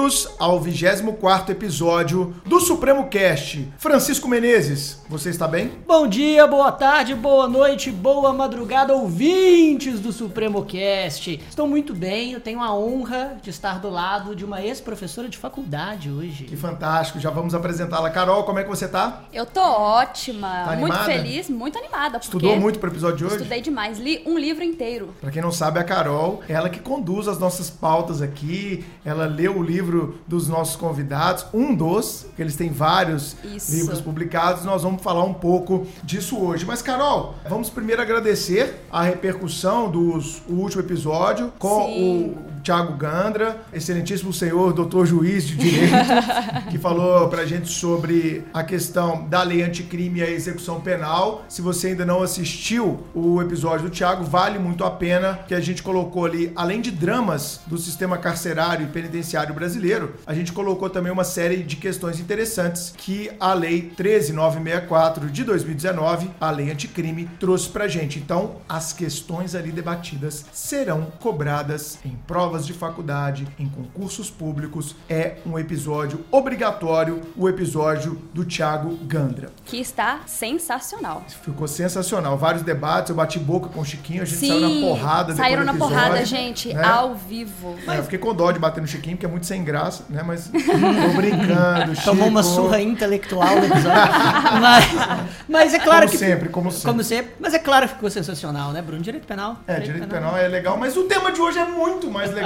bem-vindos ao 24 episódio do Supremo Cast. Francisco Menezes, você está bem? Bom dia, boa tarde, boa noite, boa madrugada, ouvintes do Supremo Cast. Estou muito bem, eu tenho a honra de estar do lado de uma ex-professora de faculdade hoje. Que fantástico, já vamos apresentá-la. Carol, como é que você tá? Eu tô ótima, Tá muito feliz, muito animada. porque Estudou muito pro episódio de hoje? Estudei demais, li um livro inteiro. Pra quem não sabe, a Carol, ela que conduz as nossas pautas aqui, ela leu o livro dos nossos convidados, um dos, que eles têm vários Isso. livros publicados, nós vamos falar um pouco disso hoje. Mas, Carol, vamos primeiro agradecer a repercussão dos o último episódio com Sim. o Thiago Gandra, excelentíssimo senhor, doutor juiz de direito, que falou pra gente sobre a questão da lei anticrime e a execução penal. Se você ainda não assistiu o episódio do Thiago, vale muito a pena que a gente colocou ali, além de dramas do sistema carcerário e penitenciário brasileiro, a gente colocou também uma série de questões interessantes que a lei 13964 de 2019, a lei anticrime, trouxe pra gente. Então, as questões ali debatidas serão cobradas em provas de faculdade, em concursos públicos. É um episódio obrigatório, o episódio do Thiago Gandra. Que está sensacional. Ficou sensacional. Vários debates, eu bati boca com o Chiquinho, a gente saiu na porrada saíram na episódio, porrada, gente, né? ao vivo. É, eu fiquei com dó de bater no Chiquinho, porque é muito sem graça, né? Mas tô brincando, Chico. Tomou uma surra intelectual no episódio. mas, mas é claro Como que. sempre, como sempre. Como sempre. Mas é claro que ficou sensacional, né, Bruno? Direito penal. É, direito penal é legal, mas o tema de hoje é muito mais legal,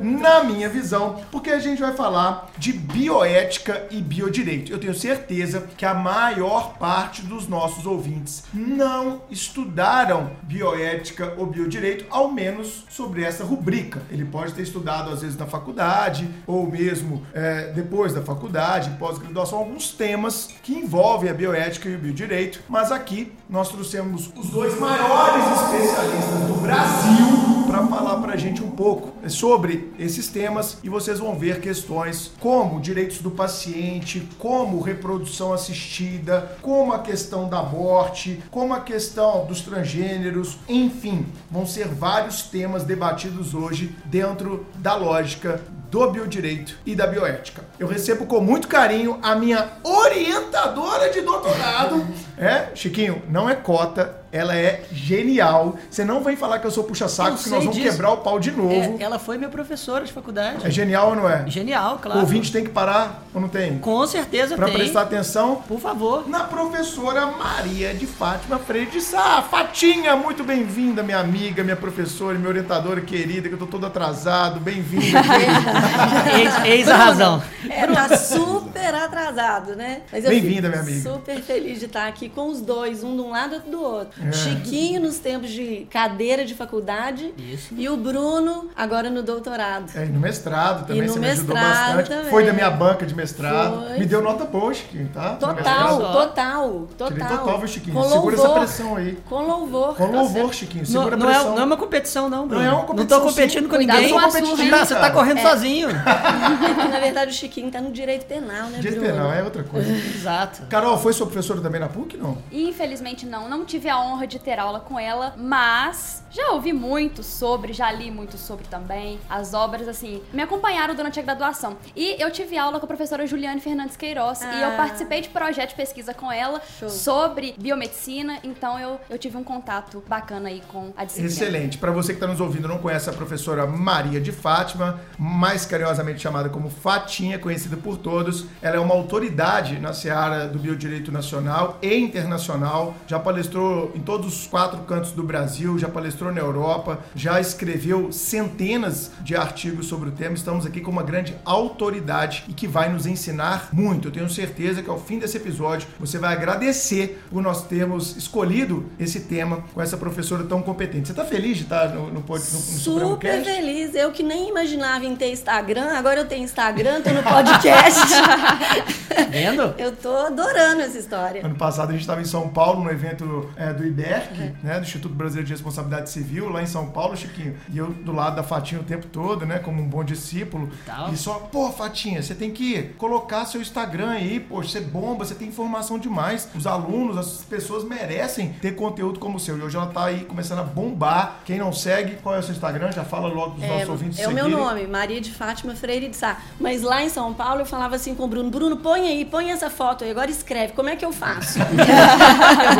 na minha visão, porque a gente vai falar de bioética e biodireito. Eu tenho certeza que a maior parte dos nossos ouvintes não estudaram bioética ou biodireito, ao menos sobre essa rubrica. Ele pode ter estudado, às vezes, na faculdade, ou mesmo é, depois da faculdade, pós-graduação, alguns temas que envolvem a bioética e o biodireito, mas aqui nós trouxemos os dois maiores especialistas do Brasil para falar pra gente um pouco sobre esses temas e vocês vão ver questões como direitos do paciente, como reprodução assistida, como a questão da morte, como a questão dos transgêneros, enfim, vão ser vários temas debatidos hoje dentro da lógica do biodireito e da bioética. Eu recebo com muito carinho a minha orientadora de doutorado. É, Chiquinho, não é cota, ela é genial. Você não vem falar que eu sou puxa-saco, que nós vamos disso. quebrar o pau de novo. É, ela foi minha professora de faculdade. É, genial ou não é? Genial, O claro. ouvinte tem que parar ou não tem? Com certeza Pra tem. prestar atenção Por favor. na professora Maria de Fátima Freire de Sá. Fatinha, muito bem-vinda, minha amiga, minha professora e minha orientadora querida, que eu tô todo atrasado. Bem-vinda. Eis, eis a razão. É, tá super atrasado, né? Eu Bem-vinda, minha amiga. Super feliz de estar aqui com os dois, um de um lado e outro do outro. É. Chiquinho nos tempos de cadeira de faculdade Isso. e o Bruno agora no doutorado. É, e no mestrado também, E no você me ajudou mestrado bastante. também. Foi da minha banca de mestrado. Foi. Me deu nota boa, Chiquinho, tá? Total, mestrado. total, total. Tirei total, viu, Chiquinho? Com Segura essa louvor. pressão aí. Com louvor. Com louvor. Chiquinho. Não, Segura a não é, pressão. não é uma competição, não, Bruno. Não é uma Não competição, tô competindo sim. com Cuidado ninguém. com a surra, Você tá, você tá cara. correndo sozinho. É porque, na verdade, o Chiquinho tá no direito penal, né, Direito Bruno? penal é outra coisa. Exato. Carol, foi sua professora também na PUC, não? Infelizmente não, não tive a honra de ter aula com ela, mas já ouvi muito sobre, já li muito sobre também. As obras, assim, me acompanharam durante a graduação. E eu tive aula com a professora Juliane Fernandes Queiroz e eu Ah. participei de projeto de pesquisa com ela Show. sobre biomedicina, então eu, eu tive um contato bacana aí com a disciplina. Excelente. Para você que está nos ouvindo e não conhece a professora Maria de Fátima, mais carinhosamente chamada como Fatinha, conhecida por todos, ela é uma autoridade na seara do biodireito nacional e internacional. Já palestrou em todos os quatro cantos do Brasil, já palestrou na Europa, já escreveu centenas de artigos sobre o tema. Estamos aqui com uma grande autoridade e que vai nos ensinar muito. Eu tenho certeza que ao fim desse episódio você vai agradecer por nós termos escolhido esse tema com essa professora tão competente. Você está feliz de estar no, no, no, no Super feliz. Eu que nem imaginava em ter Instagram, agora eu tenho Instagram, tô no podcast. Vendo? Eu tô adorando essa história. Ano passado a gente estava em São Paulo, no evento é, do IBERC, Uhum. né, do Instituto Brasileiro de Responsabilidade Civil, lá em São Paulo, Chiquinho. E eu do lado da Fatinha o tempo todo, né, como um bom discípulo. Tal. E só, pô, Fatinha, você tem que colocar seu Instagram aí, pô, você bomba, você tem informação demais. Os alunos, as pessoas merecem ter conteúdo como o seu. E hoje ela tá aí começando a bombar. Quem não segue, qual é o seu Instagram? Já fala logo dos nossos ouvintes É o meu nome, Maria de Fátima Freire de Sá. Mas lá em São Paulo eu falava assim com o Bruno: Bruno, põe aí, põe essa foto aí, agora escreve, como é que eu faço?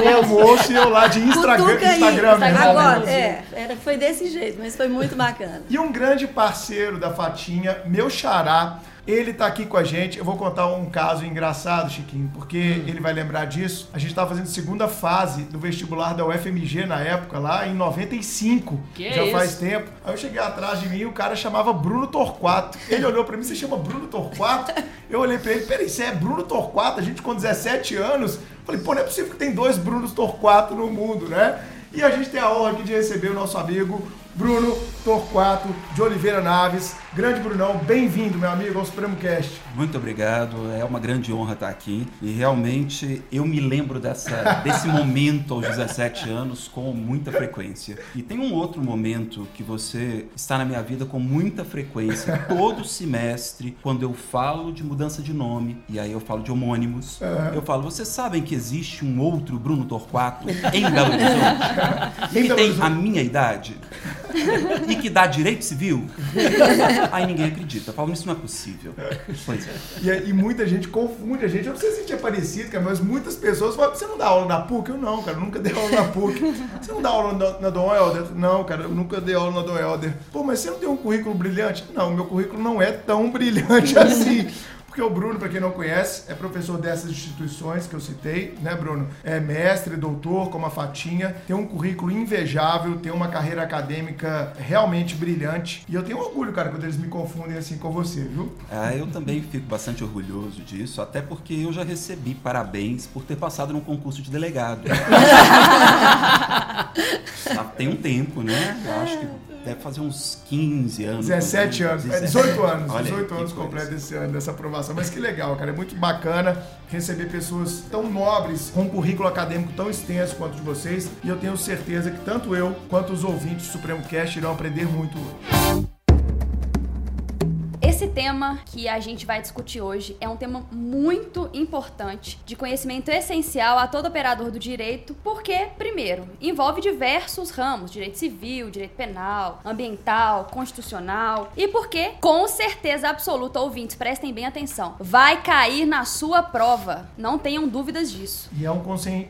O almoço e eu lá de Instagram. Instagram mesmo. Agora, é, era, foi desse jeito, mas foi muito bacana. E um grande parceiro da Fatinha, meu xará, ele tá aqui com a gente. Eu vou contar um caso engraçado, Chiquinho, porque ele vai lembrar disso. A gente tava fazendo segunda fase do vestibular da UFMG na época, lá em 95. Que já isso? faz tempo. Aí eu cheguei atrás de mim e o cara chamava Bruno Torquato. Ele olhou pra mim, você chama Bruno Torquato? Eu olhei pra ele, peraí, você é Bruno Torquato? A gente com 17 anos. Falei, pô, não é possível que tem dois Brunos Torquato no mundo, né? E a gente tem a honra aqui de receber o nosso amigo Bruno Torquato de Oliveira Naves. Grande Brunão, bem-vindo, meu amigo, ao Supremo Cast. Muito obrigado, é uma grande honra estar aqui. E realmente eu me lembro dessa, desse momento aos 17 anos com muita frequência. E tem um outro momento que você está na minha vida com muita frequência, todo semestre, quando eu falo de mudança de nome, e aí eu falo de homônimos, eu falo, vocês sabem que existe um outro Bruno Torquato em Belo Horizonte? Que tem a minha idade? E que dá direito civil? Aí ninguém acredita. Falam, isso não é possível. Pois é. E, e muita gente confunde a gente. Eu não sei se a gente é parecido, cara, mas muitas pessoas falam: você não dá aula na PUC? Eu não, cara, eu nunca dei aula na PUC. Você não dá aula na, na Dom Helder? Não, cara, eu nunca dei aula na Dom Helder. Pô, mas você não tem um currículo brilhante? Não, meu currículo não é tão brilhante assim. Porque o Bruno, para quem não conhece, é professor dessas instituições que eu citei, né, Bruno? É mestre, doutor, como a Fatinha, tem um currículo invejável, tem uma carreira acadêmica realmente brilhante. E eu tenho orgulho, cara, quando eles me confundem assim com você, viu? Ah, eu também fico bastante orgulhoso disso, até porque eu já recebi parabéns por ter passado num concurso de delegado. Já tem um tempo, né? Eu acho que deve fazer uns 15 anos. 17 anos, é, 17. 18 anos, Olha aí, 18 que anos completo esse ano dessa aprovação. Mas que legal, cara, é muito bacana receber pessoas tão nobres, com um currículo acadêmico tão extenso quanto de vocês. E eu tenho certeza que tanto eu quanto os ouvintes do Supremo Cast irão aprender muito hoje. Esse tema que a gente vai discutir hoje é um tema muito importante, de conhecimento essencial a todo operador do direito, porque, primeiro, envolve diversos ramos: direito civil, direito penal, ambiental, constitucional, e porque, com certeza absoluta, ouvintes, prestem bem atenção, vai cair na sua prova. Não tenham dúvidas disso. E é um,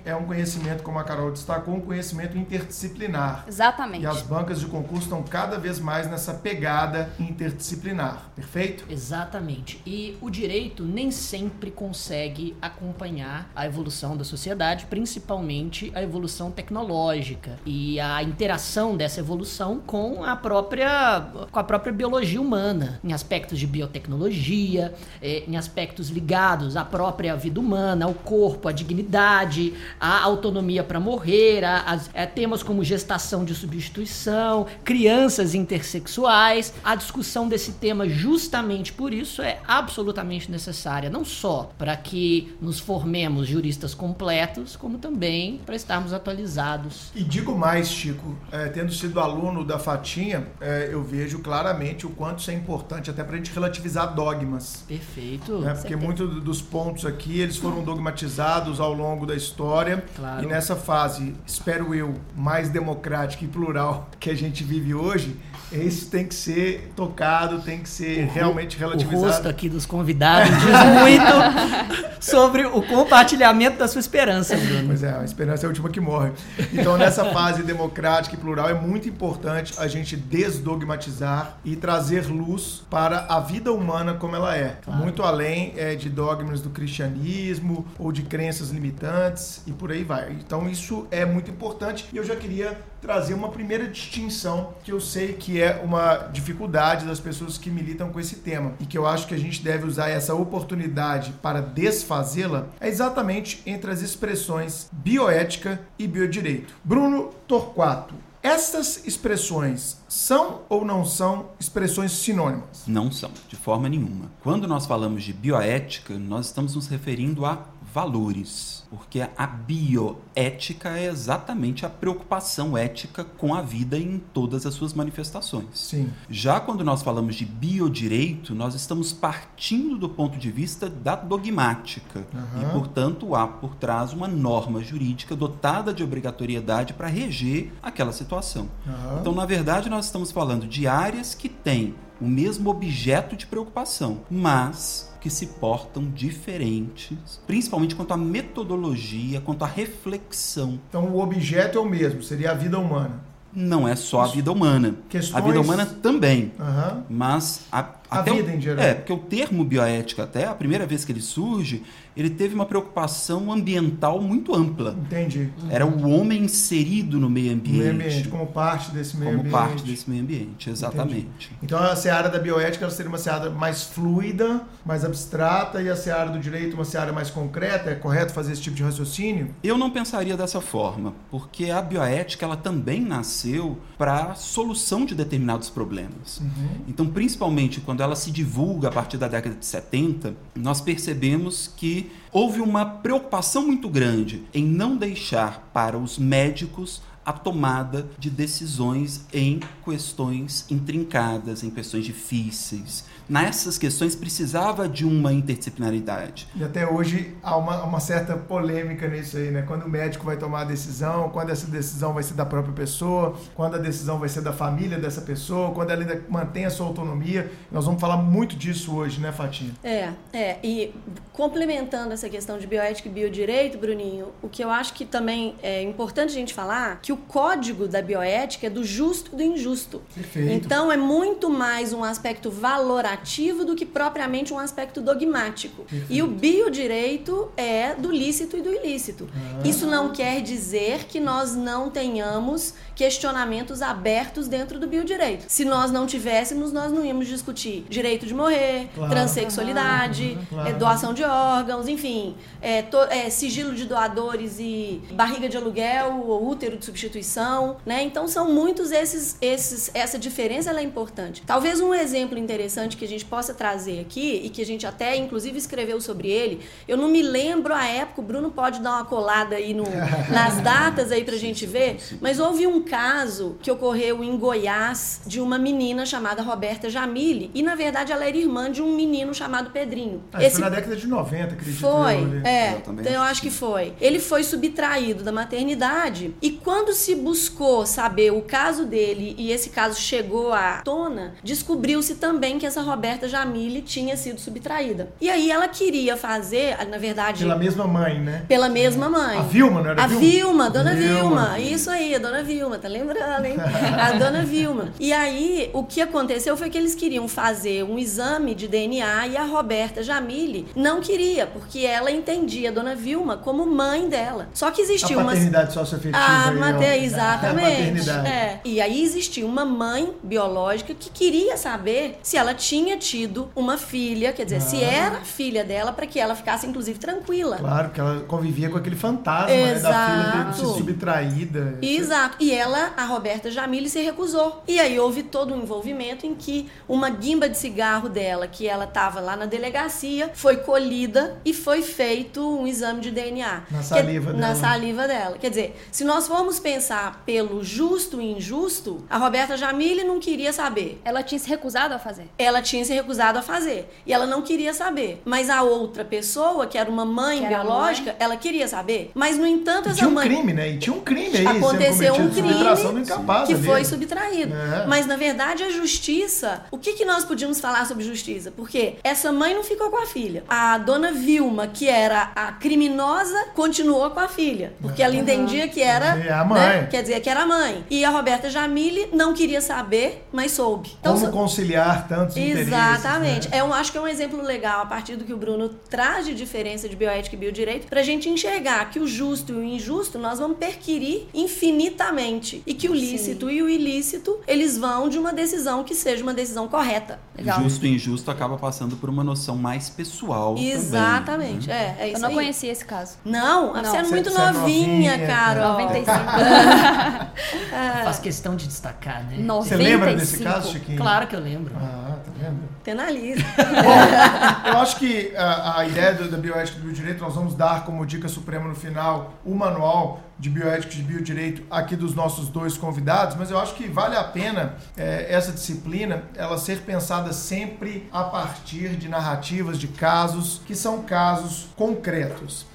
é um conhecimento, como a Carol destacou, um conhecimento interdisciplinar. Exatamente. E as bancas de concurso estão cada vez mais nessa pegada interdisciplinar, perfeito? Exatamente. E o direito nem sempre consegue acompanhar a evolução da sociedade, principalmente a evolução tecnológica e a interação dessa evolução com a própria com a própria biologia humana, em aspectos de biotecnologia, eh, em aspectos ligados à própria vida humana, ao corpo, à dignidade, à autonomia para morrer, a, a temas como gestação de substituição, crianças intersexuais. A discussão desse tema justamente por isso é absolutamente necessária, não só para que nos formemos juristas completos, como também para estarmos atualizados. E digo mais, Chico, é, tendo sido aluno da Fatinha, é, eu vejo claramente o quanto isso é importante até para a gente relativizar dogmas. Perfeito. né? Porque muitos dos pontos aqui eles foram dogmatizados ao longo da história Claro. e nessa fase, espero eu, mais democrática e plural que a gente vive hoje, isso tem que ser tocado, tem que ser realmente O rosto relativizado. aqui dos convidados diz muito sobre o compartilhamento da sua esperança, Bruno. Pois é, a esperança é a última que morre. Então, nessa fase democrática e plural, é muito importante a gente desdogmatizar e trazer luz para a vida humana como ela é. Claro. Muito além é, de dogmas do cristianismo ou de crenças limitantes e por aí vai. Então, isso é muito importante e eu já queria trazer uma primeira distinção que eu sei que é uma dificuldade das pessoas que militam com esse tema e que eu acho que a gente deve usar essa oportunidade para desfazê-la é exatamente entre as expressões bioética e biodireito. Bruno Torquato, Essas expressões são ou não são expressões sinônimas? Não são, de forma nenhuma. Quando nós falamos de bioética, nós estamos nos referindo a valores, porque a bioética é exatamente a preocupação ética com a vida em todas as suas manifestações. Sim. Já quando nós falamos de biodireito, nós estamos partindo do ponto de vista da dogmática Aham. e, portanto, há por trás uma norma jurídica dotada de obrigatoriedade para reger aquela situação. Aham. Então, na verdade, nós estamos falando de áreas que têm o mesmo objeto de preocupação, mas que se portam diferentes, principalmente quanto à metodologia, quanto à reflexão. Então o objeto é o mesmo, seria a vida humana. Não é só a vida humana. Questões- A vida humana também. Aham. Mas a, A até o- vida em geral. É, porque o termo bioética, até a primeira vez que ele surge, ele teve uma preocupação ambiental muito ampla. Entendi. Era o homem inserido no meio ambiente. Meio ambiente, como parte desse meio como ambiente. parte desse meio ambiente, exatamente. Então a seara da bioética seria uma seara mais fluida, mais abstrata, e a seara do direito uma seara mais concreta. É correto fazer esse tipo de raciocínio? Eu não pensaria dessa forma, porque a bioética ela também nasceu para solução de determinados problemas. Então, principalmente quando ela se divulga a partir da década de 70, nós percebemos que houve uma preocupação muito grande em não deixar para os médicos a tomada de decisões em questões intrincadas, em questões difíceis. Nessas questões precisava de uma interdisciplinaridade. E até hoje há uma, uma certa polêmica nisso aí, né? Quando o médico vai tomar a decisão, quando essa decisão vai ser da própria pessoa, quando a decisão vai ser da família dessa pessoa, quando ela ainda mantém a sua autonomia. Nós vamos falar muito disso hoje, né, Fatinha? É, é. E complementando essa questão de bioética e biodireito, Bruninho, o que eu acho que também é importante a gente falar que o código da bioética é do justo e do injusto. Perfeito. Então é muito mais um aspecto valorativo do que propriamente um aspecto dogmático. E o biodireito é do lícito e do ilícito. Isso não quer dizer que nós não tenhamos questionamentos abertos dentro do biodireito. Se nós não tivéssemos, nós não íamos discutir direito de morrer, Claro. transexualidade, Claro. é, doação de órgãos, enfim, é, to- é, sigilo de doadores e barriga de aluguel ou útero de substituição, né? Então são muitos esses, esses essa diferença ela é importante. Talvez um exemplo interessante que a gente possa trazer aqui e que a gente até inclusive escreveu sobre ele, eu não me lembro a época, o Bruno pode dar uma colada aí no, nas datas aí pra gente ver, mas houve um caso que ocorreu em Goiás de uma menina chamada Roberta Jamile e na verdade ela era irmã de um menino chamado Pedrinho. Ah, isso foi na década de 90, acredito. Foi, eu, ali. é. Eu Então eu acho acho que foi. Ele foi subtraído da maternidade e quando se buscou saber o caso dele e esse caso chegou à tona, descobriu-se também que essa Roberta Jamile tinha sido subtraída. E aí ela queria fazer, na verdade, Pela mesma mãe, né? pela mesma mãe. A Vilma, não era A Vilma? Vilma, Dona Vilma. Vilma. Isso aí, a Dona Vilma, tá lembrando, hein? A Dona Vilma. E aí, o que aconteceu foi que eles queriam fazer um exame de DNA e a Roberta Jamile não queria, porque ela entendia a Dona Vilma como mãe dela. Só que A existia uma paternidade socioafetiva. a aí, ó. mater... A Exatamente. maternidade. É. E aí existia uma mãe biológica que queria saber se ela tinha tido uma filha, quer dizer, se Ah. era filha dela, para que ela ficasse, inclusive, tranquila. Claro, porque ela convivia com aquele fantasma né, da filha Exato. se subtraída. Exato. E ela, a Roberta Jamile, se recusou. E aí houve todo um envolvimento em que uma guimba de cigarro dela, que ela estava lá na delegacia, foi colhida e foi feito um exame de DNA. Na Que- saliva Na dela. saliva dela. Quer dizer, se nós formos pensar pelo justo e injusto, a Roberta Jamile não queria saber. Ela tinha se recusado a fazer. Ela tinha se recusado a fazer. E ela não queria saber. Mas a outra pessoa, que era uma mãe Que biológica, ela queria saber. Mas, no entanto, essa tinha um mãe. crime, né? E tinha um crime aí. Aconteceu um crime incapaz que ali. foi subtraído. É. Mas, na verdade, a justiça... O que, que nós podíamos falar sobre justiça? Porque essa mãe não ficou com a filha. A dona Vilma, que era a criminosa, continuou com a filha. Porque ela entendia que era... É a mãe. né? Quer dizer, que era a mãe. E a Roberta Jamile não queria saber, mas soube. Então, Como conciliar tantos interesses. Exatamente. né? É um, acho que é um exemplo legal, a partir do que o Bruno traz de diferença de bioética e biodireito, pra gente enxergar que o justo e o injusto nós vamos perquirir infinitamente. E que o lícito e o ilícito, eles vão de uma decisão que seja uma decisão correta. Legal. Justo e injusto acaba passando por uma noção mais pessoal. também, Exatamente. né? É, é isso Eu não aí. conhecia esse caso. Não, Não. você é muito você é novinha, novinha, cara. 95. Faz questão de destacar, né? Você lembra desse 95. caso, Chiquinho? Claro que eu lembro. Ah, tá vendo? Penaliza. Eu acho que a, a ideia do, da bioética e do biodireito, nós vamos dar como dica suprema no final o manual de bioética e de biodireito aqui dos nossos dois convidados, mas eu acho que vale a pena eh, essa disciplina ela ser pensada sempre a partir de narrativas, de casos que são casos concretos.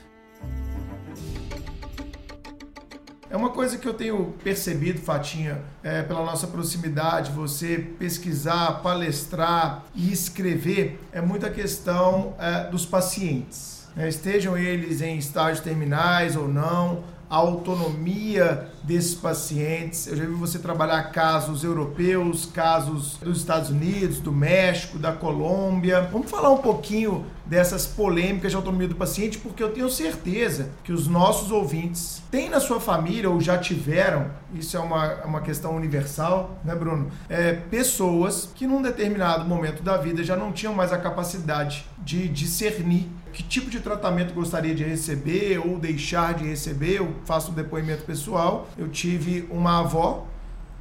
É uma coisa que eu tenho percebido, Fatinha, é, pela nossa proximidade, você pesquisar, palestrar e escrever, é muita questão é, dos pacientes. né? Estejam eles em estágios terminais ou não, a autonomia desses pacientes. Eu já vi você trabalhar casos europeus, casos dos Estados Unidos, do México, da Colômbia. Vamos falar um pouquinho dessas polêmicas de autonomia do paciente, porque eu tenho certeza que os nossos ouvintes têm na sua família ou já tiveram, isso é uma, uma questão universal, né, Bruno? É, pessoas que num determinado momento da vida já não tinham mais a capacidade de discernir que tipo de tratamento gostaria de receber ou deixar de receber. Eu faço um depoimento pessoal. Eu tive uma avó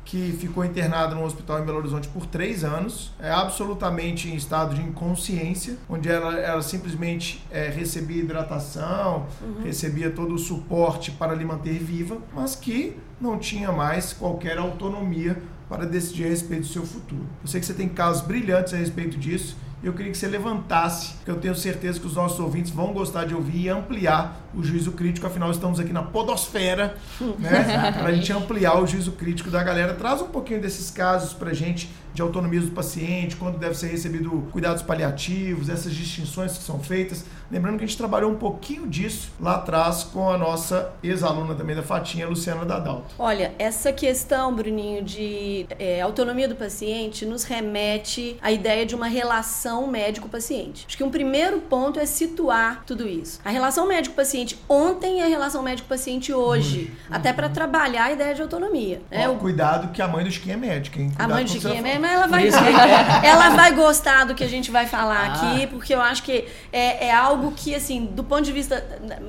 que ficou internada no hospital em Belo Horizonte por três anos, é absolutamente em estado de inconsciência, onde ela, ela simplesmente é, recebia hidratação, recebia todo o suporte para lhe manter viva, mas que não tinha mais qualquer autonomia para decidir a respeito do seu futuro. Eu sei que você tem casos brilhantes a respeito disso. Eu queria que você levantasse, porque eu tenho certeza que os nossos ouvintes vão gostar de ouvir e ampliar o juízo crítico. Afinal, estamos aqui na podosfera, né? Para a gente ampliar o juízo crítico da galera. Traz um pouquinho desses casos para gente de autonomia do paciente, quando deve ser recebido cuidados paliativos, essas distinções que são feitas. Lembrando que a gente trabalhou um pouquinho disso lá atrás com a nossa ex-aluna também da Fatinha, Luciana Dadalto. Olha, essa questão, Bruninho, de é, autonomia do paciente nos remete à ideia de uma relação médico-paciente. Acho que um primeiro ponto é situar tudo isso. A relação médico-paciente ontem e a relação médico-paciente hoje, até para trabalhar a ideia de autonomia. né? Ó, O- cuidado que a mãe do Chiquinho é médica, hein? a Cuidado mãe com de o que mesmo, ela vai, que- ela vai gostar do que a gente vai falar Ah. aqui, porque eu acho que é, é algo que, assim, do ponto de vista.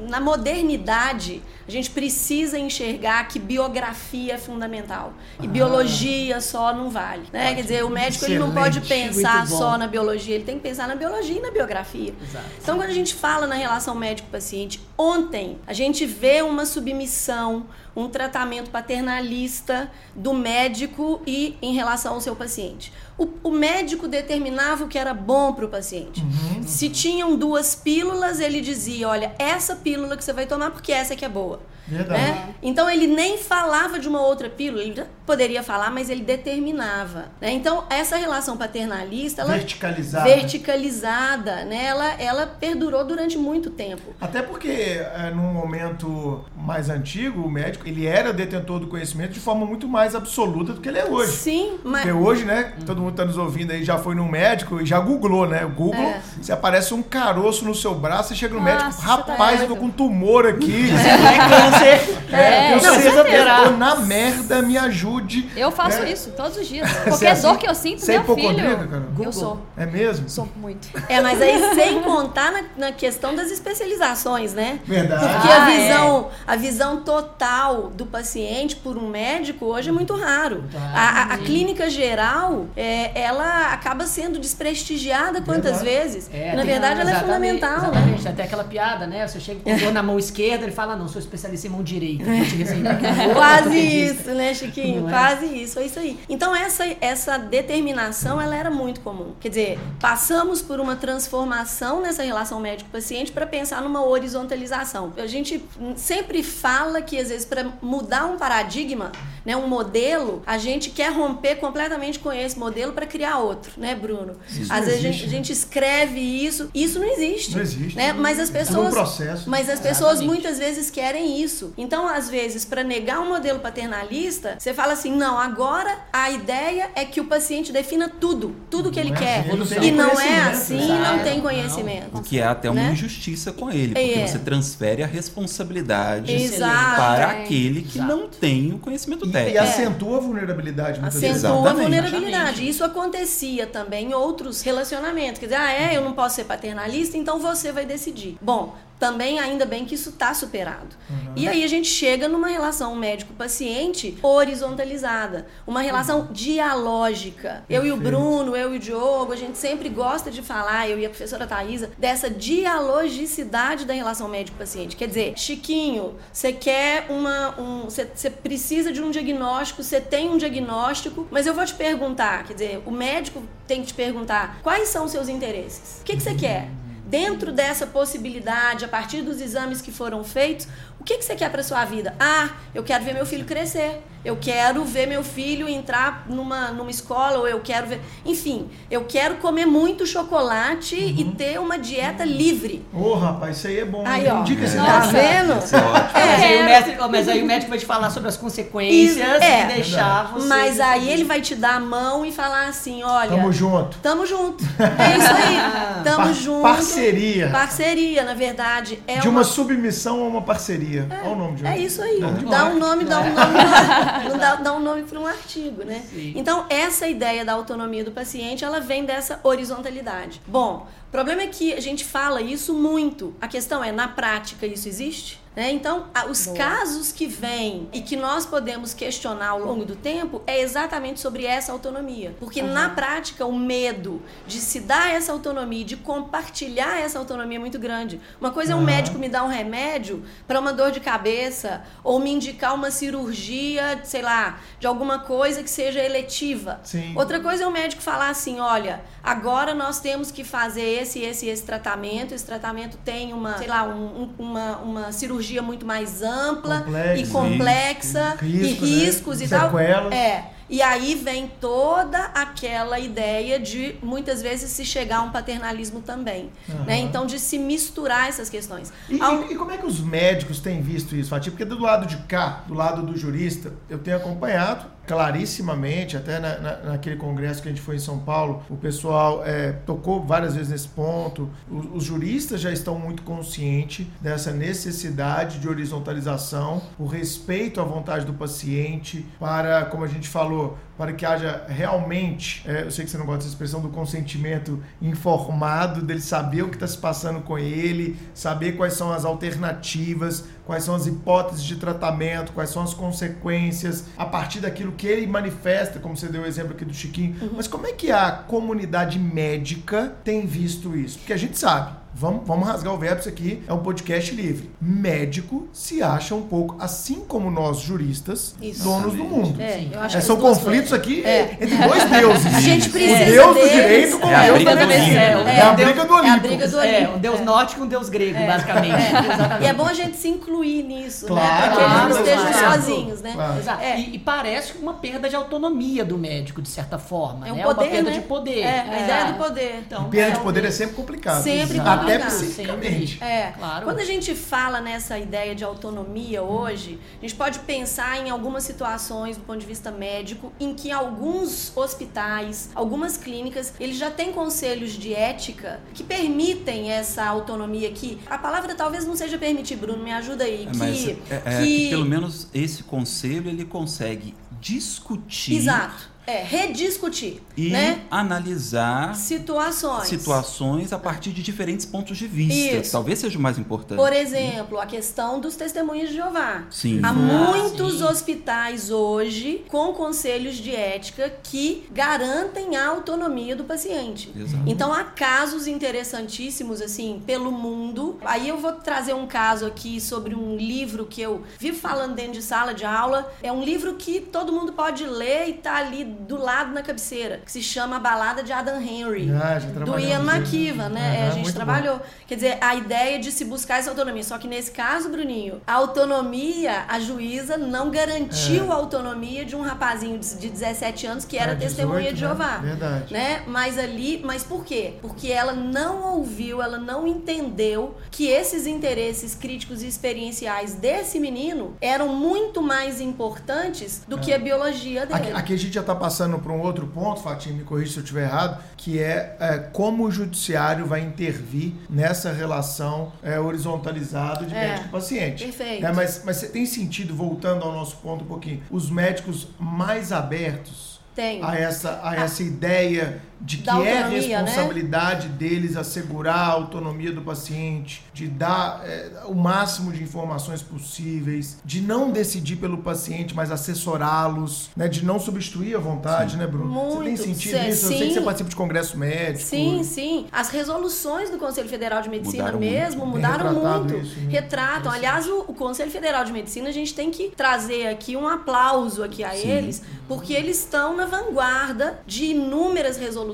Na modernidade, a gente precisa enxergar que biografia é fundamental. E biologia só não vale. Né? Quer dizer, o médico ele não pode pensar só na biologia, ele tem que pensar na biologia e na biografia. Exato. Então, quando a gente fala na relação médico-paciente, ontem a gente vê uma submissão, um tratamento paternalista do médico e em relação ao seu paciente. O, o médico determinava o que era bom para o paciente. Se tinham duas pílulas, ele dizia: olha, essa pílula que você vai tomar porque essa é que é boa. Verdade. né? Então ele nem falava de uma outra pílula, ele poderia falar, mas ele determinava. né? Então essa relação paternalista, ela Verticalizada. verticalizada, né? Ela, ela perdurou durante muito tempo. Até porque, é, num momento mais antigo, o médico ele era detentor do conhecimento de forma muito mais absoluta do que ele é hoje. Sim, mas Porque hoje, né, todo mundo tá nos ouvindo aí, já foi num médico e já googlou, né? O Google, É. você aparece um caroço no seu braço, você chega no Nossa, médico, você tá rapaz, eu tô com um tumor aqui, é câncer. É, certeza. eu tô na merda, me ajude. Eu faço É. isso todos os dias. Você Qualquer é assim? dor que eu sinto, Você é meu filho. cara? Eu sou. É mesmo? Sou muito. é, mas aí sem contar na, na questão das especializações, né? Verdade. Porque Ah, a é. visão, a visão total do paciente por um médico hoje é muito raro. A, a- a clínica geral, é, ela acaba sendo desprestigiada quantas Verdade. vezes? É, Na verdade, ela é exatamente, fundamental, né? Exatamente, até aquela piada, né? Você chega com dor na mão esquerda, ele fala, não, sou especialista em mão direita. Quase isso, né, Chiquinho? Não é? Quase isso, é isso aí. Então essa, essa determinação, ela era muito comum. Quer dizer, passamos por uma transformação nessa relação médico-paciente para pensar numa horizontalização. A gente sempre fala que às vezes para mudar um paradigma, né, um modelo, a gente quer romper completamente com esse modelo para criar outro, né, Bruno? Isso às não vezes a existe, gente, a gente escreve isso, isso não existe. Não existe. Né? Mas as Tudo um pessoas processo. mas as pessoas Exatamente. muitas vezes querem isso. Então, às vezes, para negar um modelo paternalista, você fala assim: não, agora a ideia é que o paciente defina tudo, tudo que ele Não é quer. assim, não tem e não é assim, exato. não tem Não. conhecimento. O que é até uma Né? injustiça com ele, porque É. você transfere a responsabilidade Exato. para É. aquele que Exato. não tem o conhecimento E, e técnico. acentua a vulnerabilidade muitas vezes. Acentua a. Exatamente. Isso acontecia também em outros relacionamentos. Quer dizer, ah, é, eu não posso ser paternalista, então você vai decidir. Bom, também ainda bem que isso está superado. E aí a gente chega numa relação médico-paciente horizontalizada, uma relação dialógica. Eu e o Perfeito. Bruno, eu e o Diogo, a gente sempre gosta de falar, eu e a professora Thaisa, dessa dialogicidade da relação médico-paciente. Quer dizer, Chiquinho, você quer uma. Um, você, você precisa de um diagnóstico, você tem um diagnóstico, mas eu vou te perguntar, quer dizer, o médico tem que te perguntar quais são os seus interesses. O que, que você quer? Dentro dessa possibilidade, a partir dos exames que foram feitos, o que, que você quer para sua vida? Ah, eu quero ver meu filho crescer. Eu quero ver meu filho entrar numa, numa escola, ou eu quero ver. Enfim, eu quero comer muito chocolate e ter uma dieta livre. Ô, rapaz, isso aí é bom. Aí, ó. Indica esse Tá vendo? Isso é ótimo. Mas, aí o É. médico, ó, mas aí o médico vai te falar sobre as consequências Isso, é. e deixar você. Mas aí ele vai te dar a mão e falar assim: olha. Tamo junto. Tamo junto. É isso aí. Tamo Par- junto. parceria. Parceria, na verdade. É de uma, submissão a uma parceria. Olha o nome de um. É isso aí. É. Dá um nome, dá um nome, não dá, dá um nome para um artigo, né? Sim. Então, essa ideia da autonomia do paciente, ela vem dessa horizontalidade. Bom, o problema é que a gente fala isso muito. A questão é, na prática, isso existe? Né? Então, os casos que vêm e que nós podemos questionar ao longo do tempo é exatamente sobre essa autonomia. Porque na prática, o medo de se dar essa autonomia, de compartilhar essa autonomia é muito grande. Uma coisa é um médico me dar um remédio para uma dor de cabeça ou me indicar uma cirurgia, sei lá, de alguma coisa que seja eletiva. Sim. Outra coisa é o médico falar assim, olha, agora nós temos que fazer esse, esse, esse tratamento. Esse tratamento tem uma, sei lá, um- um- uma, uma cirurgia muito mais ampla Complexa. e complexa Risco, e né? riscos e tal. É. E aí vem toda aquela ideia de muitas vezes se chegar a um paternalismo também, Aham. né? Então de se misturar essas questões. E, um- e- e como é que os médicos têm visto isso, Fatih? Porque do lado de cá, do lado do jurista, eu tenho acompanhado clarissimamente, até na- na- naquele congresso que a gente foi em São Paulo, o pessoal é, tocou várias vezes nesse ponto. Os, juristas já estão muito conscientes dessa necessidade de horizontalização, o respeito à vontade do paciente, para, como a gente falou, para que haja realmente, é, eu sei que você não gosta dessa expressão, do consentimento informado, dele saber o que está se passando com ele, saber quais são as alternativas, quais são as hipóteses de tratamento, quais são as consequências, a partir daquilo que ele manifesta, como você deu o exemplo aqui do Chiquinho. Mas como é que a comunidade médica tem visto isso? Porque a gente sabe. Vamos, vamos rasgar o verbo, isso aqui é um podcast livre. Médico se acha um pouco, assim como nós juristas, Isso. donos do mundo. É, eu acho É, que são conflitos coisas. aqui É. entre dois deuses. A gente precisa O deus do deles. direito com É a o deus da do medicina. Olimpo. É, a briga do É a Olimpo. briga do É, Olimpo. um deus nórdico e um deus grego, basicamente. E é bom a gente se incluir nisso, Claro, né? Para que eles não estejam claro. sozinhos, né? Claro. Exato. É. E, e parece uma perda de autonomia do médico, de certa forma. É um né? poder, uma perda né? de poder. É, a ideia do poder. Então, E perda de é, poder é sempre complicado. Sempre Até psiquicamente. É, Claro. quando a gente fala nessa ideia de autonomia hoje, a gente pode pensar em algumas situações do ponto de vista médico em que alguns hospitais, algumas clínicas, eles já têm conselhos de ética que permitem essa autonomia que a palavra talvez não seja permitir, Bruno, me ajuda aí, É, Mas que, é, é, que pelo menos esse conselho ele consegue discutir exato, é rediscutir, e né? analisar Situações. situações a partir de diferentes pontos de vista. Isso. Talvez seja o mais importante. Por exemplo, a questão dos testemunhos de Jeová. Sim. Há Ah, muitos sim. hospitais hoje com conselhos de ética que garantem a autonomia do paciente. Exato. Então há casos interessantíssimos assim pelo mundo. Aí eu vou trazer um caso aqui sobre um livro que eu vivo falando dentro de sala de aula. É um livro que todo mundo pode ler e tá ali do lado na cabeceira, que se chama A Balada de Adam Henry. Ah, do Ian. McKeevan, né? É, a gente trabalhou. Quer dizer, a ideia de se buscar essa autonomia. Só que nesse caso, Bruninho, a autonomia, a juíza não garantiu a autonomia de um rapazinho de de 17 anos que era É, 18, testemunha de né? Jeová. Verdade. Né? Mas ali, mas por quê? Porque ela não ouviu, ela não entendeu que esses interesses críticos e experienciais desse menino eram muito mais importantes do que a biologia dele. Aqui, aqui a gente já está passando para um outro ponto, Fatinho, me corrija se eu estiver errado, que é, é, como o judiciário vai intervir nessa relação é, horizontalizada de É, médico-paciente. perfeito. É, mas, mas você tem sentido, voltando ao nosso ponto um pouquinho, os médicos mais abertos Tenho. a essa, a essa ideia de que é né? responsabilidade deles assegurar a autonomia do paciente, de dar é, o máximo de informações possíveis, de não decidir pelo paciente, mas assessorá-los, né? de não substituir a vontade, né, Bruno? você tem Muito. sentido Cê- isso? Eu sei que sim. você participa de congresso médico. Sim, sim. As resoluções do Conselho Federal de Medicina Mudaram mesmo muito. mudaram muito. isso, né? Retratam. Aliás, o, o Conselho Federal de Medicina, a gente tem que trazer aqui um aplauso aqui a eles, porque eles estão na vanguarda de inúmeras resoluções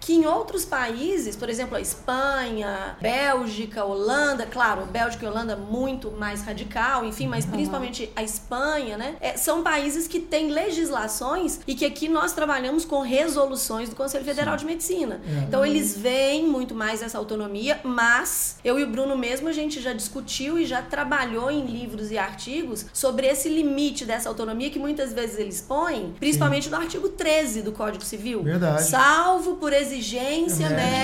que em outros países, por exemplo, a Espanha, Bélgica, Holanda, claro, Bélgica e Holanda muito mais radical, enfim, mas principalmente a Espanha, né? é, são países que têm legislações e que aqui nós trabalhamos com resoluções do Conselho Federal de Medicina. Então eles veem muito mais essa autonomia, mas eu e o Bruno mesmo a gente já discutiu e já trabalhou em livros e artigos sobre esse limite dessa autonomia que muitas vezes eles põem, principalmente no artigo 13 do Código Civil. Verdade. Salvo por exigência É médica.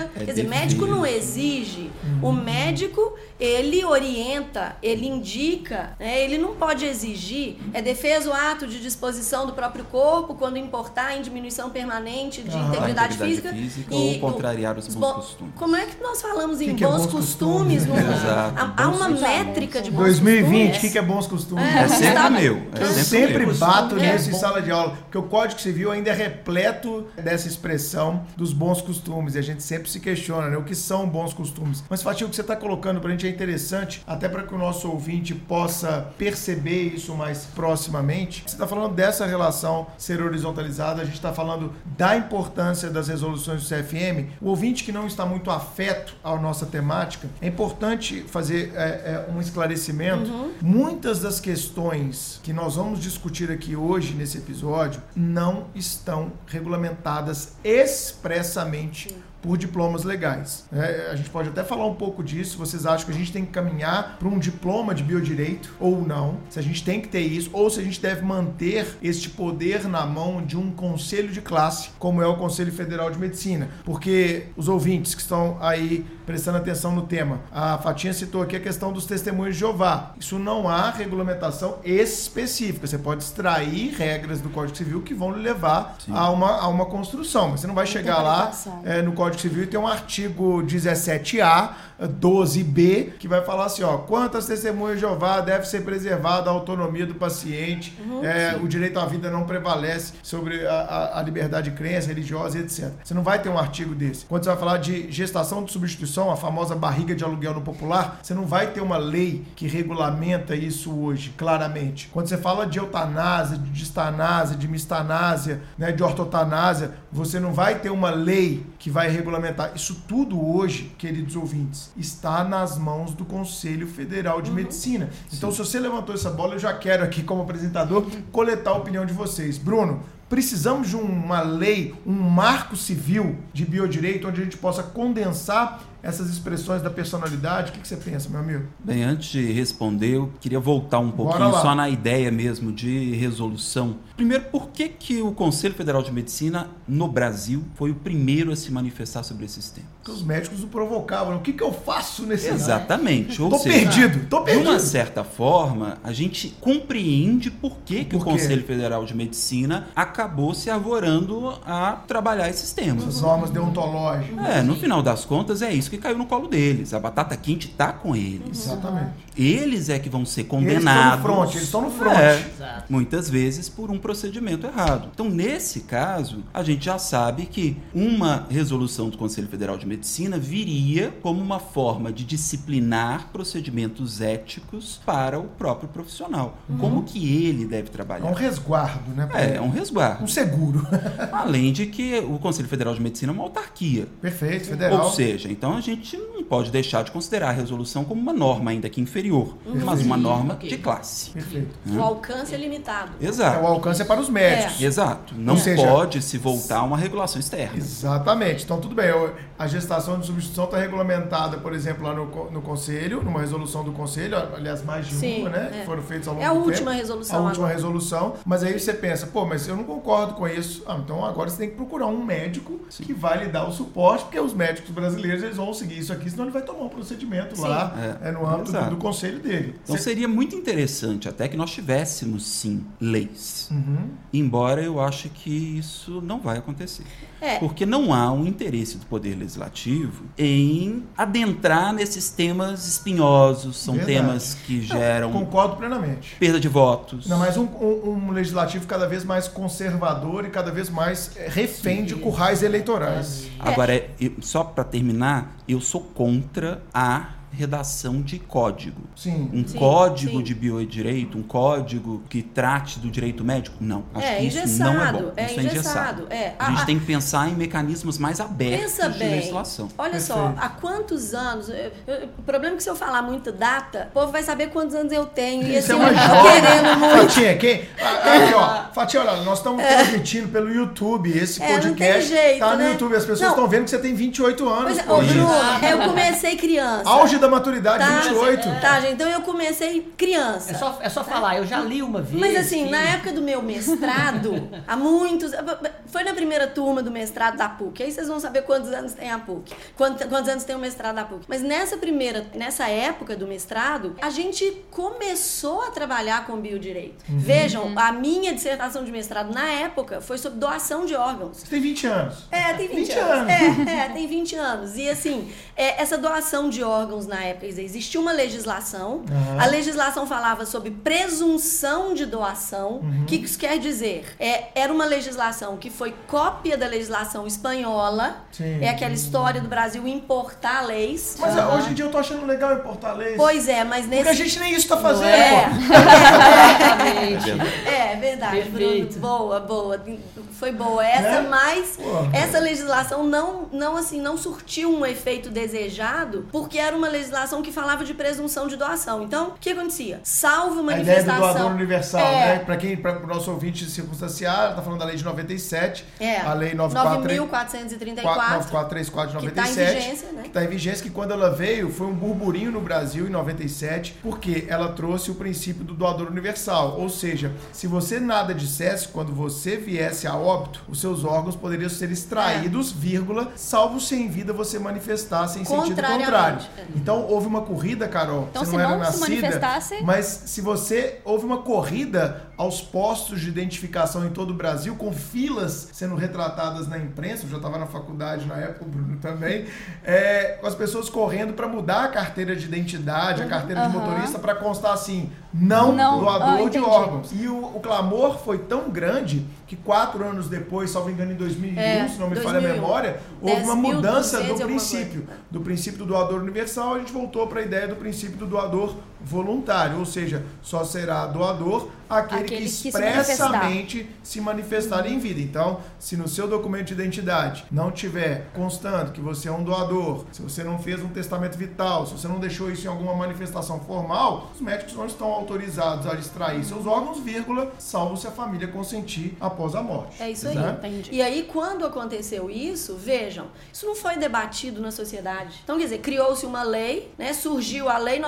médica. É Quer dizer, médico não exige. O médico, ele orienta, ele indica, né? ele não pode exigir. É defesa o ato de disposição do próprio corpo quando importar em diminuição permanente de Aham. integridade integridade física. física e ou contrariar os bons bo- costumes. Como é que nós falamos em Que que é bons, bons costumes? costumes? no- Exato, Há, uma costumes. métrica de bons 2020, o costumes. que, que é bons costumes? É sempre Gustavo- meu. É Eu sempre, sempre meu. bato É nisso em sala de aula, porque o Código Civil ainda é repleto dessa expressão dos bons costumes, e a gente sempre se questiona, né? O que são bons costumes? Mas, Fatih, o que você está colocando pra gente é interessante, até para que o nosso ouvinte possa perceber isso mais proximamente. Você está falando dessa relação ser horizontalizada, a gente está falando da importância das resoluções do CFM. O ouvinte que não está muito afeto à nossa temática, é importante fazer é, é, um esclarecimento. Muitas das questões que nós vamos discutir aqui hoje nesse episódio não estão regulamentadas expressamente por diplomas legais. É, a gente pode até falar um pouco disso. Vocês acham que a gente tem que caminhar para um diploma de biodireito ou não? Se a gente tem que ter isso ou se a gente deve manter este poder na mão de um conselho de classe, como é o Conselho Federal de Medicina? Porque os ouvintes que estão aí prestando atenção no tema, a Fatinha citou aqui a questão dos testemunhos de Jeová. Isso não há regulamentação específica. Você pode extrair regras do Código Civil que vão levar a uma, a uma construção. Mas você não vai chegar lá é, no Código Civil e tem um artigo 17A, 12B, que vai falar assim, ó, quantas testemunhas de Jeová deve ser preservada a autonomia do paciente, é, o direito à vida não prevalece sobre a, a- a liberdade de crença religiosa e etc. Você não vai ter um artigo desse. Quando você vai falar de gestação de substituição, a famosa barriga de aluguel no popular, você não vai ter uma lei que regulamenta isso hoje, claramente. Quando você fala de eutanásia, de distanásia, de mistanásia, né, de ortotanásia, você não vai ter uma lei que vai regulamentar. Isso tudo hoje, queridos ouvintes, está nas mãos do Conselho Federal de Medicina. Então, se você levantou essa bola, eu já quero aqui, como apresentador, coletar a opinião de vocês. Bruno, precisamos de uma lei, um marco civil de biodireito onde a gente possa condensar essas expressões da personalidade. O que que você pensa, meu amigo? Bem, antes de responder, eu queria voltar um pouquinho só na ideia mesmo de resolução. Primeiro, por que, que o Conselho Federal de Medicina no Brasil foi o primeiro a se manifestar sobre esses temas? Porque os médicos o provocavam. O que, que eu faço nesse Exatamente. Ou Tô seja, perdido, tô de perdido. uma certa forma, a gente compreende por que, que o Por quê? Conselho Federal de Medicina acabou se arvorando a trabalhar esses temas. Essas normas deontológicas. É, no final das contas, é isso que caiu no colo deles. A batata quente tá com eles. Exatamente. Eles é que vão ser Eles estão no condenados. front, eles estão no front. É, Exato. muitas vezes por um procedimento errado. Então, nesse caso, a gente já sabe que uma resolução do Conselho Federal de Medicina viria como uma forma de disciplinar procedimentos éticos para o próprio profissional. Como que ele deve É um trabalhar? resguardo, né? É, é um resguardo. Um seguro. Além de que o Conselho Federal de Medicina é uma autarquia. Perfeito, federal. Ou seja, então a gente não pode deixar de considerar a resolução como uma norma, ainda que inferior, mas uma Sim, norma ok. de classe. Perfeito. O alcance é limitado. É, Exato. o alcance é para os médicos. Exato. Não seja- pode se voltar a uma regulação externa. Exatamente. Então, tudo bem. Eu- A gestação de substituição está regulamentada, por exemplo, lá no, no Conselho, numa resolução do Conselho, aliás, mais de Sim, uma, né? é. Que foram feitas ao longo É a do última tempo. resolução A última agora. resolução. Mas aí você pensa, pô, mas eu não concordo com isso. Ah, então agora você tem que procurar um médico que vai lhe dar o suporte, porque os médicos brasileiros eles vão seguir isso aqui, senão ele vai tomar um procedimento lá É, é, no âmbito do, do conselho dele. Então seria muito interessante até que nós tivéssemos sim leis. Uhum. Embora eu ache que isso não vai acontecer. É. Porque não há um interesse do Poder Legislativo em adentrar nesses temas espinhosos, são Verdade. temas que geram Concordo plenamente. perda de votos. Não, mas um, um- um legislativo cada vez mais conservador e cada vez mais é, refém de currais eleitorais. Agora, é, eu- só para terminar, eu sou contra a redação de código. Sim. Um Sim, código sim. de biodireito, um código que trate do direito médico? Não. Acho É que isso engessado, não é bom. é isso é engessado, é. A gente A- tem que pensar em mecanismos mais abertos Pensa de bem. legislação. Olha só, Perfeito. há quantos anos. eu- eu- o problema é que se eu falar muito data, o povo vai saber quantos anos eu tenho. E Você assim, é uma querendo muito. Fatinha, quem? Ah, Aqui, ó. Fatinha, olha, nós estamos transmitindo pelo YouTube esse É, não tem podcast. jeito, tá no né? YouTube. As pessoas estão vendo que você tem 28 anos. Pois é, ô, Bruno, eu comecei criança. Auge da maturidade, Tá? 28. Tá, gente, então eu comecei criança. É só, é só falar, eu já li uma vez. Mas assim, que- na época do meu mestrado, há muitos. Foi na primeira turma do mestrado da PUC. Aí vocês vão saber quantos anos tem a PUC. Quantos, quantos anos tem o mestrado da PUC. Mas nessa primeira, nessa época do mestrado, a gente começou a trabalhar com biodireito. Uhum. Vejam, a minha dissertação de mestrado na época foi sobre doação de órgãos. Você tem 20 anos. É, tem 20, 20 anos. anos. É, é, tem 20 anos. E assim, é, essa doação de órgãos na época, existia uma legislação. Aham. A legislação falava sobre presunção de doação. O Uhum. que isso quer dizer? É, era uma legislação que foi cópia da legislação espanhola. Sim. É aquela história do Brasil importar leis. Mas Aham. hoje em dia eu tô achando legal importar leis. Pois é, mas nesse. Porque a gente nem isso tá fazendo, é. Exatamente. É, verdade, Perfeito. Bruno. Boa, boa. Foi boa. Essa, Né? mas Pô. essa legislação não, não, assim, não surtiu um efeito desejado, porque era uma legislação que falava de presunção de doação. Então, o que acontecia? Salvo A ideia do manifestação. doador universal, É. né? Pra quem, para o nosso ouvinte circunstanciado, tá falando da lei de 97, É. a lei 94 9.434. 9434 de Que tá em 97, vigência, né? que tá em vigência, que quando ela veio foi um burburinho no Brasil em 97, porque ela trouxe o princípio do doador universal, ou seja, se você nada dissesse, quando você viesse a óbito, os seus órgãos poderiam ser extraídos, vírgula, salvo se em vida você manifestasse em sentido contrário. É. Então houve uma corrida, Carol, Então, você se não era não se nascida, manifestasse- mas se você houve uma corrida aos postos de identificação em todo o Brasil, com filas sendo retratadas na imprensa, eu já estava na faculdade na época, o Bruno também, é, com as pessoas correndo para mudar a carteira de identidade, a carteira de Aham. motorista, para constar assim, não, Não, doador ah, de órgãos. E o, o clamor foi tão grande que quatro anos depois, salvo engano, em 2001, É, se não me falha a 2001. memória, houve uma 10.200 mudança do princípio. Do princípio do doador universal, a gente voltou para a ideia do princípio do doador voluntário, ou seja, só será doador aquele, Aquele que que se expressamente se manifestar em vida. Então, se no seu documento de identidade não tiver constando que você é um doador, se você não fez um testamento vital, se você não deixou isso em alguma manifestação formal, os médicos não estão autorizados a extrair seus órgãos, vírgula, salvo se a família consentir após a morte. É isso aí. Né? Entendi. E aí, quando aconteceu isso, vejam, isso não foi debatido na sociedade. Então, quer dizer, criou-se uma lei, né? Surgiu a Lei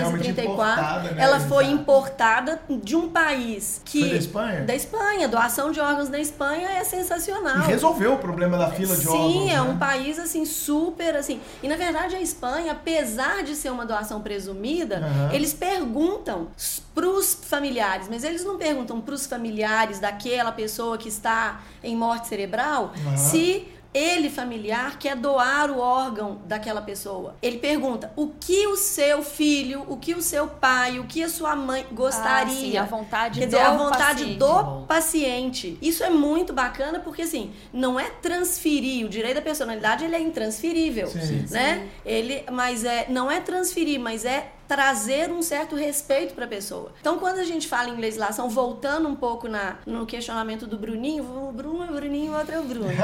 Ela foi realmente 9.434. importada, né? Ela foi importada de um país que. Foi da Espanha? Da Espanha. Doação de órgãos na Espanha é sensacional. E resolveu o problema da fila de Sim, órgãos. é né? um país assim super assim. E na verdade a Espanha, apesar de ser uma doação presumida, Aham. eles perguntam pros familiares, mas eles não perguntam pros familiares daquela pessoa que está em morte cerebral Aham. se ele familiar quer doar o órgão daquela pessoa. Ele pergunta o que o seu filho, o que o seu pai, o que a sua mãe gostaria. Ah, sim, a vontade Quer do dizer, a vontade paciente. do paciente. Isso é muito bacana porque assim, não é transferir o direito da personalidade, ele é intransferível, Sim. né? Ele, mas é não é transferir, mas é trazer um certo respeito para a pessoa. Então, quando a gente fala em legislação, voltando um pouco na, no questionamento do Bruninho, o Bruno é o Bruninho, o outro é o Bruno.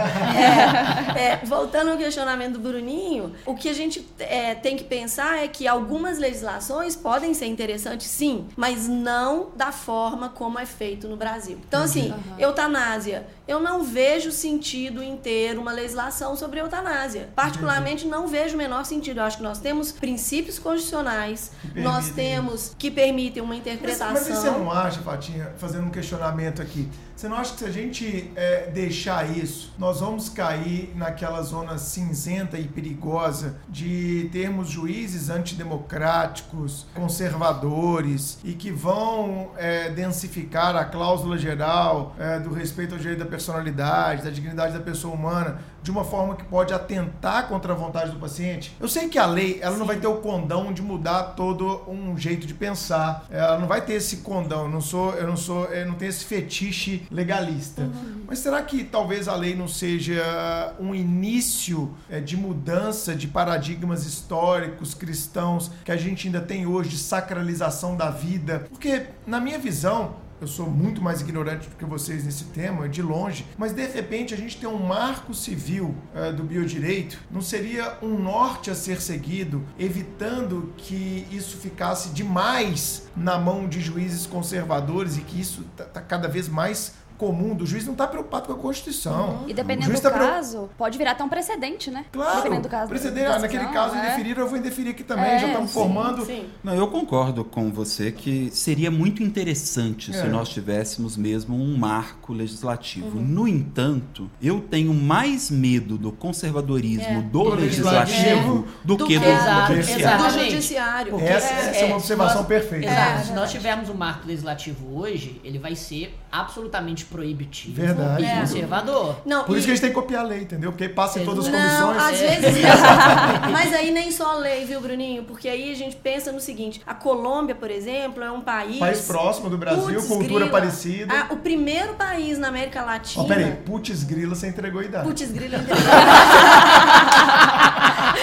É, é, voltando ao questionamento do Bruninho, o que a gente é, tem que pensar é que algumas legislações podem ser interessantes, sim, mas não da forma como é feito no Brasil. Então, assim, eutanásia. Eu não vejo sentido em ter uma legislação sobre eutanásia. Particularmente, não vejo o menor sentido. Eu acho que nós temos princípios constitucionais, nós temos que permitem uma Mas, interpretação. mas você não acha, Fatinha, fazendo um questionamento aqui, você não acha que se a gente é, deixar isso, nós vamos cair naquela zona cinzenta e perigosa de termos juízes antidemocráticos, conservadores e que vão é, densificar a cláusula geral é, do respeito ao direito da personalidade, da dignidade da pessoa humana, de uma forma que pode atentar contra a vontade do paciente? Eu sei que a lei, ela não vai ter o condão de mudar todo um jeito de pensar. Ela não vai ter esse condão. Eu não sou, eu não sou, eu não tenho esse fetiche legalista. Mas será que talvez a lei não seja um início é, de mudança de paradigmas históricos cristãos que a gente ainda tem hoje de sacralização da vida? Porque na minha visão, eu sou muito mais ignorante do que vocês nesse tema, de longe, mas de repente a gente tem um marco civil eh, do biodireito, não seria um norte a ser seguido, evitando que isso ficasse demais na mão de juízes conservadores e que isso está cada vez mais comum, do juiz não está preocupado com a Constituição. E O dependendo juiz do tá caso, pode virar até um precedente, né? Claro, Dependendo do caso. precedente, ah, naquele caso é. indeferir, eu vou indeferir aqui também, É, já estamos sim, formando. Sim. Não, eu concordo com você que seria muito interessante É. se nós tivéssemos mesmo um marco legislativo. Uhum. No entanto, eu tenho mais medo do conservadorismo É. do, Do legislativo do, do que do, Exato, judiciário. Do Exatamente. judiciário. Porque Essa, essa é, uma se observação nós- perfeita. Exato. É. Se nós tivermos um marco legislativo hoje, ele vai ser absolutamente proibitivo Verdade. e É. conservador. Não, Por e- isso que a gente tem que copiar a lei, entendeu? Porque aí passa em todas as Não, comissões. às É. vezes. Mas aí nem só a lei, viu, Bruninho? Porque aí a gente pensa no seguinte: a Colômbia, por exemplo, é um país. País próximo do Brasil, Putz, cultura grila. parecida. Ah, o primeiro país na América Latina. Ó, peraí, putz grila, você entregou a idade. Putz, grila é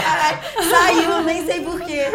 Ai, Saiu, nem sei porquê.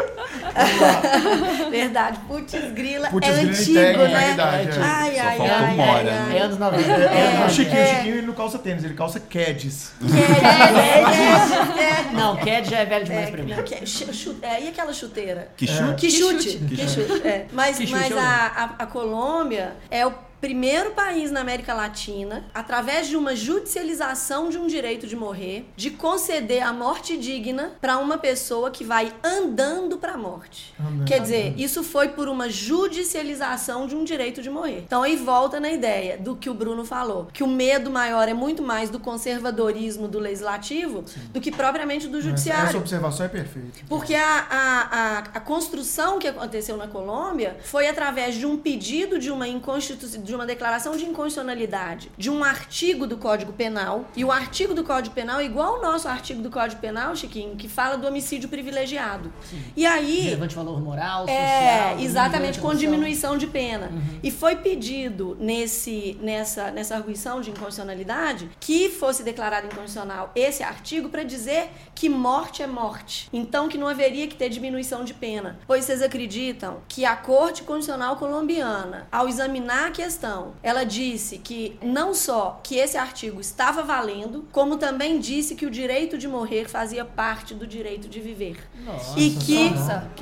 Verdade, putz grila Putz é grila antigo, né? é. Ai, Só ai, ai, Mora, ai, né? ai. É anos 90. É, o Chiquinho, é. o Chiquinho ele não calça tênis, ele calça Keds. É, é, é. Não, Cad já é velho demais pra mim. É, chu- é, e aquela chuteira? Que chute? Que chute. Que Que chute. é. Mas, Que chute mas a, a, a Colômbia é o primeiro país na América Latina, através de uma judicialização de um direito de morrer, de conceder a morte digna para uma pessoa que vai andando para a morte. Andando. Quer dizer, isso foi por uma judicialização de um direito de morrer. Então aí volta na ideia do que o Bruno falou, que o medo maior é muito mais do conservadorismo do legislativo do que propriamente do judiciário. Essa observação é perfeita. Porque a, a, a, a construção que aconteceu na Colômbia foi através de um pedido de uma, inconstitu- de uma declaração de inconstitucionalidade de um artigo do Código Penal. E o artigo do Código Penal é igual ao nosso artigo do Código Penal, Chiquinho, que fala do homicídio privilegiado. E aí. Relevante valor moral, social. É, exatamente, com diminuição de pena. E foi pedido nesse, nessa, nessa arguição de inconstitucionalidade que fosse declarado inconstitucional esse artigo para dizer que morte é morte. Então que não haveria que ter diminuição de pena. Pois vocês acreditam que a Corte Constitucional Colombiana, ao examinar a questão, ela disse que não só que esse artigo estava valendo, como também disse que o direito de morrer fazia parte do direito de viver. Nossa, e que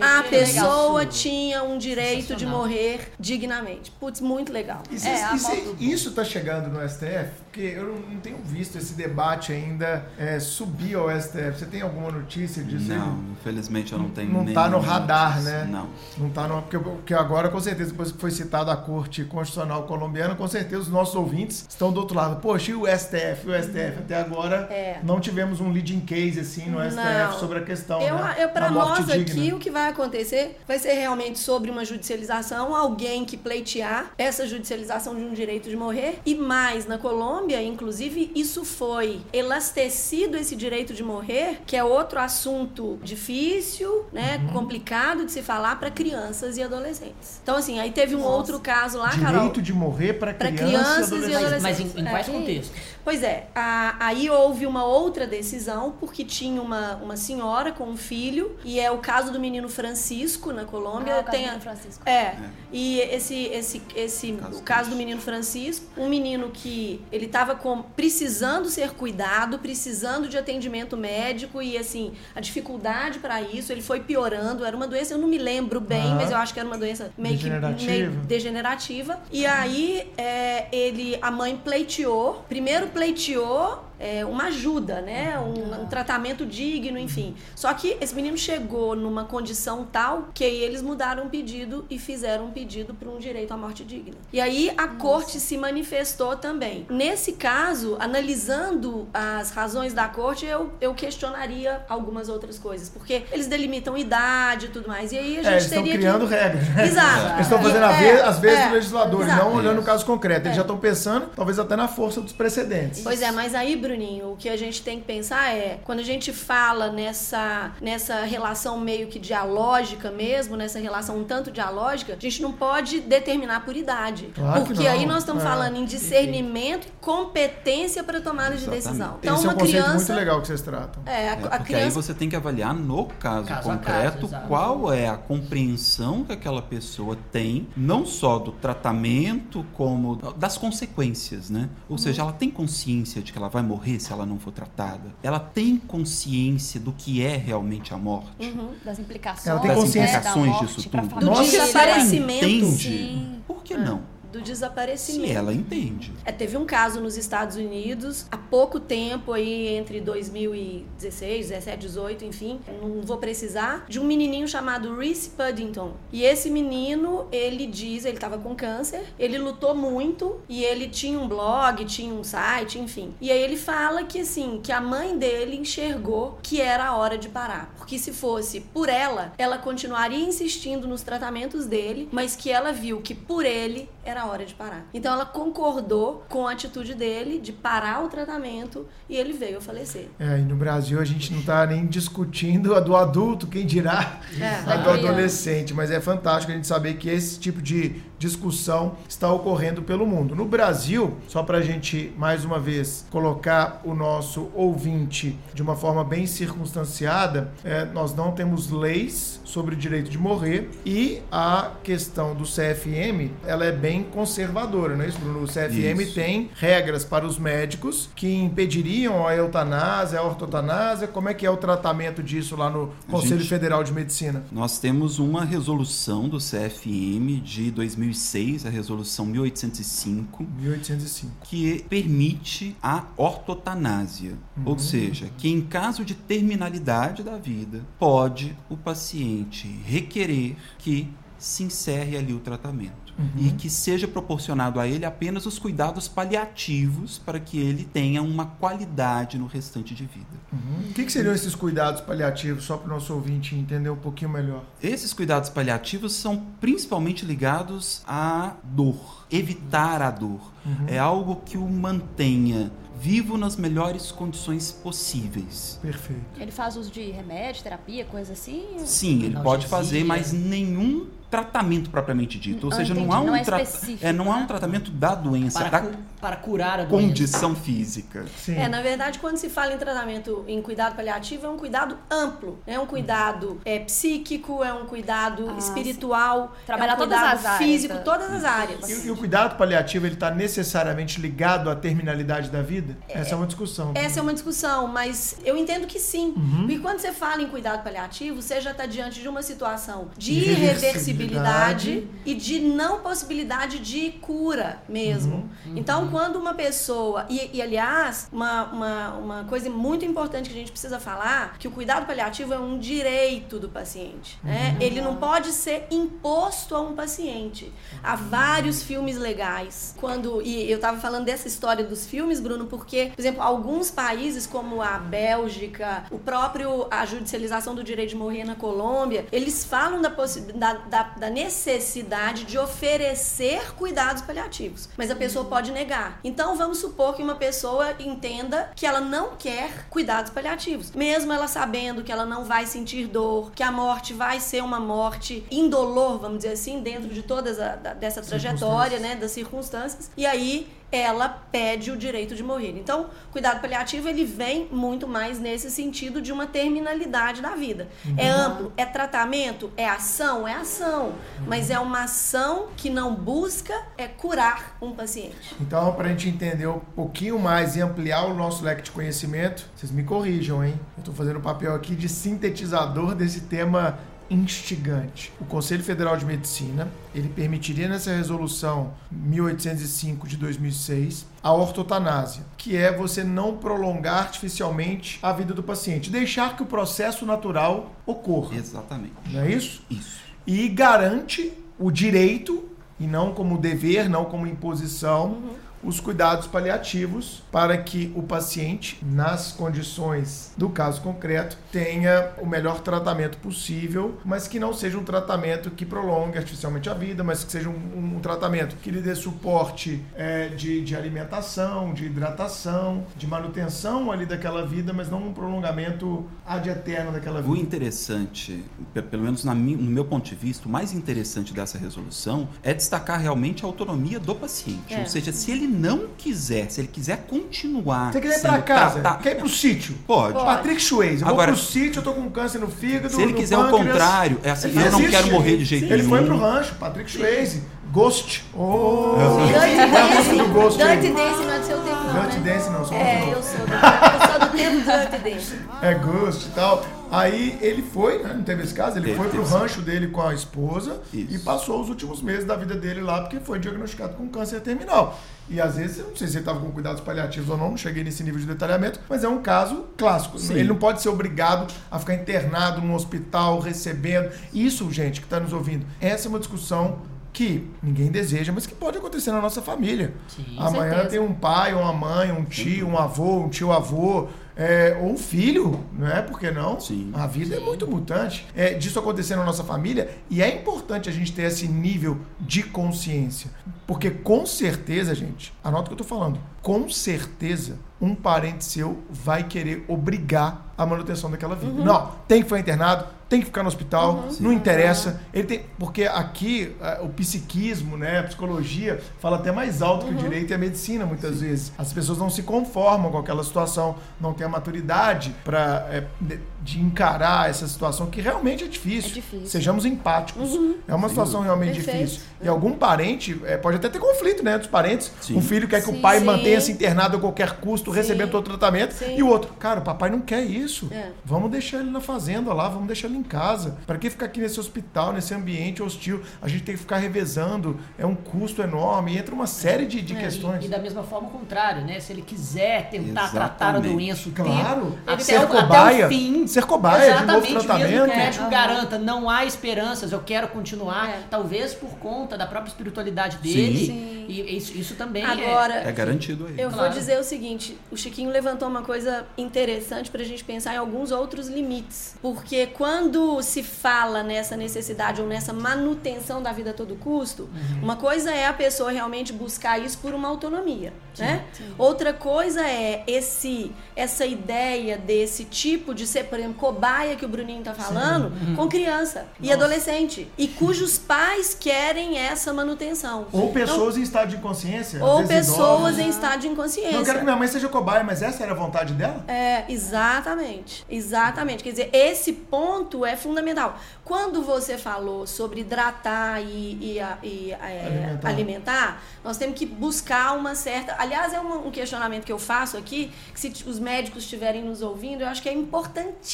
a legal. pessoa tinha um direito de morrer dignamente. Putz, muito legal. E É, isso está chegando no STF? Porque eu não, tenho visto esse debate ainda é, subir ao STF. Você tem alguma notícia disso? aí? Não, infelizmente eu não tenho Não tá no radar, notícia. né? Não. Não tá no, porque, porque agora, com certeza, depois que foi citada a Corte Constitucional Colombiana, com certeza os nossos ouvintes estão do outro lado. Poxa, e o STF? O STF? Até agora É. não tivemos um leading case assim no STF Não. sobre a questão. Eu, né, eu para nós aqui, digna. o que vai acontecer vai ser realmente sobre uma judicialização, alguém que pleitear essa judicialização de um direito de morrer. E mais, na Colômbia, inclusive, isso foi elastecido esse direito de morrer, que é outro assunto difícil, né, Uhum. complicado de se falar para crianças e adolescentes. Então, assim, aí teve um Nossa. outro caso lá, Carol. Direito de morrer para Pra criança crianças e e adolescente. Mas, mas em, em quais É. contextos? Pois é, a- aí houve uma outra decisão, porque tinha uma, uma senhora com um filho, e é o caso do menino Francisco na Colômbia. Ah, o caso Tem do a- menino Francisco. É. E esse, esse, esse, Caso o caso do menino Francisco, um menino que ele estava precisando ser cuidado, precisando de atendimento médico e assim a dificuldade para isso, ele foi piorando. Era uma doença, eu não me lembro bem, Aham. mas eu acho que era uma doença meio que Degenerativa. meio degenerativa. E aí é, ele, a mãe pleiteou, primeiro pleiteou pleiteou é, uma ajuda, né? Um, um tratamento digno, enfim. Só que esse menino chegou numa condição tal que aí eles mudaram o pedido e fizeram um pedido para um direito à morte digna. E aí a corte se manifestou também. Nesse caso, analisando as razões da corte, eu, eu questionaria algumas outras coisas, porque eles delimitam idade e tudo mais. E aí a gente É, eles estão teria criando que... regras. né? Exato. Eles estão fazendo a É, vez, as vezes é, do legislador, não olhando o caso concreto. Eles já estão pensando, talvez até na força dos precedentes. Pois é, mas aí, Bruninho, o que a gente tem que pensar é, quando a gente fala nessa, nessa relação meio que dialógica mesmo, nessa relação um tanto dialógica, a gente não pode determinar por idade. Claro que porque aí nós estamos É. falando em discernimento e competência para tomada de decisão. Esse é um uma conceito criança. muito legal que vocês tratam. É, a, É, a porque aí criança. você tem que avaliar no caso, Caso concreto caso, qual é a compreensão que aquela pessoa tem, não só do tratamento, como das consequências, né? Ou Uhum. seja, ela tem consciência de que ela vai morrer se ela não for tratada? Ela tem consciência do que é realmente a morte? Uhum. Das implicações. Ela tem né, consciência da implicações morte disso tudo. família. Do Nossa, desaparecimento. Entende? Sim. Por que não? Do Se desaparecimento. ela entende. É, teve um caso nos Estados Unidos há pouco tempo aí entre 2016, 17, 18, enfim, não vou precisar, de um menininho chamado Reese Puddington. E esse menino, ele diz, ele tava com câncer, ele lutou muito e ele tinha um blog, tinha um site, enfim. E aí ele fala que assim, que a mãe dele enxergou que era a hora de parar, porque se fosse por ela, ela continuaria insistindo nos tratamentos dele, mas que ela viu que por ele era a hora de parar. Então ela concordou com a atitude dele de parar o tratamento e ele veio a falecer. É, e no Brasil a gente não tá nem discutindo a do adulto, quem dirá É, a do criança. adolescente. Mas é fantástico a gente saber que esse tipo de discussão está ocorrendo pelo mundo. No Brasil, só para a gente mais uma vez colocar o nosso ouvinte de uma forma bem circunstanciada, é, nós não temos leis sobre o direito de morrer e a questão do CFM ela é bem conservadora, não é isso, Bruno? O CFM Isso. tem regras para os médicos que impediriam a eutanásia, a ortotanásia. Como é que é o tratamento disso lá no Conselho gente- Federal de Medicina? Nós temos uma resolução do CFM de 2006, a resolução 1805, 1805. que permite a ortotanásia. Ou seja, que em caso de terminalidade da vida, pode o paciente requerer que se encerre ali o tratamento. E que seja proporcionado a ele apenas os cuidados paliativos para que ele tenha uma qualidade no restante de vida. Uhum. O que, que seriam esses cuidados paliativos, só para o nosso ouvinte entender um pouquinho melhor? Esses cuidados paliativos são principalmente ligados à dor, evitar a dor. É algo que o mantenha vivo nas melhores condições possíveis. Perfeito. Ele faz uso de remédio, terapia, coisa assim? Sim, ele pode fazer, mas nenhum tratamento propriamente dito. Ou Ah, seja, não há um Não é tra- é, não há né? um tratamento da doença, Para, da para curar a doença. condição física. Sim. É, na verdade, quando se fala em tratamento em cuidado paliativo, é um cuidado amplo. É um cuidado é, psíquico, é um cuidado Ah, espiritual, Trabalhar é um todas cuidado as áreas físico, da- todas as áreas. E, e o cuidado paliativo, ele está necessariamente ligado à terminalidade da vida? Essa é uma discussão. Essa é uma discussão, mas eu entendo que sim. Uhum. Porque quando você fala em cuidado paliativo, você já está diante de uma situação de Irreversibilidade. irreversibilidade e de não possibilidade de cura mesmo. Então, quando uma pessoa. E, e, aliás, uma, uma, uma coisa muito importante que a gente precisa falar: que o cuidado paliativo é um direito do paciente. né? Ele não pode ser imposto a um paciente. Há vários filmes legais. Quando. E eu estava falando dessa história dos filmes, Bruno, porque, por exemplo, alguns países, como a Bélgica, o próprio a judicialização do direito de morrer na Colômbia, eles falam da, da, da, da necessidade de oferecer cuidados paliativos. Mas a pessoa pode negar. Então vamos supor que uma pessoa entenda que ela não quer cuidados paliativos. Mesmo ela sabendo que ela não vai sentir dor, que a morte vai ser uma morte indolor, vamos dizer assim, dentro de todas a, da- dessa trajetória, né, das circunstâncias. E aí ela pede o direito de morrer. Então, cuidado paliativo ele vem muito mais nesse sentido de uma terminalidade da vida. É amplo, é tratamento, é ação, é ação, mas é uma ação que não busca é curar um paciente. Então, para a gente entender um pouquinho mais e ampliar o nosso leque de conhecimento, vocês me corrijam, hein? Eu estou fazendo o papel aqui de sintetizador desse tema instigante. O Conselho Federal de Medicina, ele permitiria nessa resolução 1805 de 2006 a ortotanásia, que é você não prolongar artificialmente a vida do paciente, deixar que o processo natural ocorra. Exatamente. Não é isso? Isso. E garante o direito e não como dever, não como imposição, os cuidados paliativos para que o paciente, nas condições do caso concreto, tenha o melhor tratamento possível, mas que não seja um tratamento que prolongue artificialmente a vida, mas que seja um, um tratamento que lhe dê suporte é, de, de alimentação, de hidratação, de manutenção ali daquela vida, mas não um prolongamento ad eterno daquela O vida. interessante, pe- pelo menos na no meu ponto de vista, o mais interessante dessa resolução é destacar realmente a autonomia do paciente. É. Ou seja, se ele não quiser, se ele quiser continuar. Você quer ir pra casa? tratado- Quer ir pro sítio? Pode. Patrick Swayze, eu Agora- vou pro sítio, eu tô com câncer no fígado, Se ele no quiser o pâncreas. contrário, é assim, Ele eu não existe. quero morrer de jeito Ele nenhum. foi pro rancho, Patrick Swayze, Ghost. Oh, é música Dance, não é do seu tempo, não, Dirty né? Dance não, só É, eu sou, do, eu sou do tempo Dirty Dance. É Ghost e tal. Aí ele foi, né, não teve esse caso, ele Teve, foi pro teve rancho dele com a esposa Isso. e passou os últimos meses da vida dele lá porque foi diagnosticado com câncer terminal. E às vezes, eu não sei se ele estava com cuidados paliativos ou não, não cheguei nesse nível de detalhamento, mas é um caso clássico. Sim. Ele não pode ser obrigado a ficar internado num hospital, recebendo. Isso, gente, que está nos ouvindo, essa é uma discussão que ninguém deseja, mas que pode acontecer na nossa família. Sim. Amanhã certeza. tem um pai, uma mãe, um tio, um avô, um tio-avô, é, ou um filho, não é? Por que não? Sim. A vida é muito mutante. É, disso acontecer na nossa família e é importante a gente ter esse nível de consciência. Porque com certeza, gente, anota o que eu tô falando, com certeza um parente seu vai querer obrigar a manutenção daquela vida. Não, tem que ficar internado, tem que ficar no hospital, não interessa. Ele tem, porque aqui eh, o psiquismo, né, a psicologia fala até mais alto que o direito e a medicina muitas vezes. As pessoas não se conformam com aquela situação, não têm a maturidade para de, de encarar essa situação que realmente é difícil. É difícil. Sejamos empáticos. É uma situação realmente Perfeito. difícil. E algum parente eh, pode até ter conflito, né, dos parentes. Sim. Um filho quer que o Sim. pai Sim. mantenha-se internado a qualquer custo, recebendo todo o tratamento, Sim. e o outro, cara, o papai não quer isso. É. Vamos deixar ele na fazenda lá, vamos deixar ele em casa. Para que ficar aqui nesse hospital, nesse ambiente hostil? A gente tem que ficar revezando, é um custo enorme, e entra uma série de, de É, questões. E, e da mesma forma o contrário, né? Se ele quiser tentar tratar a Exatamente. doença o Claro, tempo, até até, o, até o fim. Ser cobaia de novo Exatamente, mesmo tratamento. que o médico garanta, não há esperanças, eu quero continuar, É. talvez por conta da própria espiritualidade dele. Sim. E isso, isso também é- Agora, É garantido aí. Eu vou Claro. dizer o seguinte: o Chiquinho levantou uma coisa interessante para a gente pensar em alguns outros limites. Porque quando se fala nessa necessidade ou nessa manutenção da vida a todo custo, uma coisa é a pessoa realmente buscar isso por uma autonomia. né? Outra coisa é esse essa ideia desse tipo de ser, por exemplo, cobaia que o Bruninho tá falando, com criança e adolescente. E cujos pais querem essa manutenção. Ou pessoas em estado de inconsciência. Ou pessoas idosos. em estado de inconsciência. Não quero que minha mãe seja cobaia, mas essa era a vontade dela? É, exatamente. Exatamente. Quer dizer, esse ponto é fundamental. Quando você falou sobre hidratar e, e, e, é, Alimentar. alimentar. nós temos que buscar uma certa. Aliás, é um, um questionamento que eu faço aqui, que se os médicos estiverem nos ouvindo, eu acho que é importantíssimo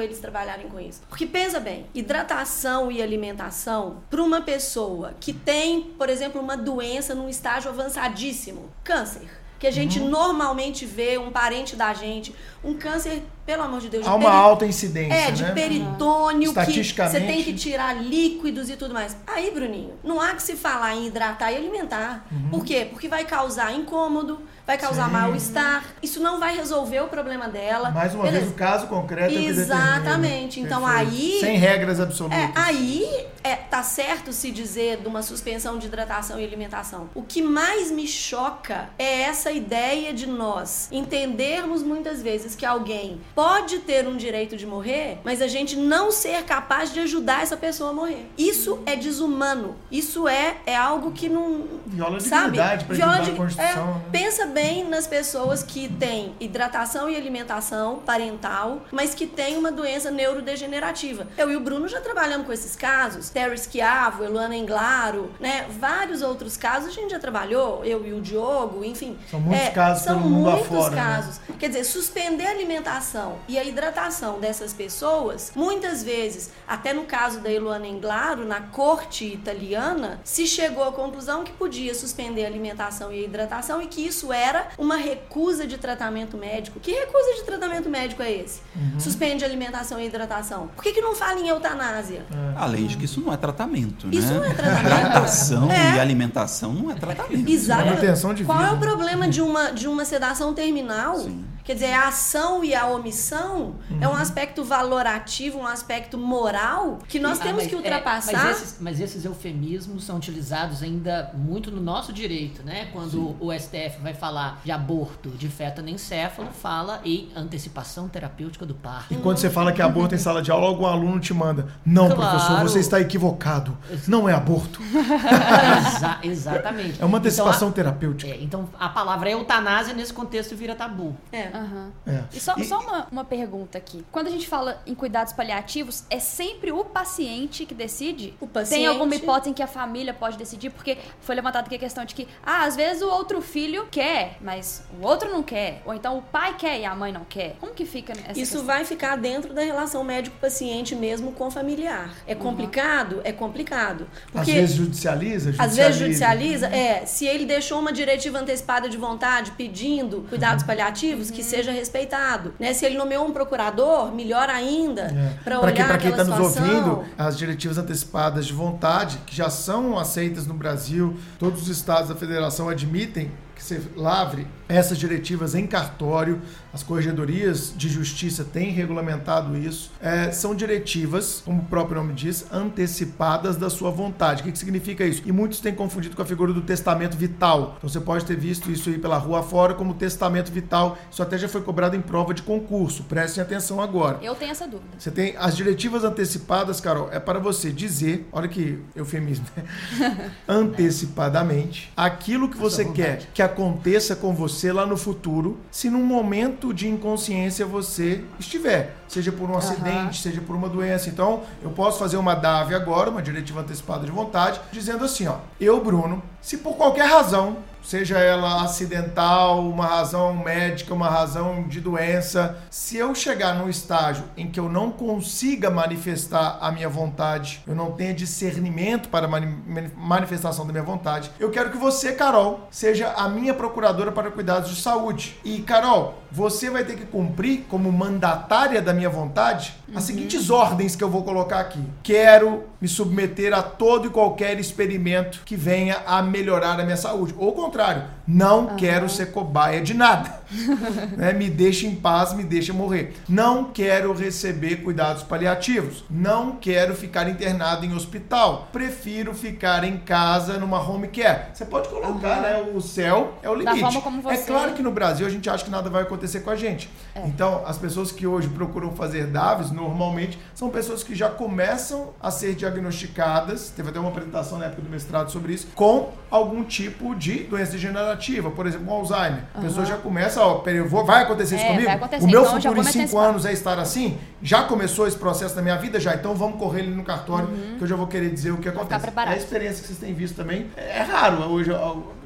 eles trabalharem com isso. Porque pensa bem, hidratação e alimentação para uma pessoa que tem, por exemplo, uma doença num estágio avançadíssimo, câncer. Que a gente Uhum. normalmente vê um parente da gente, um câncer, pelo amor de Deus, de Há uma peri- alta incidência, é, de né? peritônio, que Estatisticamente. você tem que tirar líquidos e tudo mais. Aí, Bruninho, não há que se falar em hidratar e alimentar. Por quê? Porque vai causar incômodo, vai causar mal-estar. Isso não vai resolver o problema dela. Mais uma Beleza. vez, o caso concreto é Exatamente. determina. Então, Perfeito. aí- Sem regras absolutas. É, aí é, tá certo se dizer de uma suspensão de hidratação e alimentação. O que mais me choca é essa ideia de nós entendermos muitas vezes que alguém pode ter um direito de morrer, mas a gente não ser capaz de ajudar essa pessoa a morrer. Isso é desumano. Isso é, é algo que não. Viola a sabe? dignidade, prejudicar Viola a Constituição, é, né? Pensa bem nas pessoas que têm hidratação e alimentação parental, mas que têm uma doença neurodegenerativa. Eu e o Bruno já trabalhamos com esses casos. Terry Schiavo, Eluana Englaro, né? Vários outros casos a gente já trabalhou. Eu e o Diogo, enfim. São muitos É, casos São pelo mundo muitos afora, né? casos. Quer dizer, suspender a alimentação e a hidratação dessas pessoas, muitas vezes, até no caso da Eluana Englaro, na corte italiana, se chegou à conclusão que podia suspender a alimentação e a hidratação e que isso uma recusa de tratamento médico. Que recusa de tratamento médico é esse? Uhum. Suspende a alimentação e a hidratação. Por que, que não fala em eutanásia? Além de que isso não é tratamento, Isso né? não é tratamento. Hidratação É. e alimentação não é tratamento. Exato. De Qual é o né? problema de uma, de uma sedação terminal? Sim. Quer dizer, a ação e a omissão é Uhum. um aspecto valorativo, um aspecto moral que nós Ah, temos mas- que é, ultrapassar. mas, esses, mas esses eufemismos são utilizados ainda muito no nosso direito, né? Quando o STF vai falar de aborto de feto anencéfalo, fala em antecipação terapêutica do parto. E quando você fala que é aborto em sala de aula, algum aluno te manda. Não, Claro. professor, você está equivocado. Não é aborto. Exa- exatamente. É uma antecipação Então, terapêutica. a, é, então a palavra eutanásia nesse contexto vira tabu. É. Aham. É. E só, E- só uma, uma pergunta aqui. Quando a gente fala em cuidados paliativos, é sempre o paciente que decide? O paciente- Tem alguma hipótese em que a família pode decidir? Porque foi levantada aqui a questão de que, ah, às vezes o outro filho quer, mas o outro não quer. Ou então o pai quer e a mãe não quer. Como que fica essa Isso questão? vai ficar dentro da relação médico-paciente mesmo com familiar. É complicado? É complicado. Às Porque vezes judicializa, judicializa. Às vezes judicializa, é, se ele deixou uma diretiva antecipada de vontade pedindo cuidados paliativos, que seja respeitado. Né? Se ele nomeou um procurador, melhor ainda, É. para olhar quem, pra quem aquela tá nos ouvindo, as diretivas antecipadas de vontade, que já são aceitas no Brasil, todos os estados da federação admitem que você lavre essas diretivas em cartório, as corregedorias de justiça têm regulamentado isso. É, são diretivas, como o próprio nome diz, antecipadas da sua vontade. O que, que significa isso? E muitos têm confundido com a figura do testamento vital. Então você pode ter visto isso aí pela rua fora como testamento vital. Isso até já foi cobrado em prova de concurso. Prestem atenção agora. Eu tenho essa dúvida. Você tem as diretivas antecipadas, Carol, é para você dizer, olha que eufemismo, né? antecipadamente, aquilo que você quer que aconteça com você lá no futuro, se num momento de inconsciência você estiver, seja por um acidente, seja por uma doença. Então, eu posso fazer uma DAV agora, uma diretiva antecipada de vontade, dizendo assim, ó, eu, Bruno, se por qualquer razão seja ela acidental, uma razão médica, uma razão de doença, se eu chegar num estágio em que eu não consiga manifestar a minha vontade, eu não tenha discernimento para manifestação da minha vontade, eu quero que você, Carol, seja a minha procuradora para cuidados de saúde. E, Carol, você vai ter que cumprir como mandatária da minha vontade as seguintes ordens que eu vou colocar aqui. Quero me submeter a todo e qualquer experimento que venha a melhorar a minha saúde. Ou contrário, não quero ser cobaia de nada. Né? Me deixe em paz, me deixe morrer. Não quero receber cuidados paliativos. Não quero ficar internado em hospital. Prefiro ficar em casa numa home care. Você pode colocar, né? O céu é o limite. forma como É você- claro que no Brasil a gente acha que nada vai acontecer com a gente. Então, as pessoas que hoje procuram fazer DAVs, normalmente, são pessoas que já começam a ser diagnosticadas, teve até uma apresentação na época do mestrado sobre isso, com algum tipo de doença degenerativa, por exemplo, um Alzheimer. A pessoa já começa, ó, vou, vai acontecer isso É, comigo? acontecer, o meu então futuro em cinco anos é estar assim? Já começou esse processo na minha vida? Já, então vamos correr ali no cartório, que eu já vou querer dizer o que acontece. É a experiência que vocês têm visto também. É raro hoje,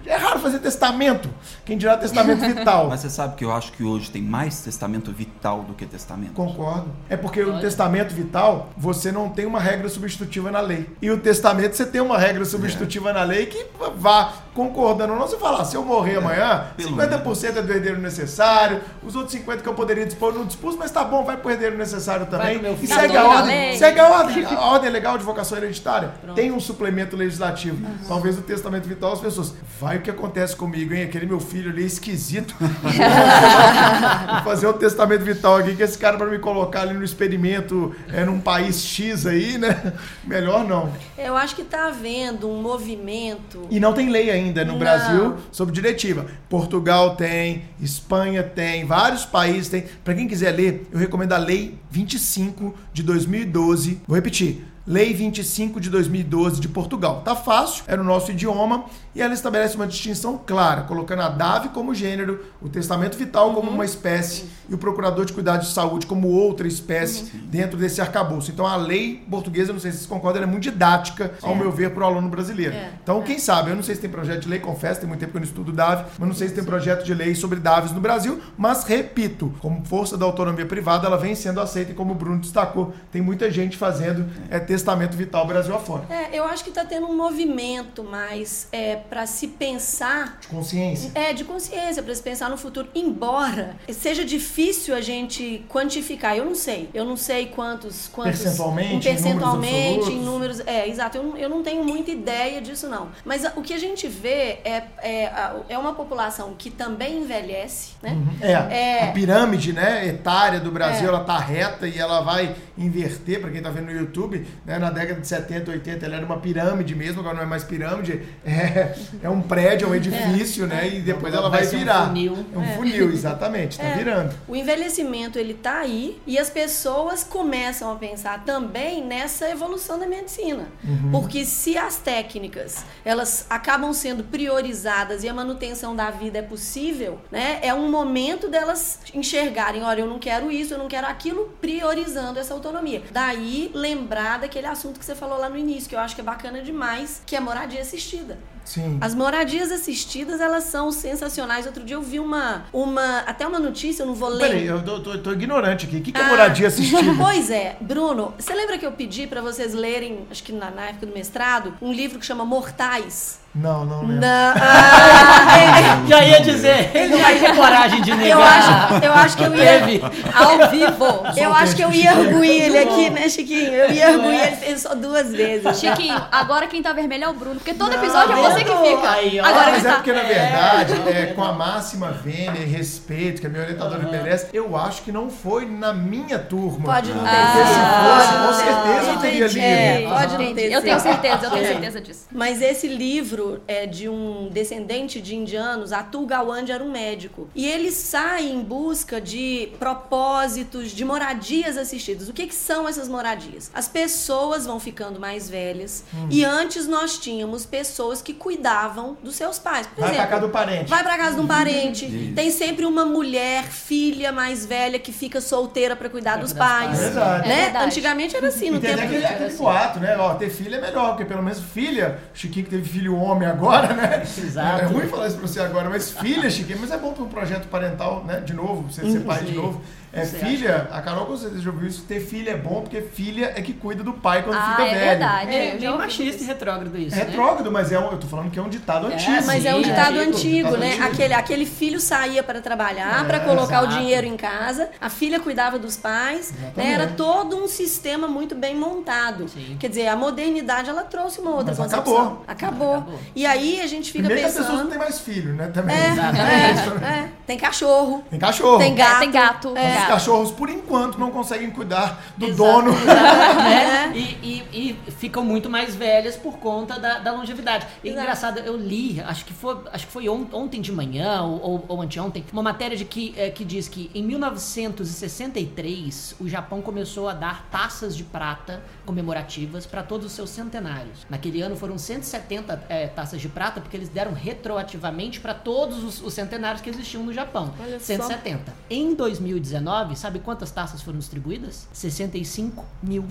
é raro fazer testamento. Quem dirá testamento vital. Mas você sabe que eu acho que hoje tem mais testamento vital do que testamento. Concordo. É porque o testamento vital, você não tem uma regra substitutiva na lei. E o testamento, você tem uma regra substitutiva na lei que vá concordando. Não você falar, se eu morrer amanhã, Pelo 50% é do herdeiro necessário, os outros 50% que eu poderia dispor, eu não dispus, mas tá bom, vai pro herdeiro necessário também. E filho. segue Tá a ordem, lei. segue a ordem, a ordem legal de vocação hereditária. Tem um suplemento legislativo. Talvez o testamento vital, as pessoas, vai o que acontece comigo, hein? Aquele meu filho ali é esquisito. Vou fazer o testamento vital aqui, que esse cara para me colocar ali no experimento é num país X aí, né? Melhor não. Eu acho que está havendo um movimento. E não tem lei ainda no Não. Brasil sobre diretiva. Portugal tem, Espanha tem, vários países tem. Para quem quiser ler, eu recomendo a Lei 25 de 2012. Vou repetir. Lei 25 de 2012 de Portugal. Tá fácil, é no nosso idioma e ela estabelece uma distinção clara, colocando a DAV como gênero, o testamento vital como uma espécie e o procurador de cuidado de saúde como outra espécie dentro desse arcabouço. Então a lei portuguesa, não sei se vocês concordam, ela é muito didática, ao meu ver, para o aluno brasileiro. É. Então, quem sabe, eu não sei se tem projeto de lei, confesso, tem muito tempo que eu não estudo DAV, mas não sei se tem projeto de lei sobre DAVs no Brasil, mas repito, como força da autonomia privada, ela vem sendo aceita e como o Bruno destacou, tem muita gente fazendo é, testamento vital Brasil afora. É, eu acho que está tendo um movimento mais é, para se pensar De consciência. É, de consciência, para se pensar no futuro. Embora seja difícil a gente quantificar, eu não sei. Eu não sei quantos. quantos Percentualmente, um em percentualmente, números em números. É, exato. Eu não, eu não tenho muita ideia disso, não. Mas a- o que a gente vê é, é, é uma população que também envelhece, né? É, É. a pirâmide, né, etária do Brasil, É. ela tá reta e ela vai inverter, para quem tá vendo no YouTube, né, na década de 70, 80, ela era uma pirâmide mesmo, agora não é mais pirâmide, é, é um prédio, é um edifício, né, e depois ela vai, Vai ser um virar. funil. É um funil, exatamente, tá É. virando. O envelhecimento ele tá aí e as pessoas começam a pensar também nessa evolução da medicina. Porque se as técnicas, elas acabam sendo priorizadas e a manutenção da vida é possível, né? É um momento delas enxergarem, olha, eu não quero isso, eu não quero aquilo, priorizando essa autonomia. Daí lembrar daquele assunto que você falou lá no início, que eu acho que é bacana demais, que é moradia assistida. Sim. As moradias assistidas, elas são sensacionais. Outro dia eu vi uma, uma até uma notícia, eu não vou ler. Peraí, eu tô, tô- tô ignorante aqui. O que, que é Ah. moradia assistida? Pois é, Bruno, você lembra que eu pedi pra vocês lerem, acho que na, na época do mestrado, um livro que chama Mortais? Não, não lembro. Na, ah, Já ia dizer, ele não vai ter coragem de negar. eu, acho, eu acho que eu ia. Teve. Ao vivo. Eu acho que eu ia arguir ele aqui, né, Chiquinho? Eu ia arguir ele fez só duas vezes. Chiquinho, agora quem tá vermelho é o Bruno, porque todo episódio Não, é você que não. fica. Aí, ó. Ah, Agora mas é tá. porque, na verdade, é, com a máxima vênia e respeito que a minha orientadora me merece, eu acho que não foi na minha turma. Pode não ter Porque se sido. fosse, com não certeza eu teria lido. É, pode não ter Eu tenho sido. certeza, eu tenho É. certeza disso. Mas esse livro é de um descendente de indianos, Atul Gawande era um médico. E ele sai em busca de propósitos, de moradias assistidas. O que, que são essas moradias? As pessoas vão ficando mais velhas Hum. e antes nós tínhamos pessoas que cuidavam dos seus pais. Por Vai pra exemplo, casa do parente. Vai pra casa de um parente. Isso. Tem sempre uma mulher, filha mais velha que fica solteira pra cuidar Pra dos pais. pais. Verdade. Né? É verdade. Antigamente era assim, no E tem tempo até aquele, aquele boato, né? Ó, ter filho é melhor, porque pelo menos filha, Chiquinho que teve filho homem agora, né? Exato. É ruim falar isso pra você agora, mas filha, Chiquinho, mas é bom para um projeto parental, né? De novo, você ser pai de novo. É Você filha, a Carol com certeza já ouviu isso, ter filha é bom, porque filha é que cuida do pai quando Ah, fica é velho. verdade. É, meio ouvi machista e retrógrado isso, É né? retrógrado, mas é um, eu tô falando que é um ditado É, antigo. Mas é um ditado é antigo, ditado né? antigo. Aquele, aquele filho saía para trabalhar, É, para colocar o exato. dinheiro em casa, a filha cuidava dos pais, né? Era todo um sistema muito bem montado. Sim. Quer dizer, a modernidade ela trouxe uma outra Mas concepção. acabou. Acabou. Acabou. E aí a gente fica Primeiro que as pessoas não pensando. têm mais filho, né? Também. É, é, é. Tem cachorro, Tem cachorro. tem gato. É, tem gato. Os cachorros, por enquanto, não conseguem cuidar do Exato, dono. né? E, e- e ficam muito mais velhas por conta da, da longevidade. E engraçado, eu li, acho que foi, acho que foi on- ontem de manhã ou, ou, ou anteontem, uma matéria de que, eh, que diz que em 1963 o Japão começou a dar taças de prata comemorativas para todos os seus centenários. Naquele ano foram 170 eh, taças de prata porque eles deram retroativamente para todos os, os centenários que existiam no Japão. Olha só. 170. Em 2019, sabe quantas taças foram distribuídas? 65 mil.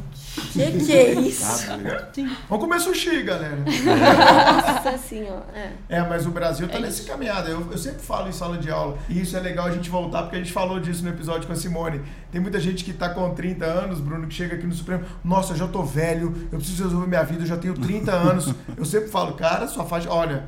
Que que é isso? Vamos comer sushi, galera. Nossa senhora. É. É, mas o Brasil tá É nesse caminhada. Eu, eu sempre falo em sala de aula. E isso é legal a gente voltar, porque a gente falou disso no episódio com a Simone. Tem muita gente que tá com 30 anos, Bruno, que chega aqui no Supremo. Nossa, eu já tô velho, eu preciso resolver minha vida, eu já tenho 30 anos. Eu sempre falo, cara, sua faixa. Olha.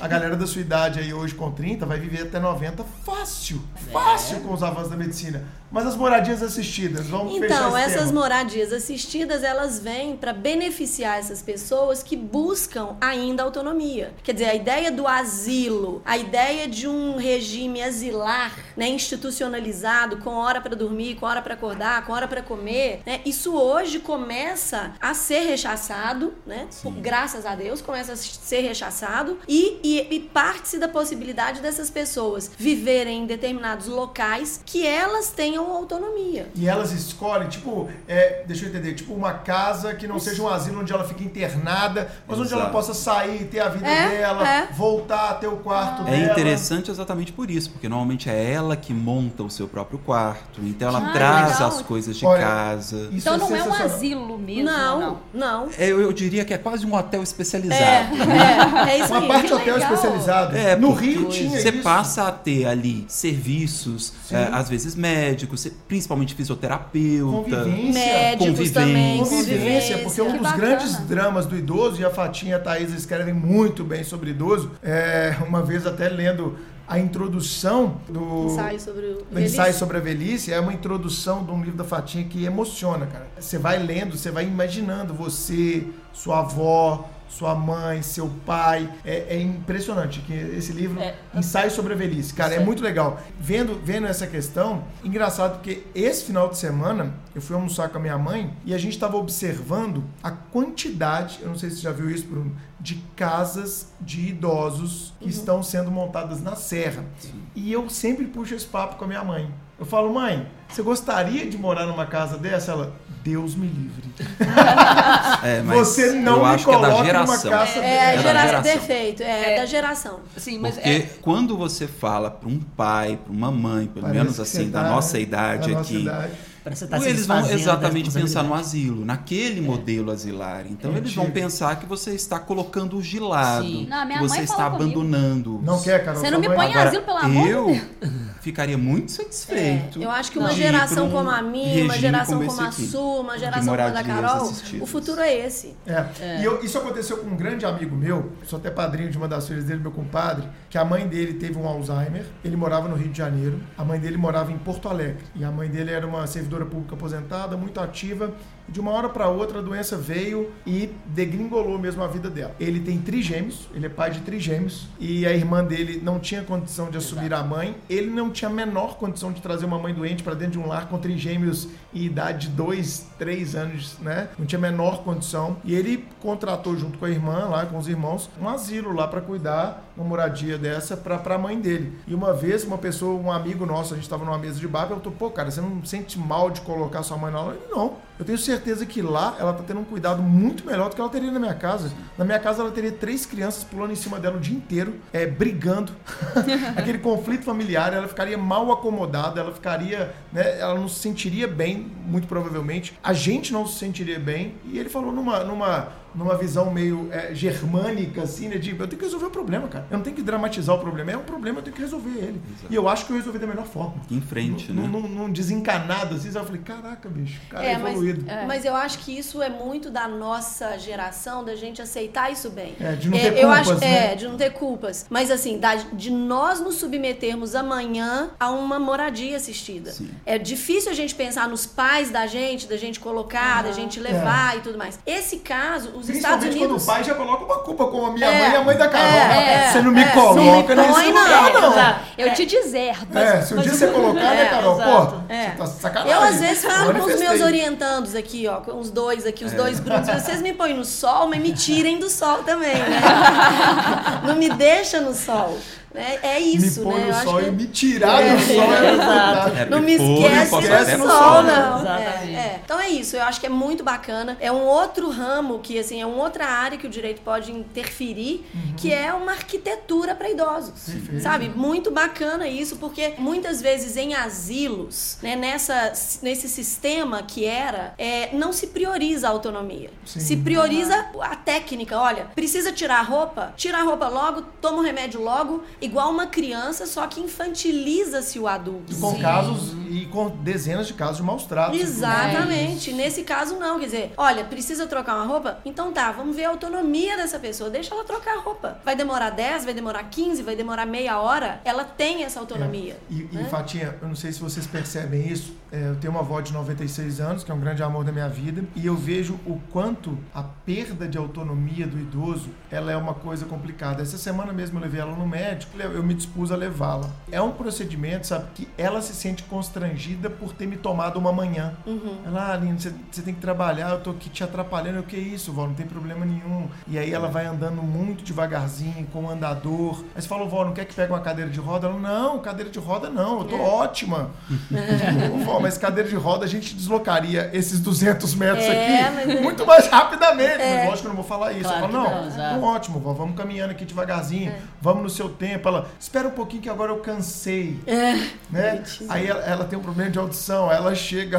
A galera da sua idade aí hoje com 30 vai viver até 90 fácil. Fácil com os avanços da medicina. Mas as moradias assistidas, vamos Então, essas tema. moradias assistidas, elas vêm para beneficiar essas pessoas que buscam ainda autonomia. Quer dizer, a ideia do asilo, a ideia de um regime asilar, né, institucionalizado, com hora para dormir, com hora para acordar, com hora para comer, né, isso hoje começa a ser rechaçado, né? Graças a Deus, começa a ser rechaçado e, e, e parte-se da possibilidade dessas pessoas viverem em determinados locais que elas tenham autonomia. E elas escolhem, tipo, é, deixa eu entender, tipo uma casa que não seja um asilo onde ela fica internada, mas onde ela Exato. possa sair, ter a vida É, dela, é. voltar, ter o quarto É dela. interessante exatamente por isso, porque normalmente é ela que monta o seu próprio quarto, então ela Ah, traz legal. as coisas de Olha, casa. Isso Então não é um asilo mesmo, não, não. não. É, eu, eu diria que é quase um hotel especializado. É, é isso Uma parte hotel legal. especializada. É, no Rio tinha Você isso. passa a ter ali serviços, é, às vezes médicos, principalmente fisioterapeuta. Convivência. Médicos Convivência. também, Convivência, porque um Que dos bacana. grandes dramas do idoso, e a Fatinha e a Thaís escrevem muito bem sobre idoso, é, uma vez até lendo a introdução do Ensaio sobre o do ensaio sobre a velhice, é uma introdução de um livro da Fatinha que emociona, cara. Você vai lendo, você vai imaginando você, sua avó, sua mãe, seu pai. É, é impressionante que esse livro, É. Ensaio sobre a Velhice, cara, é muito legal. Vendo, vendo essa questão, engraçado porque esse final de semana eu fui almoçar com a minha mãe e a gente estava observando a quantidade, eu não sei se você já viu isso, Bruno, de casas de idosos que estão sendo montadas na serra. E eu sempre puxo esse papo com a minha mãe. Eu falo, mãe, você gostaria de morar numa casa dessa? Ela, Deus me livre. É, mas Você não eu me acho que é da coloque numa geração. casa É, É a da geração, geração. perfeito, é, É. da geração. Sim, mas Porque é, quando você fala para um pai, para uma mãe, pelo Parece menos assim, da tá nossa idade nossa aqui, idade. que você tá eles vão exatamente da pensar no asilo, naquele modelo asilar. Então eles vão pensar que você está colocando-os de lado, Sim. Não, você está comigo. abandonando. Não quer, Carol? Você não me põe em asilo, pelo amor eu de ficaria muito satisfeito. Eu acho que uma geração um como a minha, uma geração como como a sua, uma geração como a da Carol, assistidas. o futuro é esse. É. E eu- isso aconteceu com um grande amigo meu, sou até padrinho de uma das filhas dele, meu compadre, que a mãe dele teve um Alzheimer, ele morava no Rio de Janeiro, a mãe dele morava em Porto Alegre. E a mãe dele era uma servidora pública aposentada, muito ativa, de uma hora para outra a doença veio e degringolou mesmo a vida dela. Ele tem trigêmeos, ele é pai de trigêmeos, e a irmã dele não tinha condição de assumir a mãe, ele não tinha a menor condição de trazer uma mãe doente para dentro de um lar com trigêmeos em idade de 2, 3 anos, né? Não tinha a menor condição. E ele contratou junto com a irmã, lá com os irmãos, um asilo lá para cuidar, uma moradia dessa para a mãe dele. E uma vez, uma pessoa, um amigo nosso, a gente estava numa mesa de bar, perguntou: pô, cara, você não sente mal de colocar sua mãe na aula? Ele, não. Eu tenho certeza que lá ela tá tendo um cuidado muito melhor do que ela teria na minha casa. Na minha casa ela teria três crianças pulando em cima dela o dia inteiro, é, brigando. Aquele conflito familiar, ela ficaria mal acomodada, ela ficaria, né, ela não se sentiria bem, muito provavelmente. A gente não se sentiria bem. E ele falou numa, numa, numa visão meio é, germânica, assim, né? De eu tenho que resolver o problema, cara. Eu não tenho que dramatizar o problema. É um problema, eu tenho que resolver ele. E eu acho que eu resolvi da melhor forma. Em frente, Num, né? num, num desencanado, assim, eu falei, caraca, bicho, o cara é, É, mas, evoluído. mas eu acho que isso é muito da nossa geração, da gente aceitar isso bem. É, de não É, ter eu culpas, acho, né? É, de não ter culpas. Mas assim, da- de nós nos submetermos amanhã a uma moradia assistida. Sim. É difícil a gente pensar nos pais da gente, da gente colocar, da gente levar e tudo mais. Esse caso, os Estados Principalmente Unidos. quando o pai já coloca uma culpa como a minha É, mãe e a mãe da Carol. é, você não me é, coloca não me nesse põe, lugar, não. não. Exato. Eu te deserdo. É, se um dia você colocar, né, É, Carol? Pô, É. você tá sacanagem. Eu, às vezes, falo com os meus orientandos aqui, ó, com os dois aqui, os dois Brunos. Vocês me põem no sol, mas me tirem do sol também, né? Não me deixa no sol. Né? É isso, me põe né? Eu no acho sol que- e me tirar É. do sol. É, Exato. É, Não me esquece posso do até sol, no sol, né? não. Exatamente. É, é. Então é isso, eu acho que é muito bacana. É um outro ramo que, assim, é uma outra área que o direito pode interferir, que é uma arquitetura para idosos. Perfeito. Sabe? Muito bacana isso, porque muitas vezes em asilos, né, nessa, nesse sistema que era, é, não se prioriza a autonomia. Sim. Se prioriza a técnica. Olha, precisa tirar a roupa? Tira a roupa logo, toma o remédio logo, igual uma criança, só que infantiliza-se o adulto. Com Sim. casos e com dezenas de casos de maus tratos. Exatamente. Nesse caso, não. Quer dizer, olha, precisa trocar uma roupa? Então tá, vamos ver a autonomia dessa pessoa. Deixa ela trocar a roupa. Vai demorar 10, vai demorar 15, vai demorar meia hora. Ela tem essa autonomia. E, e né? Fatinha, eu não sei se vocês percebem isso. é, eu tenho uma avó de 96 anos, que é um grande amor da minha vida, e eu vejo o quanto a perda de autonomia do idoso ela é uma coisa complicada. Essa semana mesmo eu levei ela no médico, eu me dispus a levá-la. É um procedimento, sabe, que ela se sente constrangida por ter me tomado uma manhã. Ela, ah, Aline, você, você tem que trabalhar, eu tô aqui te atrapalhando. Eu, que isso, vó, não tem problema nenhum. E aí ela vai andando muito devagarzinho, com o andador. Aí você falou, vó, não quer que pegue uma cadeira de roda? Ela, não, cadeira de roda não, eu tô ótima. Tipo, vó, mas cadeira de roda a gente deslocaria esses 200 metros É, aqui mas é- muito mais rapidamente. Mas lógico que eu não vou falar isso. Claro eu falo, não, não, ótimo, vó, vamos caminhando aqui devagarzinho, É. vamos no seu tempo. Ela, espera um pouquinho que agora eu cansei. É. Né? Aí ela, ela tem um problema de audição, ela chega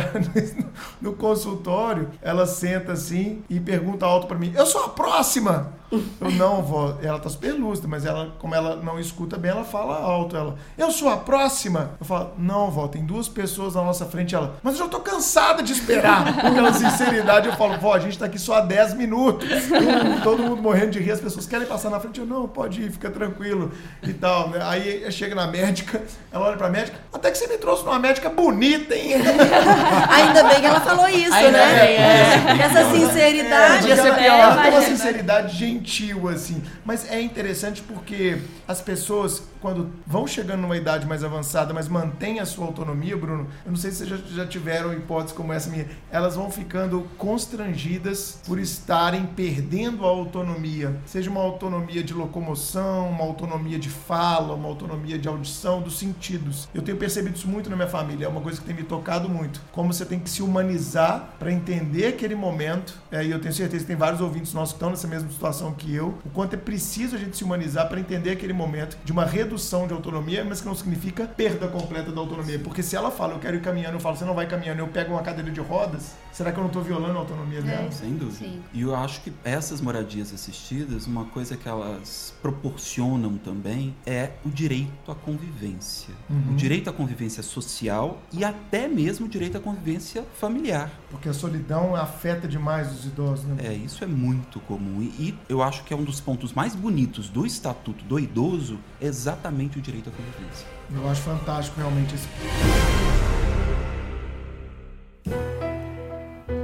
no consultório, ela senta assim e pergunta alto pra mim: Eu sou a próxima! Eu não, vó, ela tá super lúcida, mas ela, como ela não escuta bem, ela fala alto. Ela, eu sou a próxima! Eu falo, não, vó, tem duas pessoas na nossa frente. Ela, mas eu já tô cansada de esperar. Com aquela sinceridade, eu falo, vó, a gente tá aqui só há 10 minutos. Todo mundo morrendo de rir, as pessoas querem passar na frente. Eu, não, pode ir, fica tranquilo e tal. né? Aí chega na médica, ela olha pra médica, até que você me trouxe uma médica bonita, hein? Ainda bem que ela falou isso, Ainda né? bem, é. Essa sinceridade. Ser ela, pior. ela tem uma sinceridade gentil, assim. Mas é interessante porque as pessoas, quando vão chegando numa idade mais avançada, mas mantêm a sua autonomia, Bruno, eu não sei se vocês já, já tiveram hipóteses como essa minha, elas vão ficando constrangidas por estarem perdendo a autonomia. Seja uma autonomia de locomoção, uma autonomia de fala, uma autonomia de audição, dos sentidos. Eu tenho percebido isso muito na minha família, é uma coisa que tem me tocado muito. Como você tem que se humanizar para entender aquele momento. É, e eu tenho certeza que tem vários ouvintes nossos que estão nessa mesma situação que eu. O quanto é preciso a gente se humanizar para entender aquele momento de uma redução de autonomia, mas que não significa perda completa da autonomia. Porque se ela fala, eu quero ir caminhando, eu falo, você não vai caminhando, eu pego uma cadeira de rodas, será que eu não estou violando a autonomia dela? Sem dúvida. Sim. E eu acho que essas moradias assistidas, uma coisa que elas proporcionam também é o direito à convivência. Uhum. O direito à convivência social e até mesmo o direito à convivência familiar. Porque a solidão afeta demais os idosos, né? É, isso é muito comum. E, e eu acho que é um dos pontos mais bonitos do Estatuto do Idoso exatamente o direito à convivência. Eu acho fantástico realmente esse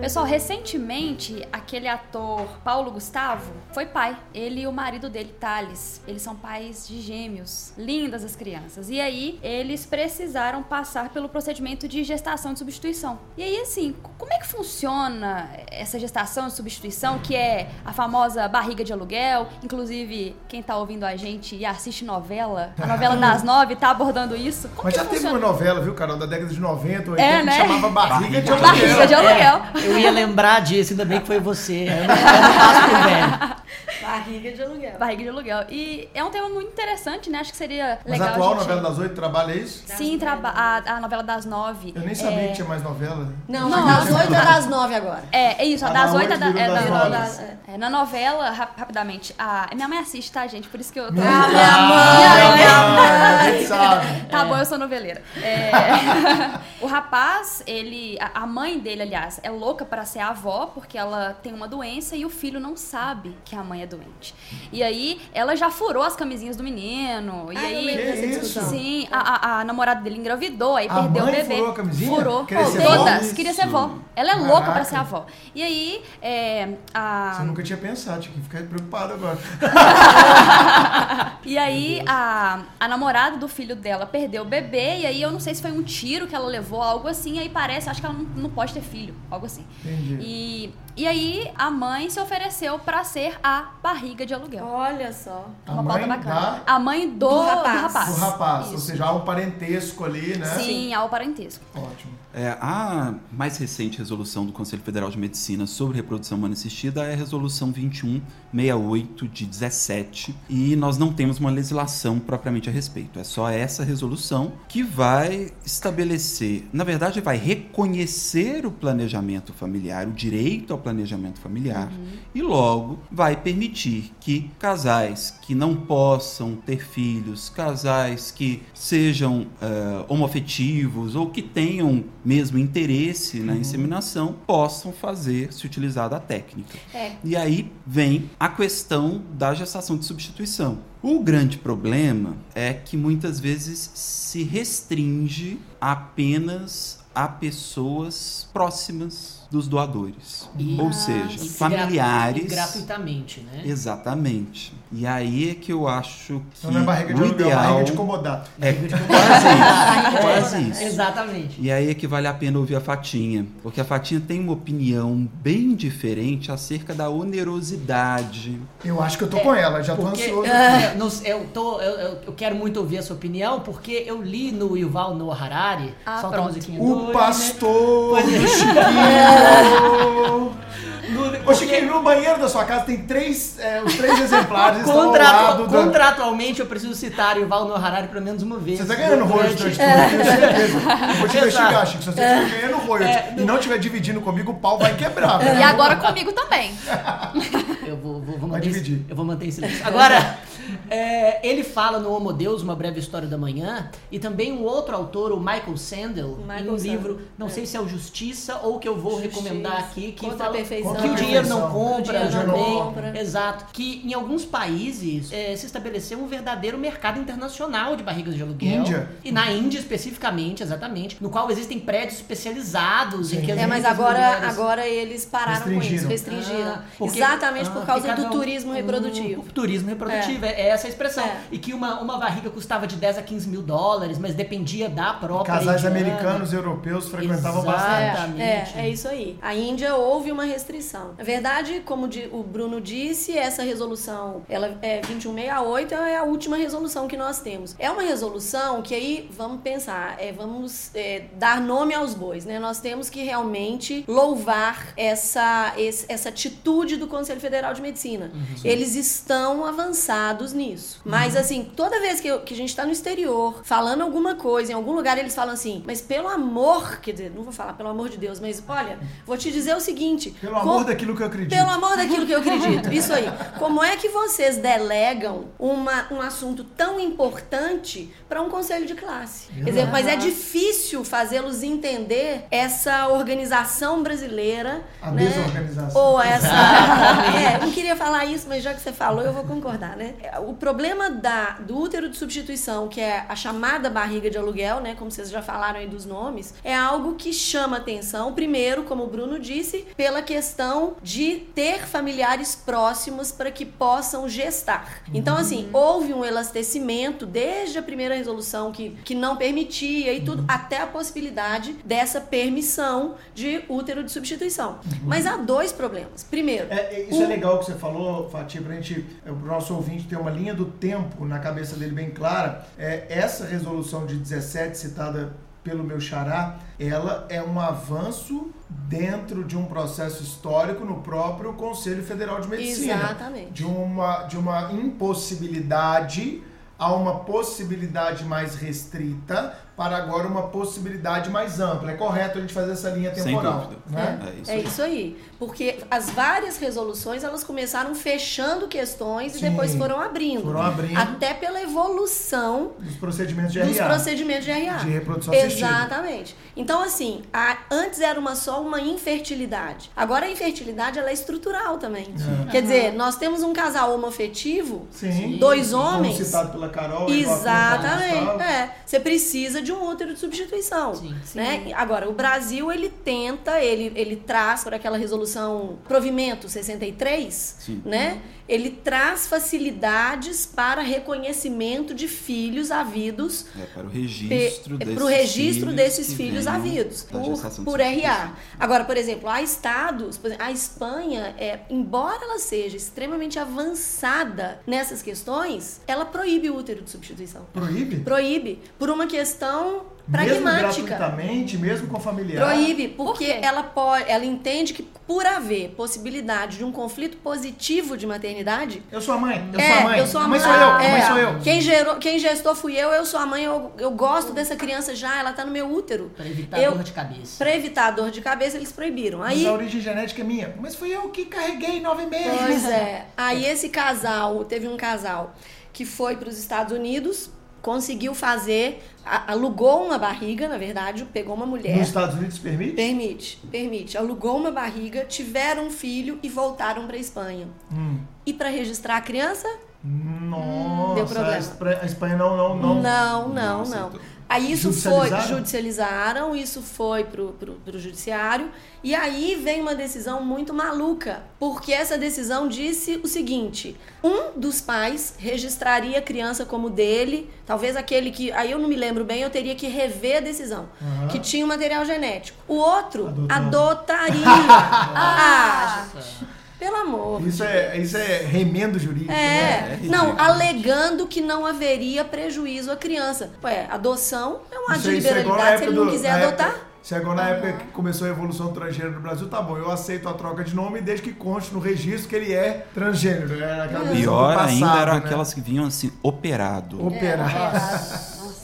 Pessoal, recentemente, aquele ator Paulo Gustavo foi pai. Ele e o marido dele, Thales. Eles são pais de gêmeos. Lindas as crianças. E aí, eles precisaram passar pelo procedimento de gestação de substituição. E aí, assim, como é que funciona essa gestação de substituição, que é a famosa barriga de aluguel? Inclusive, quem tá ouvindo a gente e assiste novela, a novela das nove, tá abordando isso. Como Mas que já teve funciona? uma novela, viu, Carol, da década de 90, 80, É, que né? chamava Barriga de Barriga Aluguel. Barriga de aluguel. É, eu ia lembrar disso, ainda bem que foi você. Eu não, eu não passo pro velho. Barriga de aluguel. Barriga de aluguel. E é um tema muito interessante, né? Acho que seria Mas legal. a atual a gente... novela das oito trabalha isso? Sim, traba- a, a novela das nove. Eu nem sabia é... que tinha mais novela. Não, Não, das 8 é das 9 agora. É, é isso, a A das da oito é oito da, é das da- nove. é, Na novela, rap- rapidamente, a minha mãe assiste, tá, gente? Por isso que eu tô. Minha Ah, minha mãe! minha mãe, a gente sabe. Tá bom, eu sou noveleira. É, o rapaz, ele. A mãe dele, aliás, é louca pra ser avó, porque ela tem uma doença e o filho não sabe que a mãe é doente. E aí, ela já furou as camisinhas do menino. E Ah, aí. Que discussão. Sim, a, a, a namorada dele engravidou, aí A perdeu mãe o bebê. furou a camisinha? Furou. Queria ser Todas. Queria ser vó. Isso. Ela é louca pra Caraca. ser avó. E aí, é, a. Você nunca tinha pensado, tinha que ficar preocupado agora. E aí, a, a namorada do filho dela perdeu o bebê, e aí eu não sei se foi um tiro que ela levou, algo assim, aí parece, acho que ela não, não pode ter filho, algo assim. Entendi. E, e aí, a mãe se ofereceu pra ser a barriga de aluguel. Olha só. A Uma mãe pauta bacana. da- A mãe do, Do rapaz. do rapaz. Do rapaz, ou seja, há um parentesco ali, né? Sim, ao parentesco. Ótimo. É, a mais recente resolução do Conselho Federal de Medicina sobre reprodução humana assistida é a resolução 2168 de 17 e nós não temos uma legislação propriamente a respeito. É só essa resolução que vai estabelecer, na verdade, vai reconhecer o planejamento familiar, o direito ao planejamento familiar uhum. e logo vai permitir que casais que não possam ter filhos, casais que sejam uh, homoafetivos ou que tenham mesmo interesse na uhum. inseminação possam fazer, se utilizar da técnica. É. E aí vem a questão da gestação de substituição. O grande problema é que muitas vezes se restringe apenas a pessoas próximas dos doadores. E, Ou seja, familiares. gratuitamente, né? Exatamente. E aí é que eu acho que. Então não é barriga de o ideal, é barriga de comodato. É quase isso. quase isso. Exatamente. E aí é que vale a pena ouvir a Fatinha. Porque a Fatinha tem uma opinião bem diferente acerca da onerosidade. Eu acho que eu tô é, com ela, já tô porque, ansioso. É, eu, tô, eu, eu, quero muito ouvir a sua opinião, porque eu li no Yuval Noah Harari. Ah, solta pronto. a musiquinha O dois, pastor né? do Chiquinho. No, Ô, Chiquinho, no banheiro da sua casa tem três, é, os três exemplares estão ao lado da... Contratualmente, eu preciso citar o Val no Harari pelo menos uma vez. Você tá ganhando royalties durante eu tenho certeza. Eu vou te investigar, Chico. Se você estiver ganhando royalties é, e não estiver dividindo comigo, o pau vai quebrar. E agora comigo também. eu vou, vou, vou manter dividir. Esse, eu vou manter em silêncio. Agora, é, ele fala no Homo Deus, Uma Breve História da Manhã, e também um outro autor, o Michael Sandel, Michael em um Sandel. livro, não é. sei se é o Justiça ou que eu vou Justiça. recomendar aqui, que Contra fala que o dinheiro não compra também. Compra. Exato. Que em alguns países é, se estabeleceu um verdadeiro mercado internacional de barrigas de aluguel. Índia. E na Índia especificamente, exatamente, no qual existem prédios especializados Sim. em que as É, mas agora, agora eles pararam com isso, restringiram. Ah, porque, Exatamente ah, por causa do turismo reprodutivo. O, o turismo reprodutivo, é, é essa a expressão. É. E que uma, uma barriga custava de 10 a 15 mil dólares, mas dependia da própria. Casais indiana. americanos e europeus frequentavam Exatamente. bastante. É, é isso aí. A Índia houve uma restrição. Na verdade, como o Bruno disse, essa resolução, ela é 2168, é a última resolução que nós temos. É uma resolução que aí, vamos pensar, é, vamos é, dar nome aos bois, né? Nós temos que realmente louvar essa, esse, essa atitude do Conselho Federal de Medicina. Uhum. Eles estão avançados nisso. Mas, uhum. assim, toda vez que, eu, que a gente está no exterior, falando alguma coisa, em algum lugar, eles falam assim, mas pelo amor, quer dizer, não vou falar pelo amor de Deus, mas olha, vou te dizer o seguinte. Pelo amor daquilo que eu acredito. Pelo amor daquilo que eu acredito. Isso aí. Como é que vocês delegam uma, um assunto tão importante para um conselho de classe? Quer dizer, mas é difícil fazê-los entender essa organização brasileira. A né? desorganização. Ou essa. é, não queria falar isso, mas já que você falou, eu vou concordar, né? O problema da, do útero de substituição, que é a chamada barriga de aluguel, né? Como vocês já falaram aí dos nomes, é algo que chama atenção, primeiro, como o Bruno disse, pela questão de ter familiares próximos para que possam gestar. Então, assim, uhum. houve um elastecimento desde a primeira resolução que, que não permitia e tudo, uhum. até a possibilidade dessa permissão de útero de substituição. Uhum. Mas há dois problemas. Primeiro. É, é isso é legal que você falou, Fatia, pra gente, o nosso ouvinte ter uma linha do tempo na cabeça dele bem clara. É, essa resolução de 17, citada pelo meu xará, ela é um avanço dentro de um processo histórico no próprio Conselho Federal de Medicina. Exatamente. De uma, de uma impossibilidade a uma possibilidade mais restrita para agora uma possibilidade mais ampla. É correto a gente fazer essa linha temporal. Né? É, é, isso, é isso, aí. Porque as várias resoluções elas começaram fechando questões Sim, e depois foram abrindo. Foram abrindo. Até pela evolução dos procedimentos de RA. Dos procedimentos de RA. De reprodução assistida. Exatamente. Então, assim, a, antes era uma só uma infertilidade. Agora a infertilidade ela é estrutural também. É. Quer dizer, nós temos um casal homoafetivo, Sim. dois homens. Como citado pela Carol. Exatamente. É. Você precisa de um útero de substituição. Sim, sim. Né? Agora, o Brasil, ele tenta, ele, ele traz por aquela resolução Provimento 63, sim. né? Ele traz facilidades para reconhecimento de filhos havidos. É, para o registro, desses, para o registro filhos desses filhos havidos por, por RA. Agora, por exemplo, há estados, exemplo, a Espanha, é, embora ela seja extremamente avançada nessas questões, ela proíbe o útero de substituição. Proíbe? Proíbe. Por uma questão solução Mesmo pragmática. gratuitamente, mesmo com familiar. Proíbe, porque quê? ela pode, ela entende que por haver possibilidade de um conflito positivo de maternidade, Eu sou a mãe, eu é, sou a mãe. eu sou a mãe mãe. sou eu, a é, mãe sou eu. Quem, gerou, quem gestou fui eu, eu sou a mãe, eu, eu gosto dessa criança já, ela tá no meu útero. Pra evitar Eu- dor de cabeça. Pra evitar dor de cabeça, eles proibiram. Mas Aí, a origem genética é minha. Mas fui eu que carreguei nove meses. pois é. Aí esse casal, teve um casal que foi para os Estados Unidos, conseguiu fazer, alugou uma barriga, na verdade, pegou uma mulher. Nos Estados Unidos permite? Permite, permite. Alugou uma barriga, tiveram um filho e voltaram para Espanha. Hum. E para registrar a criança? Nossa, Deu problema. A Espanha, não, não, não. Não, não, Nossa, não. Aí isso foi, Judicializaram? isso foi pro, pro, pro judiciário, e aí vem uma decisão muito maluca, porque essa decisão disse o seguinte: um dos pais registraria a criança como dele, talvez aquele que, aí eu não me lembro bem, eu teria que rever a decisão, Aham. que tinha o material genético. O outro Adotou. adotaria. ah, gente, pelo amor. Isso é, isso é remendo jurídico. né? É, É não, alegando que não haveria prejuízo à criança. Ué, adoção é um ato de é liberalidade, se ele não quiser adotar. época- é igual na época que começou a evolução transgênero no Brasil, tá bom, eu aceito a troca de nome desde que conste no registro que ele é transgênero. Era do Pior ainda passado, eram né? aquelas que vinham assim, operado. Operar.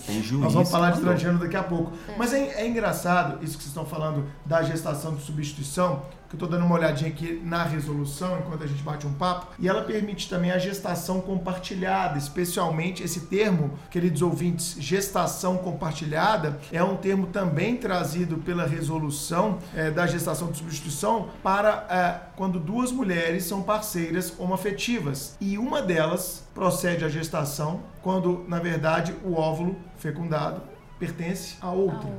Tem juiz. Nós vamos falar de transgênero daqui a pouco. Mas é, é engraçado isso que vocês estão falando da gestação de substituição, que eu tô dando uma olhadinha aqui na resolução enquanto a gente bate um papo, e ela permite também a gestação compartilhada, especialmente esse termo, queridos ouvintes, gestação compartilhada, é um termo também trazido pela resolução eh, da gestação de substituição para eh, quando duas mulheres são parceiras homoafetivas e uma delas procede à gestação quando, na verdade, o óvulo fecundado pertence a outra.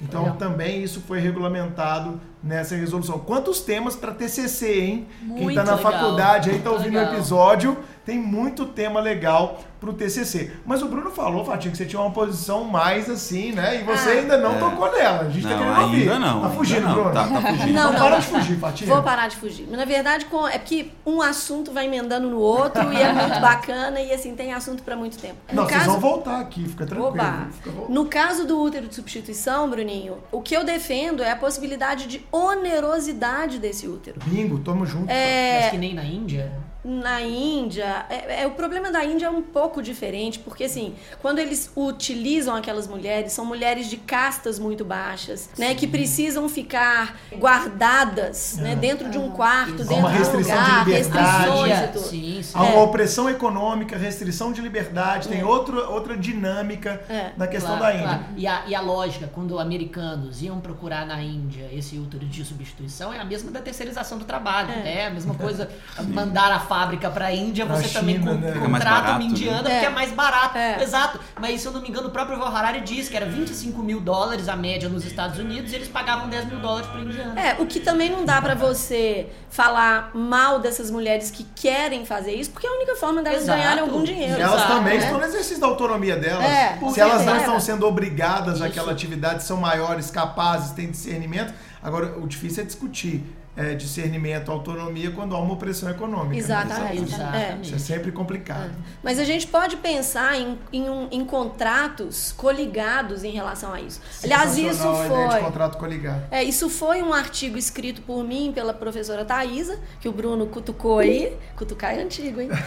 Então Legal. também isso foi regulamentado nessa resolução. Quantos temas para TCC, hein? Quem Muito tá na legal, faculdade aí tá muito ouvindo o episódio, tem muito tema legal pro TCC. Mas o Bruno falou, Fatinho, que você tinha uma posição mais assim, né? E você Ah. ainda não É. tocou nela. A gente tá Não, querendo ouvir. ainda não. Tá ainda fugindo, não. Bruno. Tá, tá fugindo. Não, Não, não, para não. de fugir, Fatinho. Vou parar de fugir. Mas na verdade é porque um assunto vai emendando no outro e é muito bacana e assim tem assunto pra muito tempo. Não, No vocês caso, vão voltar aqui, fica tranquilo. Oba. Fica. No caso do útero de substituição, Bruninho, o que eu defendo é a possibilidade de onerosidade desse útero. Bingo, tamo junto. Mas É, que nem na Índia. Na Índia, é, é- o problema da Índia é um pouco diferente, porque assim, quando eles utilizam aquelas mulheres, são mulheres de castas muito baixas, né, que precisam ficar guardadas, né, dentro de um quarto, Exato. dentro Uma de um restrição de lugar, liberdade. restrições É, e tudo. Sim, sim. Há É. uma opressão econômica, restrição de liberdade, tem outra, outra dinâmica É. na questão Claro, da Índia. claro. E, a, e a lógica, quando americanos iam procurar na Índia esse útero de substituição, é a mesma da terceirização do trabalho. É. né? a mesma coisa mandar a fábrica para a Índia, Pra você também China, con- né? Contrata uma indiana né? porque É. é mais barato. É. Exato. Mas se eu não me engano, o próprio Val Harari diz que era 25 mil dólares a média nos Estados Unidos e eles pagavam 10 mil dólares para indiano. É, o que também não dá pra você falar mal dessas mulheres que querem fazer isso, porque é a única forma delas Exato. ganharem algum E dinheiro. elas Exato, também né? estão no exercício da autonomia delas. É, Se elas não estão sendo obrigadas Isso. àquela atividade, são maiores, capazes, têm discernimento. Agora, o difícil é discutir é, discernimento, autonomia, quando há uma opressão econômica. né? Exatamente. Exatamente. Isso é sempre complicado. Mas a gente pode pensar em, em, um- em contratos coligados em relação a isso. Aliás, isso foi. contrato coligado. É, isso foi um artigo escrito por mim pela professora Thaisa, que o Bruno cutucou aí. Cutucar é antigo, hein?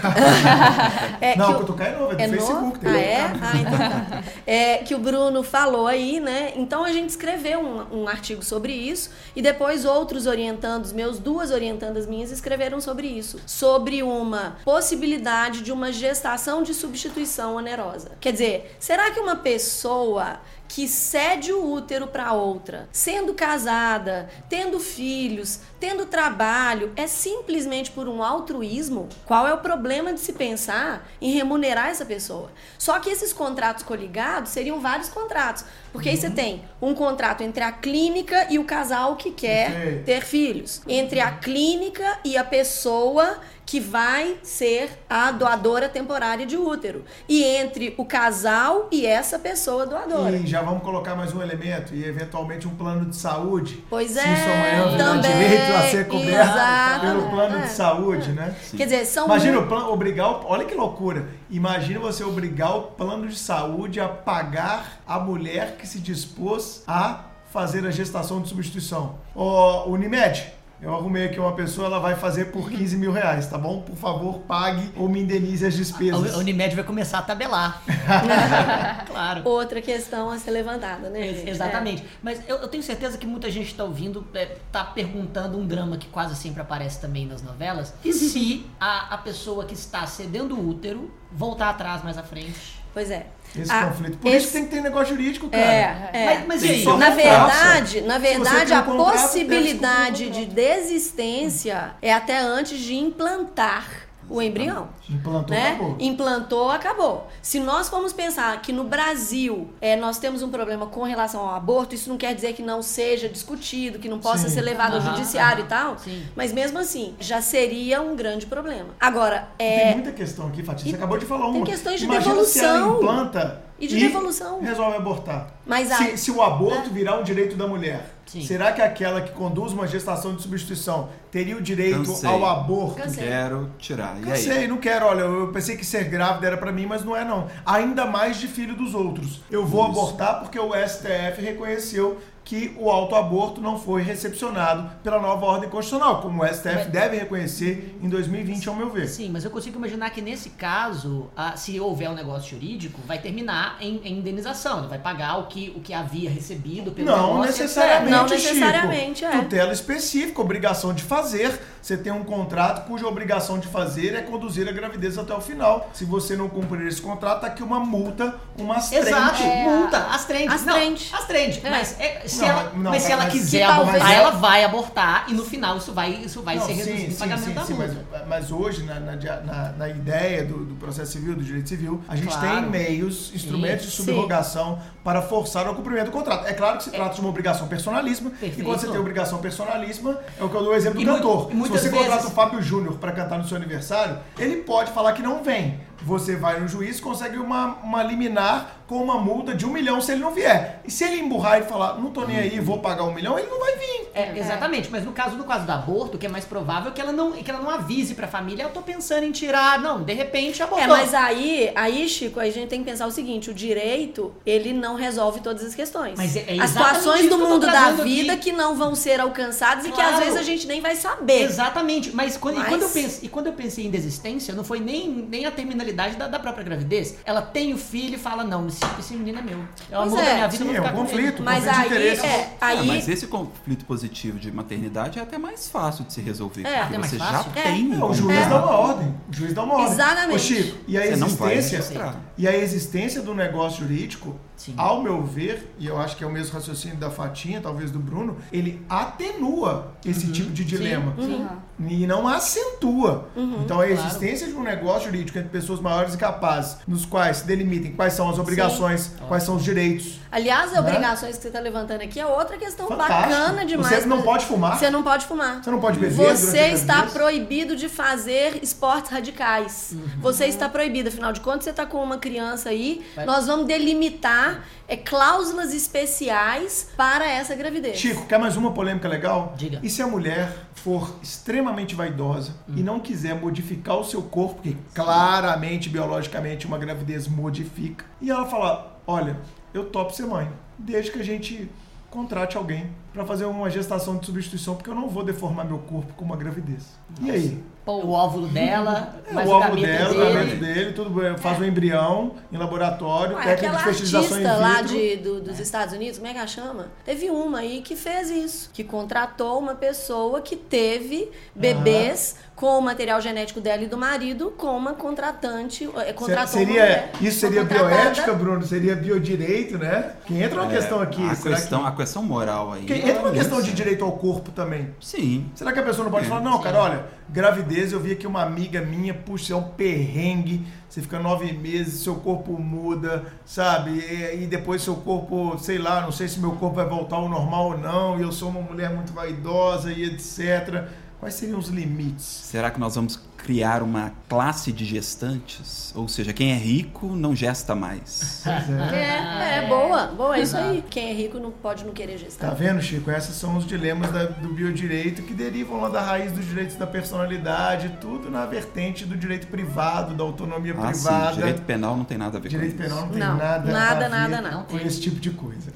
É, não, Cutucar é novo, é do É Facebook. novo? tem Ah, é? Ah, então tá. É, que o Bruno falou aí, né? Então a gente escreveu um, um artigo sobre isso e depois outros orientandos, meus duas orientandas minhas, escreveram sobre isso. Sobre uma possibilidade de uma gestação de substituição onerosa. Quer dizer, será que uma pessoa que cede o útero para outra, sendo casada, tendo filhos, tendo trabalho, é simplesmente por um altruísmo? Qual é o problema de se pensar em remunerar essa pessoa? Só que esses contratos coligados seriam vários contratos, porque aí você tem um contrato entre a clínica e o casal que quer Perfeito. ter filhos, entre a clínica e a pessoa que vai ser a doadora temporária de útero. E entre o casal e essa pessoa doadora. E já vamos colocar mais um elemento e eventualmente um plano de saúde. Pois Se é, isso amanhã também, direito a ser coberto exato, pelo plano é. de saúde, né? Quer dizer, são Imagina muito- o plano, obrigar o, olha que loucura. Imagina você obrigar o plano de saúde a pagar a mulher que se dispôs a fazer a gestação de substituição. Ó, Unimed, eu arrumei aqui uma pessoa, ela vai fazer por 15 mil reais, tá bom? Por favor, pague ou me indenize as despesas. A Unimed vai começar a tabelar. claro. outra questão a ser levantada, né? Gente? Exatamente. Mas eu, eu tenho certeza que muita gente está ouvindo, está perguntando um drama que quase sempre aparece também nas novelas. E se a, a pessoa que está cedendo o útero voltar atrás mais à frente? É, Pois é. Esse Ah, conflito. Por esse- isso que tem que ter negócio jurídico, cara. É, é. Mas, mas e aí? Na verdade, na verdade, um a possibilidade de desistência é até antes de implantar o embrião. Implantou, né? acabou. Implantou, acabou. Se nós formos pensar que no Brasil é, nós temos um problema com relação ao aborto, isso não quer dizer que não seja discutido, que não possa Sim. ser levado ao judiciário e tal. Sim. Mas mesmo assim, já seria um grande problema. Agora, Tem é. muita questão aqui, Fatia. Você e acabou de falar tem uma. questões de Imagina se ela devolução. implanta E de devolução. resolve abortar. Mas se, aí- se o aborto virar um direito da mulher, Sim. será que aquela que conduz uma gestação de substituição teria o direito Cansei. ao aborto? Cansei. Quero tirar. E aí? Cansei, não quero. Olha, eu pensei que ser grávida era pra mim, mas não é não. Ainda mais de filho dos outros. Eu vou Isso. abortar porque o STF reconheceu que o autoaborto não foi recepcionado pela nova ordem constitucional, como o STF Mas- deve reconhecer em 2020, ao meu ver. Sim, mas eu consigo imaginar que nesse caso, ah, se houver um negócio jurídico, vai terminar em, em indenização. Vai pagar o que, o que havia recebido pelo Não negócio, necessariamente. Não necessariamente, Chico. é. Tutela específica, obrigação de fazer. Você tem um contrato cuja obrigação de fazer é conduzir a gravidez até o final. Se você não cumprir esse contrato, tá aqui uma multa, uma astrente. Exato, É, multa, astrente. astrente. Não, astrente. É. Mas é, se Não, ela, não, mas se ela mas quiser talvez- abortar, ela vai abortar e no final isso vai, isso vai Não, ser reduzido em sim, pagamento sim, da sim, multa. mas, mas hoje, na, na, na- ideia do, do processo civil, do direito civil, a gente Claro. tem meios, instrumentos de Sim. subrogação para forçar o cumprimento do contrato. É claro que se trata de uma obrigação personalíssima, e Perfeito. quando você tem obrigação personalíssima, é o que eu dou o exemplo do E cantor. e Se você vezes- contrata o Fábio Júnior para cantar no seu aniversário, ele pode falar que não vem. Você vai no juiz, consegue uma, uma liminar com uma multa de um milhão se ele não vier. E se ele emburrar e falar, não tô nem aí, vou pagar um milhão, ele não vai vir. É, exatamente, mas no caso do caso do aborto, que é mais provável que ela não, que ela não avise pra família, eu tô pensando em tirar, não, de repente abortou. É, mas aí, aí, Chico, a gente tem que pensar o seguinte: o direito, ele não resolve todas as questões. Mas é- é as situações do mundo da vida aqui. que não vão ser alcançadas e que Claro. às vezes a gente nem vai saber. Exatamente, mas quando, Mas- E, quando eu pensei, e quando eu pensei em desistência, não foi nem, nem a terminalidade da, da própria gravidez. Ela tem o filho e fala: Não, esse, esse menino é meu. É o amor é. da minha vida, Sim, é um ficar com conflito. Mas conflito de aí, interesses. é, É, aí mas esse conflito positivo de maternidade é até mais fácil de se resolver. É, porque até mais você fácil. já É. tem. É, o juiz dá uma ordem. O juiz dá uma ordem. Exatamente. Ô, Chico, e a existência. E a existência do negócio jurídico, Sim. ao meu ver, e eu acho que é o mesmo raciocínio da Fatinha, talvez do Bruno, ele atenua esse tipo de dilema. Sim. E não acentua. Então a Claro. existência de um negócio jurídico entre pessoas maiores e capazes, nos quais se delimitem quais são as obrigações, quais são os direitos. Aliás, as Né? obrigações que você está levantando aqui é outra questão Fantástico. bacana demais. Você não pode fumar. Você não pode fumar. Você não pode beber. Você está proibido de fazer esportes radicais. Uhum. Você está proibido. Afinal de contas, você está com uma criança aí. Vai- Nós vamos delimitar é, cláusulas especiais para essa gravidez. Chico, quer mais uma polêmica legal? Diga. E se a mulher for extremamente vaidosa e não quiser modificar o seu corpo, porque claramente, biologicamente, uma gravidez modifica, e ela falar: Olha, eu topo ser mãe, desde que a gente contrate alguém para fazer uma gestação de substituição, porque eu não vou deformar meu corpo com uma gravidez. E aí? O óvulo dela, É, mas o o óvulo dela, o dele. gamento dele, tudo bem, faz o embrião em laboratório, Ué, técnica de fertilização in artista lá vitro. de, do- dos Estados Unidos, como é que ela chama? Teve uma aí que fez isso, que contratou uma pessoa que teve bebês com o material genético dela e do marido com uma contratante, Se- contratou uma Seria, mulher, isso seria bioética, Bruno? Seria biodireito, né? Que entra uma É, questão aqui. A questão, que... a questão moral aí. que é entra uma questão de direito ao corpo também. Sim. Será que a pessoa não pode É, falar, não, sim. cara, olha, gravidez, eu vi aqui uma amiga minha, puxa, é um perrengue, você fica nove meses, seu corpo muda, sabe? E, e depois seu corpo, sei lá, não sei se meu corpo vai voltar ao normal ou não, e eu sou uma mulher muito vaidosa e etc. Quais seriam os limites? Será que nós vamos criar uma classe de gestantes? Ou seja, quem é rico não gesta mais. Pois é. É, é, boa, boa, é isso aí. Quem é rico não pode não querer Tá gestar. vendo, Chico? Esses são os dilemas da- do biodireito que derivam lá da raiz dos direitos da personalidade, tudo na vertente do direito privado, da autonomia Ah, sim, privada. direito penal não tem nada a ver Direito com isso. penal não tem Não, nada, nada, a ver nada, nada. com esse tipo de coisa.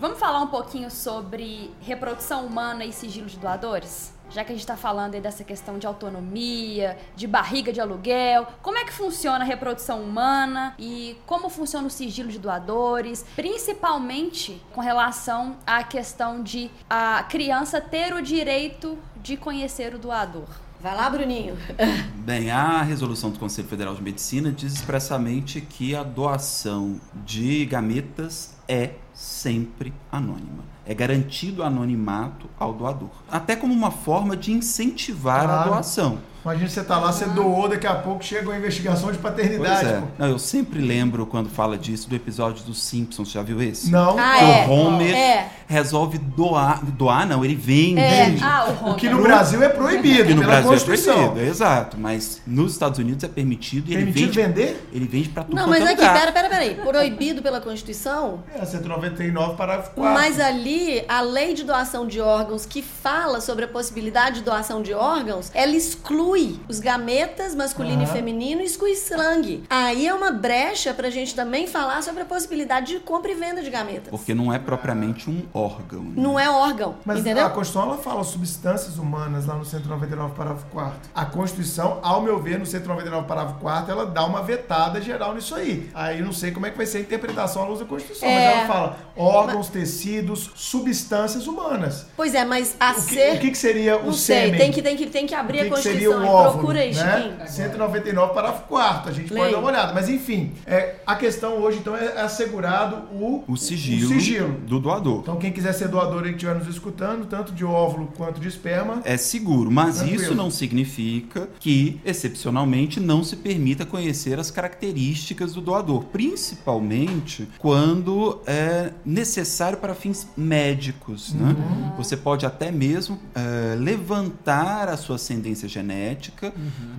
Vamos falar um pouquinho sobre reprodução humana e sigilo de doadores? Já que a gente está falando aí dessa questão de autonomia, de barriga de aluguel, como é que funciona a reprodução humana e como funciona o sigilo de doadores, principalmente com relação à questão de a criança ter o direito de conhecer o doador. Vai lá, Bruninho. Bem, a resolução do Conselho Federal de Medicina diz expressamente que a doação de gametas é sempre anônima. É garantido anonimato ao doador. Até como uma forma de incentivar a Claro. doação. Imagina você tá lá, você doou, daqui a pouco chega uma investigação de Pois paternidade. é. pô. Não, eu sempre lembro quando fala disso do episódio dos Simpsons. Já viu esse? Não, Ah, é. o Homer É. resolve doar. Doar não, ele vende. É, ah, o o que no Brasil é proibido Que no pela Brasil é Constituição. proibido, exato. Mas nos Estados Unidos é permitido e ele Permitido vende, vender? ele vende pra tudo Não, mas é aqui, lugar. pera, pera, pera aí. Proibido pela Constituição, É, 199, parágrafo 4. Mas ali, a lei de doação de órgãos que fala sobre a possibilidade de doação de órgãos, ela exclui os gametas masculino Aham. e feminino e exclui sangue. Aí é uma brecha pra gente também falar sobre a possibilidade de compra e venda de gametas. Porque não é propriamente um órgão. né? Não é órgão, Mas entendeu? a Constituição ela fala substâncias humanas lá no 199, parágrafo 4. A Constituição, ao meu ver, no 199, parágrafo 4, ela dá uma vetada geral nisso aí. Aí eu não sei como é que vai ser a interpretação à luz da Constituição, É. mas ela fala órgãos, tecidos, substâncias humanas. Pois é, mas a O que, ser... o que, que seria o Não sei, sêmen? tem que, tem, que, tem que abrir o que a que seria Constituição. Aí. óvulo, Procura aí, né? Chiquinho. 199, parágrafo 4 A gente pode dar uma olhada. Mas enfim, é, a questão hoje, então, é assegurado o, O sigilo, o sigilo. do doador. Então, quem quiser ser doador que estiver nos escutando, tanto de óvulo quanto de esperma, É seguro, mas Tranquilo. isso não significa que, excepcionalmente, não se permita conhecer as características do doador, principalmente quando é necessário para fins médicos. Né? Uhum. Você pode até mesmo é, levantar a sua ascendência genética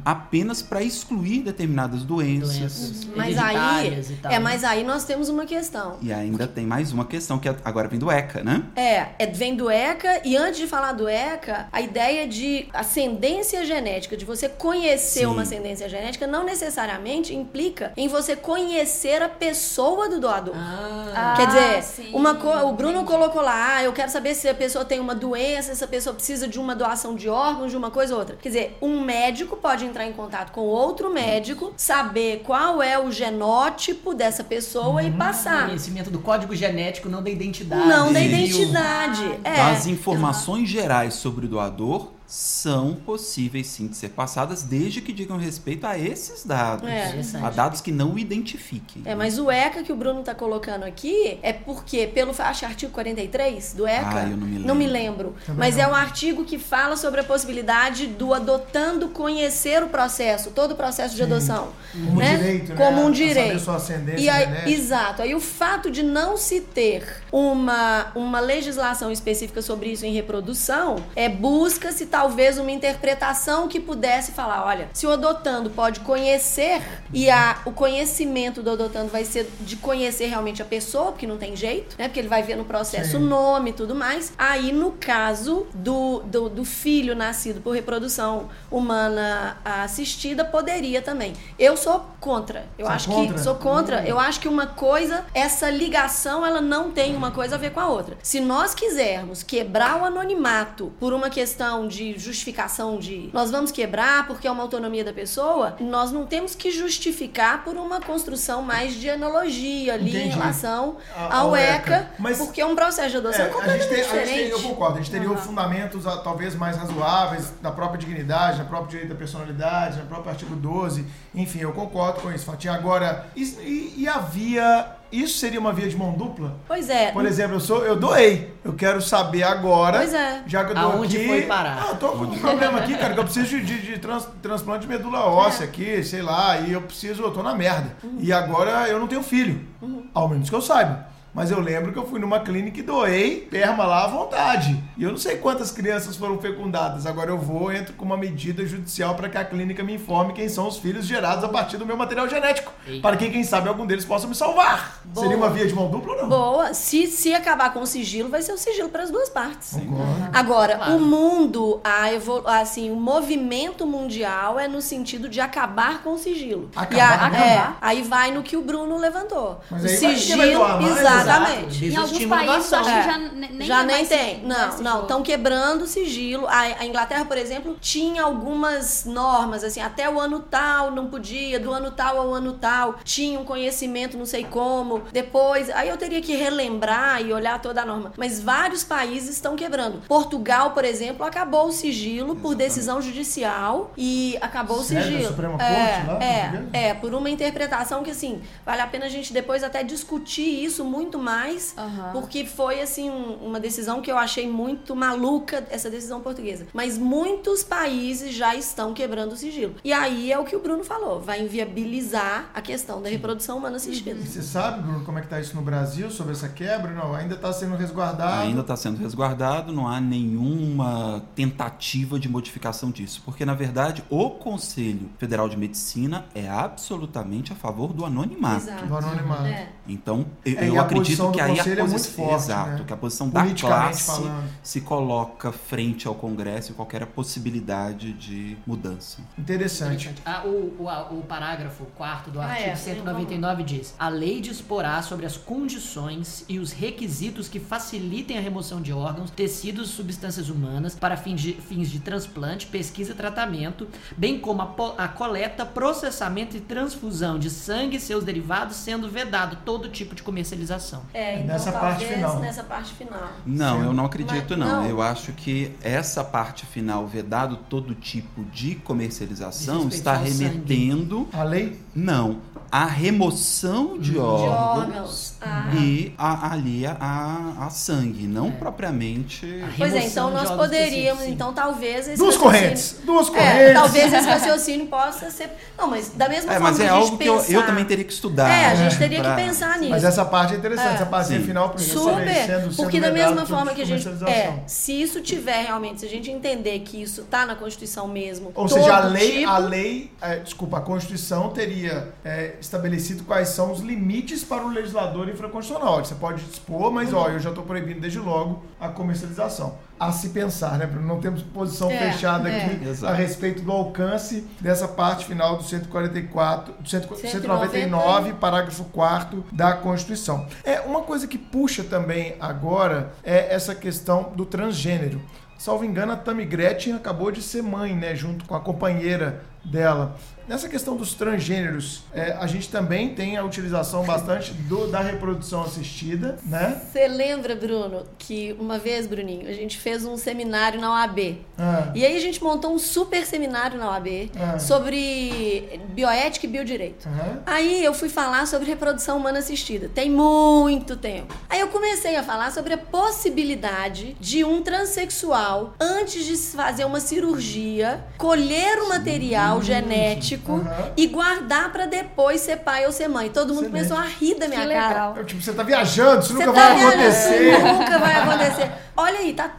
apenas para excluir determinadas doenças. Doenças Mas aí, é, mas aí nós temos uma questão. E ainda tem mais uma questão que agora vem do ECA, né? É, é, vem do ECA, e antes de falar do ECA, a ideia de ascendência genética, de você conhecer Sim. uma ascendência genética, não necessariamente implica em você conhecer a pessoa do doador. Ah, Quer dizer, sim, uma co- o Bruno entendi. colocou lá, ah, eu quero saber se a pessoa tem uma doença, se a pessoa precisa de uma doação de órgãos, de uma coisa ou outra. Quer dizer, um médico pode entrar em contato com outro médico, saber qual é o genótipo dessa pessoa e passar. Conhecimento do código genético, não da identidade. Não da identidade. É. As informações gerais sobre o doador são possíveis sim de ser passadas, desde que digam respeito a esses dados. É. A dados que não o identifiquem. É, mas o ECA que o Bruno tá colocando aqui é porque, pelo acho que artigo 43 do ECA, Ah, eu não me não me lembro. lembro. Também Mas não. é um artigo que fala sobre a possibilidade do adotando conhecer o processo, todo o processo de Sim. adoção. como né? direito, né? Como um direito. sua ascendência E aí, genética. exato. Aí o fato de não se ter uma, uma legislação específica sobre isso em reprodução é busca-se talvez uma interpretação que pudesse falar, olha, se o adotando pode conhecer e a, o conhecimento do adotando vai ser de conhecer realmente a pessoa, porque não tem jeito, né? Porque ele vai ver no processo o nome e tudo mais. Aí no caso do, do, do filho nascido por reprodução humana assistida, poderia também. Eu sou contra. Eu acho contra? que sou contra. Eu acho que uma coisa, essa ligação, ela não tem uma coisa a ver com a outra. Se nós quisermos quebrar o anonimato por uma questão de justificação de nós vamos quebrar porque é uma autonomia da pessoa, nós não temos que justificar por uma construção mais de analogia ali em Entendi. relação A- ao ao ECA, ECA. Mas- porque é um processo de adoção É, a gente completamente tem, diferente. tem- eu concordo, a gente teria fundamentos ah, talvez mais razoáveis da própria dignidade, na própria direito da personalidade, no próprio artigo 12, enfim, eu concordo com isso, Fatinha. Agora, e, e- e a via, isso seria uma via de mão dupla? Pois é. Por exemplo, eu sou, eu doei, eu quero saber agora, Pois é. já que eu tô Aonde aqui, foi parar? Ah, eu tô com um problema aqui, cara, que eu preciso de, de- de trans- transplante de medula óssea aqui, sei lá, e eu preciso, eu tô na merda. E agora eu não tenho filho, ao menos que eu saiba. Mas eu lembro que eu fui numa clínica e doei perma lá à vontade. E eu não sei quantas crianças foram fecundadas. Agora eu vou, entro com uma medida judicial para que a clínica me informe quem são os filhos gerados a partir do meu material genético. Eita. Para que, quem sabe, algum deles possa me salvar. Boa. Seria uma via de mão dupla ou não? Boa. Se, se acabar com o sigilo, vai ser o sigilo para as duas partes. Concordo. Agora, Claro. o mundo, a evolu assim, o movimento mundial é no sentido de acabar com o sigilo. Acabar, e a- né? é, aí vai no que o Bruno levantou. Mas o sigilo, vai doar mais? Exatamente. Em alguns países, acho que É. já ne- nem já é nem mais tem. Não, não, estão quebrando o sigilo. A, a Inglaterra, por exemplo, tinha algumas normas, assim, até o ano tal não podia, do ano tal ao ano tal, tinha um conhecimento, não sei como. Depois, aí eu teria que relembrar e olhar toda a norma. Mas vários países estão quebrando. Portugal, por exemplo, acabou o sigilo por decisão judicial e acabou Sério? o sigilo. Da Suprema é, Corte lá, é, é, por uma interpretação que assim, vale a pena a gente depois até discutir isso muito mais, Aham. porque foi assim um- uma decisão que eu achei muito maluca essa decisão portuguesa. Mas muitos países já estão quebrando o sigilo. E aí é o que o Bruno falou, vai inviabilizar a questão da reprodução humana assistida. E você sabe, Bruno, como é que tá isso no Brasil sobre essa quebra? Não, ainda está sendo resguardado. Ainda está sendo resguardado, não há nenhuma tentativa de modificação disso, porque na verdade o Conselho Federal de Medicina é absolutamente a favor do anonimato. Exato. Do anonimato. É. Então, eu, É, eu a acredito posição que aí a conselho é posição, forte, exato, né? que a posição da classe falando. se coloca frente ao Congresso e qualquer possibilidade de mudança. Interessante. Ah, o, o, a- o parágrafo 4 do Ah, artigo é. 199 diz: A lei disporá sobre as condições e os requisitos que facilitem a remoção de órgãos, tecidos e substâncias humanas para fins de, fins de transplante, pesquisa e tratamento, bem como a, a coleta, processamento e transfusão de sangue e seus derivados, sendo vedado todo tipo de comercialização. É, então Nessa parte talvez final. nessa parte final. Não, Sim. eu não acredito Mas- não. não. Eu acho que essa parte final, vedado todo tipo de comercialização, está remetendo, A lei não, a remoção de De órgãos. órgãos. Ah. E a, ali a, a, a sangue, não É. propriamente. A Pois é, então nós poderíamos, então talvez esse Duas correntes. Duas É, correntes. talvez esse raciocínio possa ser. Não, mas da mesma É, forma mas que é a gente algo que eu, pensar... eu também teria que estudar. É, a gente né, teria pra- que pensar nisso. Mas essa parte é interessante, É. essa parte Sim. final, porque Super, sendo, sendo porque da mesma forma que a gente. É, se isso tiver realmente, se a gente entender que isso tá na Constituição mesmo. Ou seja, a lei, tipo, a lei, é, desculpa, a Constituição teria é, estabelecido quais são os limites para o legislador infraconstitucional. Você pode dispor, mas ó, eu já estou proibindo desde logo a comercialização. A se pensar, né, Bruno? Não temos posição É, fechada é. aqui Exato. a respeito do alcance dessa parte final do 144, do 100 199, parágrafo 4 da Constituição. É uma coisa que puxa também agora é essa questão do transgênero. Salvo engano, a Tammy Gretchen acabou de ser mãe, né? Junto com a companheira dela. Nessa questão dos transgêneros, é, a gente também tem a utilização bastante do, da reprodução assistida, né? Você lembra, Bruno, que uma vez, Bruninho, a gente fez um seminário na OAB. Ah, E aí a gente montou um super seminário na OAB Ah. sobre bioética e biodireito. aham. Aí eu fui falar sobre reprodução humana assistida. Tem muito tempo. Aí eu comecei a falar sobre a possibilidade de um transexual, antes de se fazer uma cirurgia, colher o material genético Aham. e guardar pra depois ser pai ou ser mãe. Todo mundo Excelente. começou a rir da minha Que cara. Eu, tipo, você tá viajando, isso Você nunca tá vai viajando, acontecer. Nunca vai acontecer. Olha aí, tá,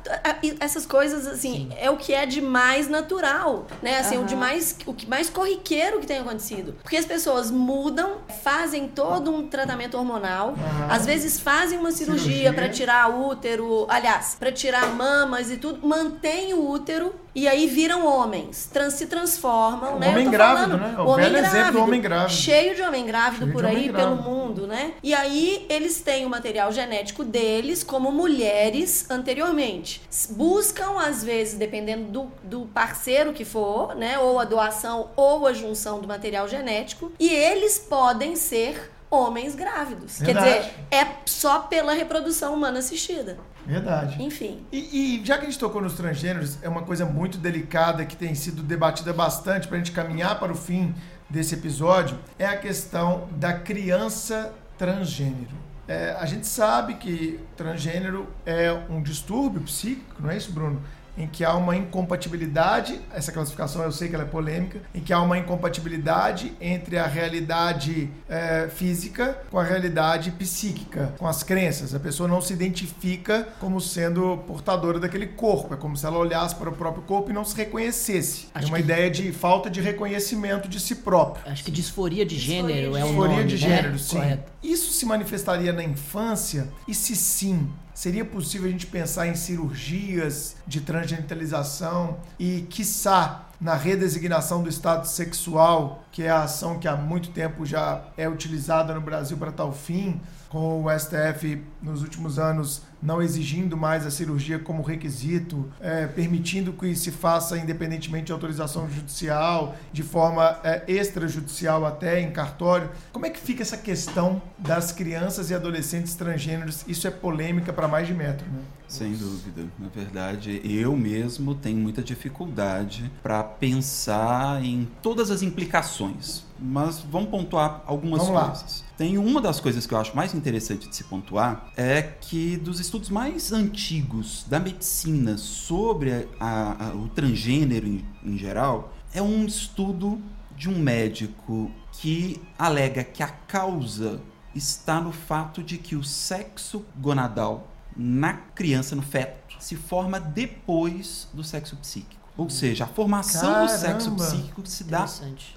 essas coisas assim, é o que é de mais natural, né? Assim, o de mais o que mais corriqueiro que tem acontecido. Porque as pessoas mudam, fazem todo um tratamento hormonal, Aham. às vezes fazem uma cirurgia Cirurgia. pra tirar útero, aliás, pra tirar mamas e tudo, mantém o útero e aí viram homens, trans, se transformam, O né? Eu homem tô grávido, né? O velho exemplo do homem grávido. Cheio de homem grávido Cheio por aí, homem pelo grávido. mundo, né? E aí eles têm o material genético deles como mulheres anteriormente. Buscam, às vezes, dependendo do, do parceiro que for, né? Ou a doação ou a junção do material genético. E eles podem ser homens grávidos. Verdade. Quer dizer, é só pela reprodução humana assistida. Verdade. Enfim. E, e já que a gente tocou nos transgêneros, é uma coisa muito delicada que tem sido debatida bastante para a gente caminhar para o fim desse episódio, é a questão da criança transgênero. É, a gente sabe que transgênero é um distúrbio psíquico, não é isso, Bruno? Em que há uma incompatibilidade, essa classificação eu sei que ela é polêmica, em que há uma incompatibilidade entre a realidade é, física com a realidade psíquica, com as crenças. A pessoa não se identifica como sendo portadora daquele corpo, é como se ela olhasse para o próprio corpo e não se reconhecesse. Acho é uma que- ideia de falta de reconhecimento de si próprio. Acho que disforia de gênero é o Disforia nome, de né? gênero, sim. Correto. Isso se manifestaria na infância? E se sim, seria possível a gente pensar em cirurgias de transgenitalização e, quiçá, na redesignação do estado sexual, que é a ação que há muito tempo já é utilizada no Brasil para tal fim, com o STF nos últimos anos não exigindo mais a cirurgia como requisito, é, permitindo que se faça independentemente de autorização judicial, de forma é, extrajudicial até em cartório. Como é que fica essa questão das crianças e adolescentes transgêneros? Isso é polêmica para mais de metro, né? Sem dúvida. Na verdade, eu mesmo tenho muita dificuldade para pensar em todas as implicações. Mas vamos pontuar algumas Vamos lá. Tem uma das coisas que eu acho mais interessante de se pontuar é que dos estudos mais antigos da medicina sobre a- a- o transgênero em, em geral, é um estudo de um médico que alega que a causa está no fato de que o sexo gonadal na criança, no feto, se forma depois do sexo psíquico. Ou seja, a formação do sexo Caramba! psíquico se dá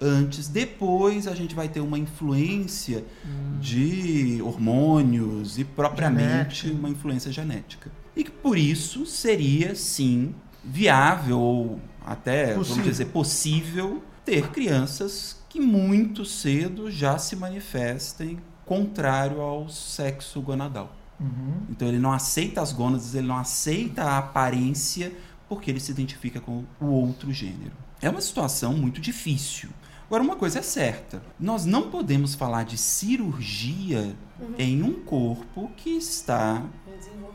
antes. Depois a gente vai ter uma influência Hum. de hormônios e propriamente Genética. uma influência genética. E que por isso seria sim viável ou até Possível. vamos dizer possível ter crianças que muito cedo já se manifestem contrário ao sexo gonadal. Uhum. Então ele não aceita as gônadas, ele não aceita a aparência porque ele se identifica com o outro gênero. É uma situação muito difícil. Agora, uma coisa é certa: nós não podemos falar de cirurgia em um corpo que está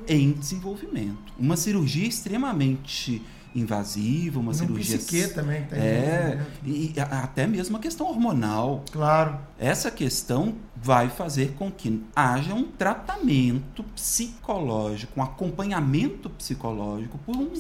em desenvolvimento. Uma cirurgia extremamente invasiva, uma no cirurgia. psique também tem. É, né? e e até mesmo a questão hormonal. Claro. Essa questão vai fazer com que haja um tratamento psicológico, um acompanhamento psicológico por um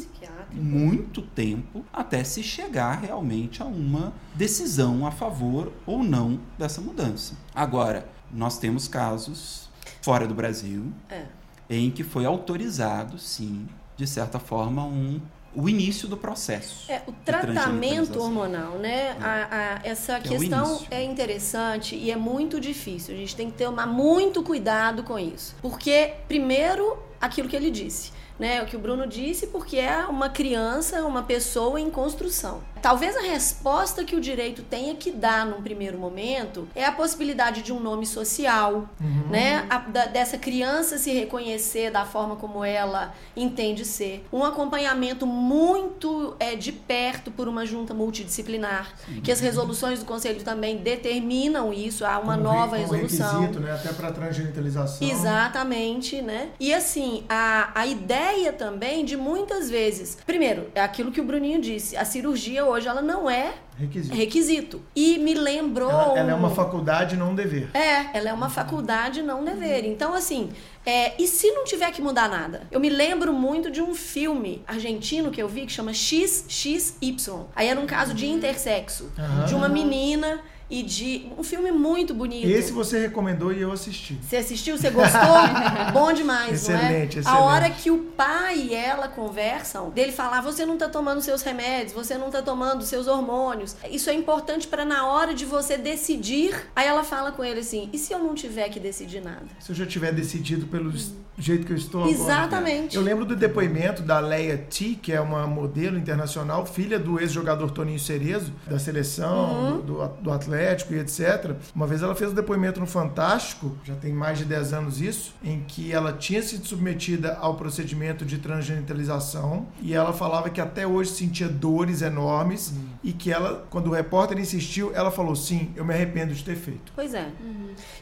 muito tempo até se chegar realmente a uma decisão a favor ou não dessa mudança. Agora, nós temos casos fora do Brasil É. em que foi autorizado, sim, de certa forma, um, o início do processo. É, o tratamento hormonal, né? A- a- essa é questão é interessante e é muito difícil. A gente tem que tomar muito cuidado com isso. Porque, primeiro, aquilo que ele disse. Né, o que o Bruno disse, porque é uma criança, uma pessoa em construção. Talvez a resposta que o direito tenha que dar num primeiro momento é a possibilidade de um nome social, né? A- da- dessa criança se reconhecer da forma como ela entende ser. Um acompanhamento muito é, de perto por uma junta multidisciplinar, que as resoluções do conselho também determinam isso, há uma Como nova re- resolução. requisito, né? Até para transgenitalização. Exatamente, né? E assim, a, a ideia também de muitas vezes. Primeiro, é aquilo que o Bruninho disse: a cirurgia hoje ela não é Requisito. requisito. E me lembrou. Ela, ela é uma um- faculdade, não um dever. é, ela é uma faculdade não dever. Então, assim, é, e se não tiver que mudar nada? Eu me lembro muito de um filme argentino que eu vi que chama XXY. Aí era um caso de intersexo. Aham. De uma menina e de. Um filme muito bonito. Esse você recomendou e eu assisti. Você assistiu? Você gostou? Bom demais, não é? Excelente, A excelente. hora que o pai e ela conversam, dele falar: você não tá tomando seus remédios, você não tá tomando seus hormônios. Isso é importante para na hora de você decidir. Aí ela fala com ele assim: e se eu não tiver que decidir nada? Se eu já tiver decidido pelo jeito que eu estou agora. Exatamente. Eu lembro do depoimento da Leia T, que é uma modelo internacional, filha do ex-jogador Toninho Cerezo, da seleção, Uhum. do, do Atlético e etc. Uma vez ela fez um depoimento no Fantástico, já tem mais de 10 anos isso, em que ela tinha sido submetida ao procedimento de transgenitalização e ela falava que até hoje sentia dores enormes Uhum. e que ela, quando o repórter insistiu, ela falou: sim, eu me arrependo de ter feito. Pois é.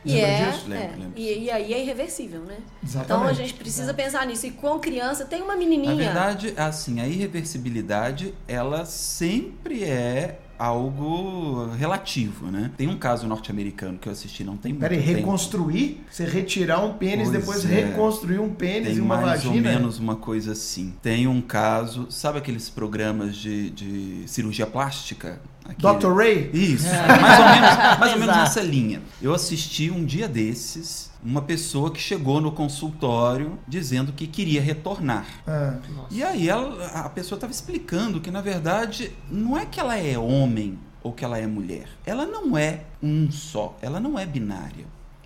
E Lembra é, disso? É. lembro. E, e aí é irreversível, né? Exatamente. Então a gente precisa pensar nisso. E com criança, tem uma menininha. Na verdade, assim, a irreversibilidade, ela sempre é algo relativo, né? Tem um caso norte-americano que eu assisti não tem muito Peraí, tempo. reconstruir? Você retirar um pênis, Pois depois é. reconstruir um pênis Tem e uma mais vagina? ou menos uma coisa assim. Tem um caso, sabe aqueles programas de, de cirurgia plástica? Aquele- Dr. Ray? Isso, mais ou menos, mais ou menos nessa linha. Eu assisti um dia desses uma pessoa que chegou no consultório dizendo que queria retornar. Ah. E aí ela- a pessoa estava explicando que na verdade não é que ela é homem ou que ela é mulher. Ela não é um só, ela não é binária.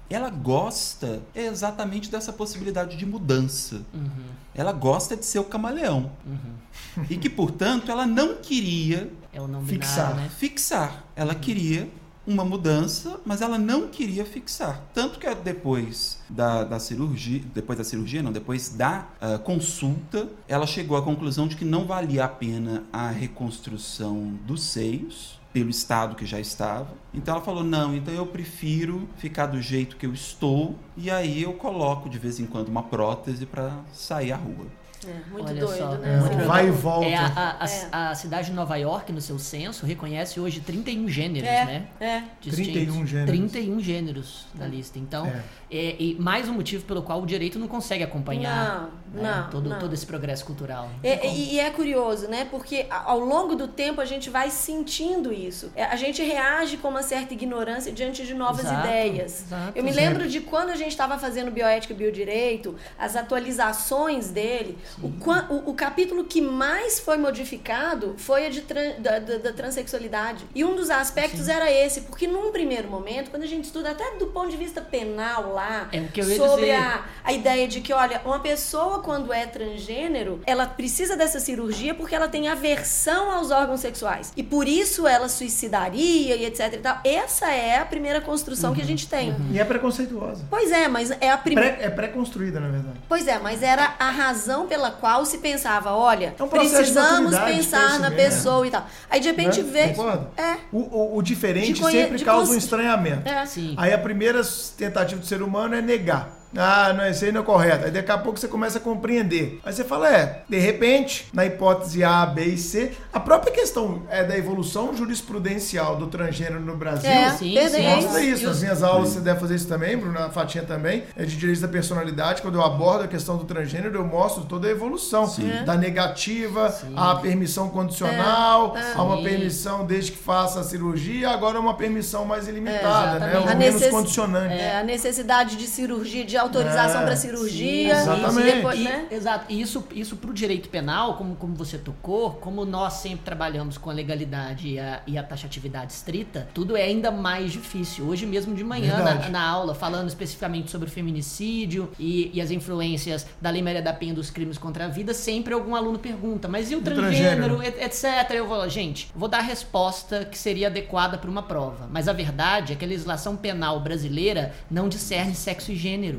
Ela gosta exatamente dessa possibilidade de mudança. Uhum, Ela gosta de ser o camaleão. uhum. E que, portanto, ela não queria É o não Fixar. binário, né? fixar. Ela queria uma mudança, mas ela não queria fixar. Tanto que depois da, da cirurgia, depois da cirurgia, não, depois da ah, consulta, ela chegou à conclusão de que não valia a pena a reconstrução dos seios pelo estado que já estava. Então ela falou: "Não, então eu prefiro ficar do jeito que eu estou e aí eu coloco de vez em quando uma prótese para sair à rua". É, muito Olha doido, só, né? É, muito vai e volta. É, a, a- É. a cidade de Nova York, no seu censo, reconhece hoje 31 gêneros, É, né? é. distintos. 31 gêneros. 31 gêneros da lista. Então, É. é, e mais um motivo pelo qual o direito não consegue acompanhar Não, né, não, todo, não. todo esse progresso cultural. É, e, e é curioso, né? Porque ao longo do tempo a gente vai sentindo isso. É, A gente reage com uma certa ignorância diante de novas Exato, ideias. exato. Eu me lembro de quando a gente estava fazendo bioética e biodireito, as atualizações dele, o, o- o capítulo que mais foi modificado foi a de tran- da, da- da transexualidade. E um dos aspectos era esse, porque num primeiro momento, quando a gente estuda até do ponto de vista penal lá, É sobre a, a ideia de que, olha, uma pessoa quando é transgênero, ela precisa dessa cirurgia porque ela tem aversão aos órgãos sexuais. E por isso ela suicidaria e etc e tal. Essa é a primeira construção Uhum. que a gente tem. E é preconceituosa. Pois é, mas é a primeira. Pré- é pré-construída, na verdade. Pois é, mas era a razão pela qual se pensava, olha, É um precisamos pensar na pessoa e tal. Aí de repente Né? vê. Concorda? É. O, o- o diferente conhe- sempre de causa um cons- estranhamento. É. Sim. Aí a primeira tentativa do ser humano é negar. Ah, não, isso aí não é correto. Aí daqui a pouco você começa a compreender. Aí você fala, é, de repente, na hipótese A, B e C, a própria questão é da evolução jurisprudencial do transgênero no Brasil. É, sim. Mostra isso. Nas minhas aulas você deve fazer isso também, Bruna, a Fatinha também, é de direitos da personalidade. Quando eu abordo a questão do transgênero, eu mostro toda a evolução. Sim. Da negativa Sim. à permissão condicional, É, é. a uma permissão desde que faça a cirurgia, agora uma permissão mais ilimitada, né? Ou A menos necess- condicionante. É, a necessidade de cirurgia, de autorização É, para cirurgia. sim, exatamente. E depois, E- né? Exato. E isso, isso pro direito penal, como, como você tocou, como nós sempre trabalhamos com a legalidade e a, e a taxatividade estrita, tudo é ainda mais difícil. Hoje mesmo de manhã, na, na aula, falando especificamente sobre o feminicídio e, e as influências da Lei Maria da Penha dos crimes contra a vida, sempre algum aluno pergunta, mas e o transgênero? transgênero, et- etc. Eu vou, gente, vou dar a resposta que seria adequada para uma prova. Mas a verdade é que a legislação penal brasileira não discerne sexo e gênero.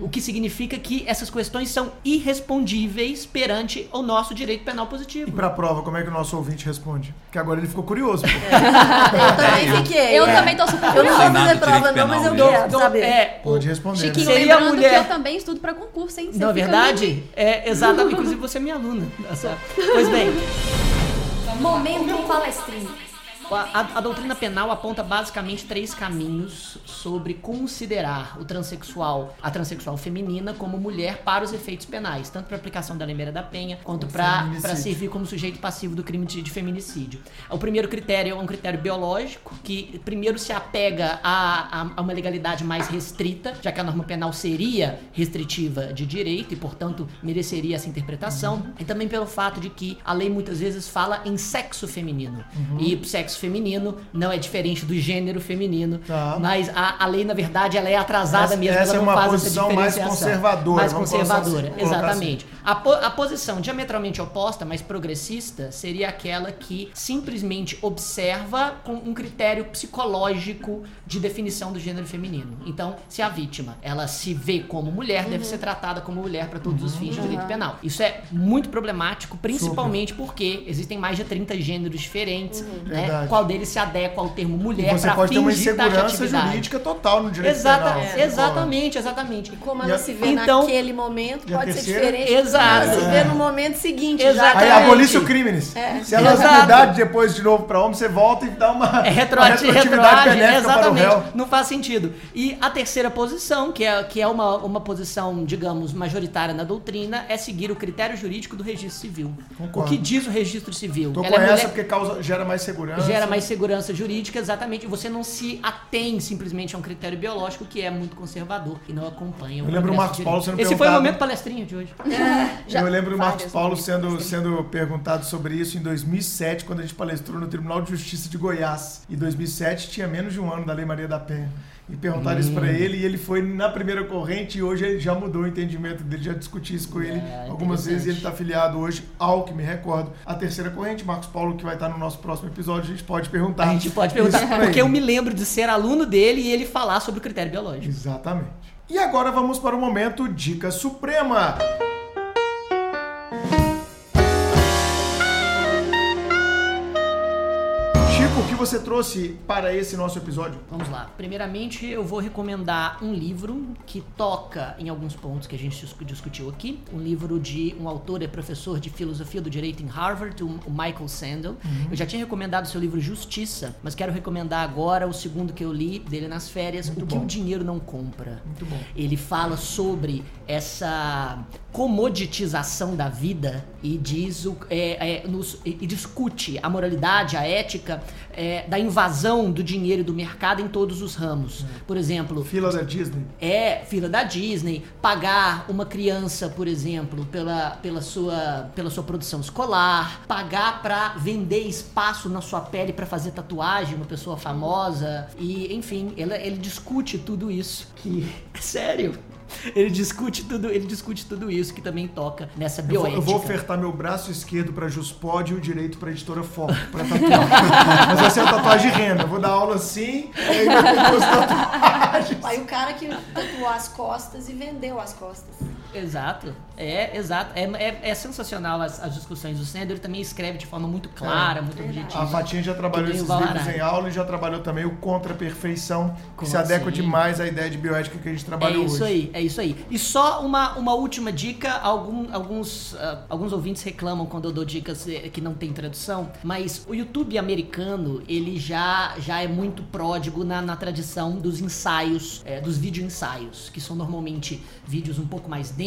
O que significa que essas questões são irrespondíveis perante o nosso direito penal E positivo. pra prova, como é que o nosso ouvinte responde? Porque agora ele ficou curioso. pô. Eu também fiquei. Eu é. também tô super Eu não curiosa. vou fazer prova, não, mas eu né? quero Então, saber. é, Pode responder. Chiquinho, né? Seria mulher. que eu também estudo pra concurso, hein? Você Não é verdade? É, exatamente. Inclusive, você é minha aluna. Tá Pois bem, meio- Momento palestrinho. A, a- doutrina penal aponta basicamente três caminhos sobre considerar o transexual, a transexual feminina, como mulher para os efeitos penais, tanto para aplicação da Lei Maria da Penha, quanto para servir como sujeito passivo do crime de, de feminicídio. O primeiro critério é um critério biológico, que primeiro se apega a, a- a uma legalidade mais restrita, já que a norma penal seria restritiva de direito e, portanto, mereceria essa interpretação, e também pelo fato de que a lei muitas vezes fala em sexo feminino. E o sexo feminino não é diferente do gênero feminino, Tá. mas a, a lei, na verdade, ela é atrasada Essa- mesmo, essa ela é não uma faz essa posição mais conservadora, Mais colocar conservadora, assim, exatamente. A, po- a posição diametralmente oposta, mas progressista, seria aquela que simplesmente observa com um critério psicológico de definição do gênero feminino. Então, se a vítima ela se vê como mulher, deve ser tratada como mulher para todos os fins de direito penal. Isso é muito problemático, principalmente porque existem mais de 30 gêneros diferentes, né? Verdade. Qual deles se adequa ao termo E mulher você para pode ter uma fingir insegurança jurídica total no direito Exata- penal. É. exatamente, exatamente. E como E ela a- se vê Então- naquele momento, E pode ser diferente Exato. do que ela se vê no momento seguinte. Aí Exatamente. abolisse o crimes. É. Se ela mudar depois de novo pra homem, você volta e dá uma, É uma retroati- retroatividade benéfica para o exatamente. réu. Não faz sentido. E a terceira posição, que é, que é uma, uma posição, digamos, majoritária na doutrina, é seguir o critério jurídico do registro civil. Concordo. O que diz o registro civil? Tô Ela com é mulher- porque causa, gera mais segurança. gera mais segurança jurídica, exatamente. Você não se atém simplesmente a um critério biológico que é muito conservador e não acompanha o Eu lembro o progresso Marcos Paulo sendo Esse foi o momento palestrinha de hoje. Já eu lembro o Marcos Paulo sendo, sendo perguntado sobre isso em 2007, quando a gente palestrou no Tribunal de Justiça de Goiás. E 2007 tinha menos de um ano da Lei Maria da Penha. E perguntaram isso Hum. pra ele e ele foi na primeira corrente e hoje ele já mudou o entendimento dele, já discuti isso com ele É, algumas vezes e ele interessante. tá afiliado hoje ao que me recordo. A terceira corrente, Marcos Paulo, que vai estar no nosso próximo episódio, a gente pode perguntar. A gente pode isso perguntar, porque eu me lembro de ser aluno dele e ele falar sobre o critério biológico. Exatamente. E agora vamos para o momento Dica Suprema. Você trouxe para esse nosso episódio? Vamos lá. Primeiramente, eu vou recomendar um livro que toca em alguns pontos que a gente discu- discutiu aqui. Um livro de um autor e professor de filosofia do direito em Harvard, o Michael Sandel. Eu já tinha recomendado o seu livro Justiça, mas quero recomendar agora o segundo que eu li dele nas férias, Muito O que bom. o dinheiro não compra. Muito bom. Ele fala sobre essa comoditização da vida e diz o, é, é, nos- e discute a moralidade, a ética é, da invasão do dinheiro e do mercado em todos os ramos. Por exemplo, Fila da Disney. é fila da Disney, pagar uma criança, por exemplo, pela, pela, sua, pela sua produção escolar, pagar pra vender espaço na sua pele pra fazer tatuagem, uma pessoa famosa, e enfim, ele, ele discute tudo isso. Que é sério. Ele discute tudo, ele discute tudo isso que também toca nessa Eu vou, bioética. eu vou ofertar meu braço esquerdo para Juspod e o direito para editora Foco, para tatuar. Mas vai ser uma tatuagem de renda. Eu vou dar aula assim, e aí vai ter duas tatuagens. Aí o cara que tatuou as costas e vendeu as costas. Exato, é, exato. É, é, é sensacional as, as discussões. O Sandro ele também escreve de forma muito clara, muito verdade. objetiva. A Fatinha já trabalhou esses livros em aula e já trabalhou também o Contra a Perfeição, que Como se adequa assim? demais à ideia de bioética que a gente É trabalhou isso hoje. aí, é isso aí. E só uma, uma última dica: algum, alguns, ah, alguns ouvintes reclamam quando eu dou dicas eh, que não tem tradução, mas o YouTube americano ele já, já é muito pródigo na, na tradição dos ensaios, eh, dos vídeo ensaios, que são normalmente vídeos um pouco mais densos,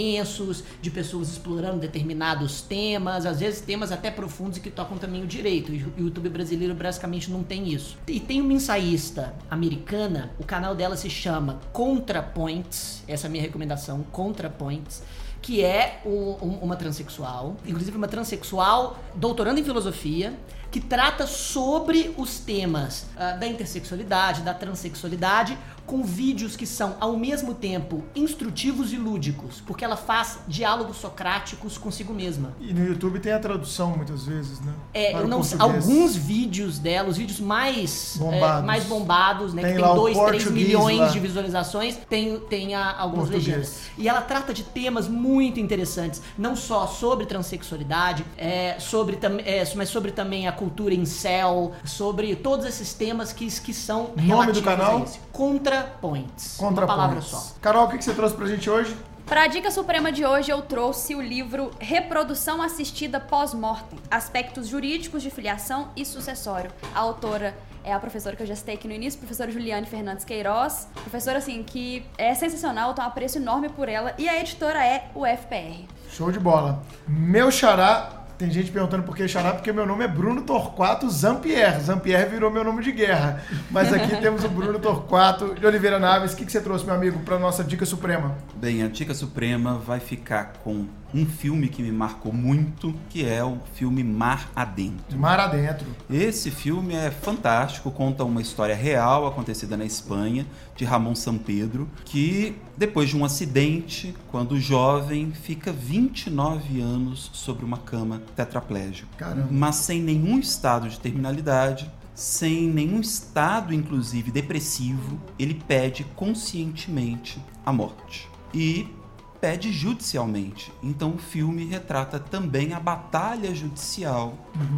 de pessoas explorando determinados temas, às vezes temas até profundos e que tocam também o direito. E o YouTube brasileiro basicamente não tem isso. E tem uma ensaísta americana, o canal dela se chama ContraPoints, essa é a minha recomendação, ContraPoints, que é um- um- uma transexual, inclusive uma transexual doutorando em filosofia, que trata sobre os temas ah, da intersexualidade, da transexualidade, com vídeos que são ao mesmo tempo instrutivos e lúdicos, porque ela faz diálogos socráticos consigo mesma. E no YouTube tem a tradução muitas vezes, né? É, Para eu não sei, alguns vídeos dela, os vídeos mais Bombados. é, mais bombados, né, Tem que tem o 2, 3 português milhões lá. de visualizações, tem, tem a- algumas Português. legendas. E ela trata de temas muito interessantes, não só sobre transexualidade, é, sobre, é, mas sobre também a cultura incel, sobre todos esses temas que, que são Nome do canal? a esse. ContraPoints. Contra uma palavra pontos. só. Carol, o que que você trouxe pra gente hoje? Para a dica suprema de hoje, eu trouxe o livro Reprodução Assistida Pós-Mortem: Aspectos Jurídicos de Filiação e Sucessório. A autora é a professora que eu já citei aqui no início, professora Juliane Fernandes Queiroz. Professora, assim, que é sensacional, eu tenho um apreço enorme por ela. E a editora é o FPR. Show de bola. Meu xará, tem gente perguntando por que xará, porque meu nome é Bruno Torquato Zampierre. Zampierre virou meu nome de guerra. Mas aqui temos o Bruno Torquato de Oliveira Naves. O que que você trouxe, meu amigo, para nossa dica suprema? Bem, a Dica Suprema vai ficar com um filme que me marcou muito, que é o filme Mar Adentro. Mar adentro. Esse filme é fantástico, conta uma história real acontecida na Espanha, de Ramon Sampedro, que depois de um acidente, quando jovem, fica 29 anos sobre uma cama tetraplégico. Caramba. Mas sem nenhum estado de terminalidade, sem nenhum estado, inclusive, depressivo, ele pede conscientemente a morte. E pede judicialmente. Então o filme retrata também a batalha judicial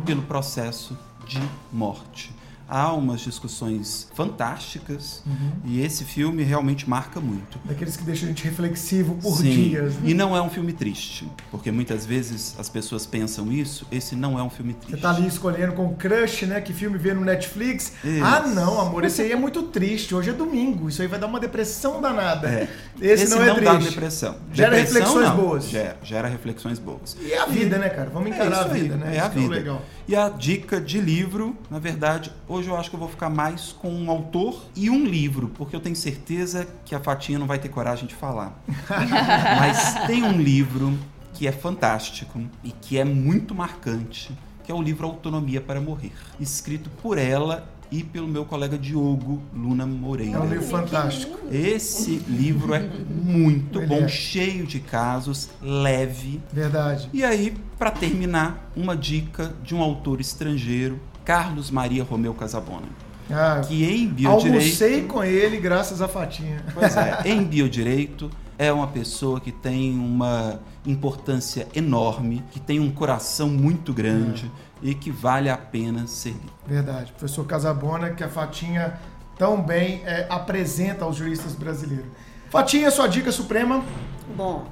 pelo processo de morte. Há umas discussões fantásticas e esse filme realmente marca muito. Daqueles que deixam a gente reflexivo por Sim. dias. né? E não é um filme triste, porque muitas vezes as pessoas pensam isso. Esse não é um filme Você triste. tá ali escolhendo com crush, né? Que filme vê no Netflix. Isso. Ah, não, amor, esse aí é muito triste. Hoje é domingo. Isso aí vai dar uma depressão danada. É. Esse, não é dá triste. depressão. Gera Depressão, reflexões não. boas. Gera, gera reflexões boas. E é a vida, né, cara? Vamos encarar É a isso aí, vida, né? É Isso a é vida. legal. E a dica de livro, na verdade, hoje eu acho que eu vou ficar mais com um autor e um livro, porque eu tenho certeza que a Fatinha não vai ter coragem de falar. Mas tem um livro que é fantástico e que é muito marcante, que é o livro Autonomia para Morrer, escrito por ela e pelo meu colega Diogo Luna Moreira. É um livro fantástico. Esse livro é muito Ele bom, é. cheio de casos, leve, Verdade. e aí, para terminar, uma dica de um autor estrangeiro, Carlos Maria Romeu Casabona, Ah, que em biodireito, almocei com ele graças à Fatinha. pois é, em biodireito é uma pessoa que tem uma importância enorme, que tem um coração muito grande e que vale a pena ser lido. Verdade. Professor Casabona, que a Fatinha tão bem é, apresenta aos juristas brasileiros. Fatinha, sua dica suprema. Bom,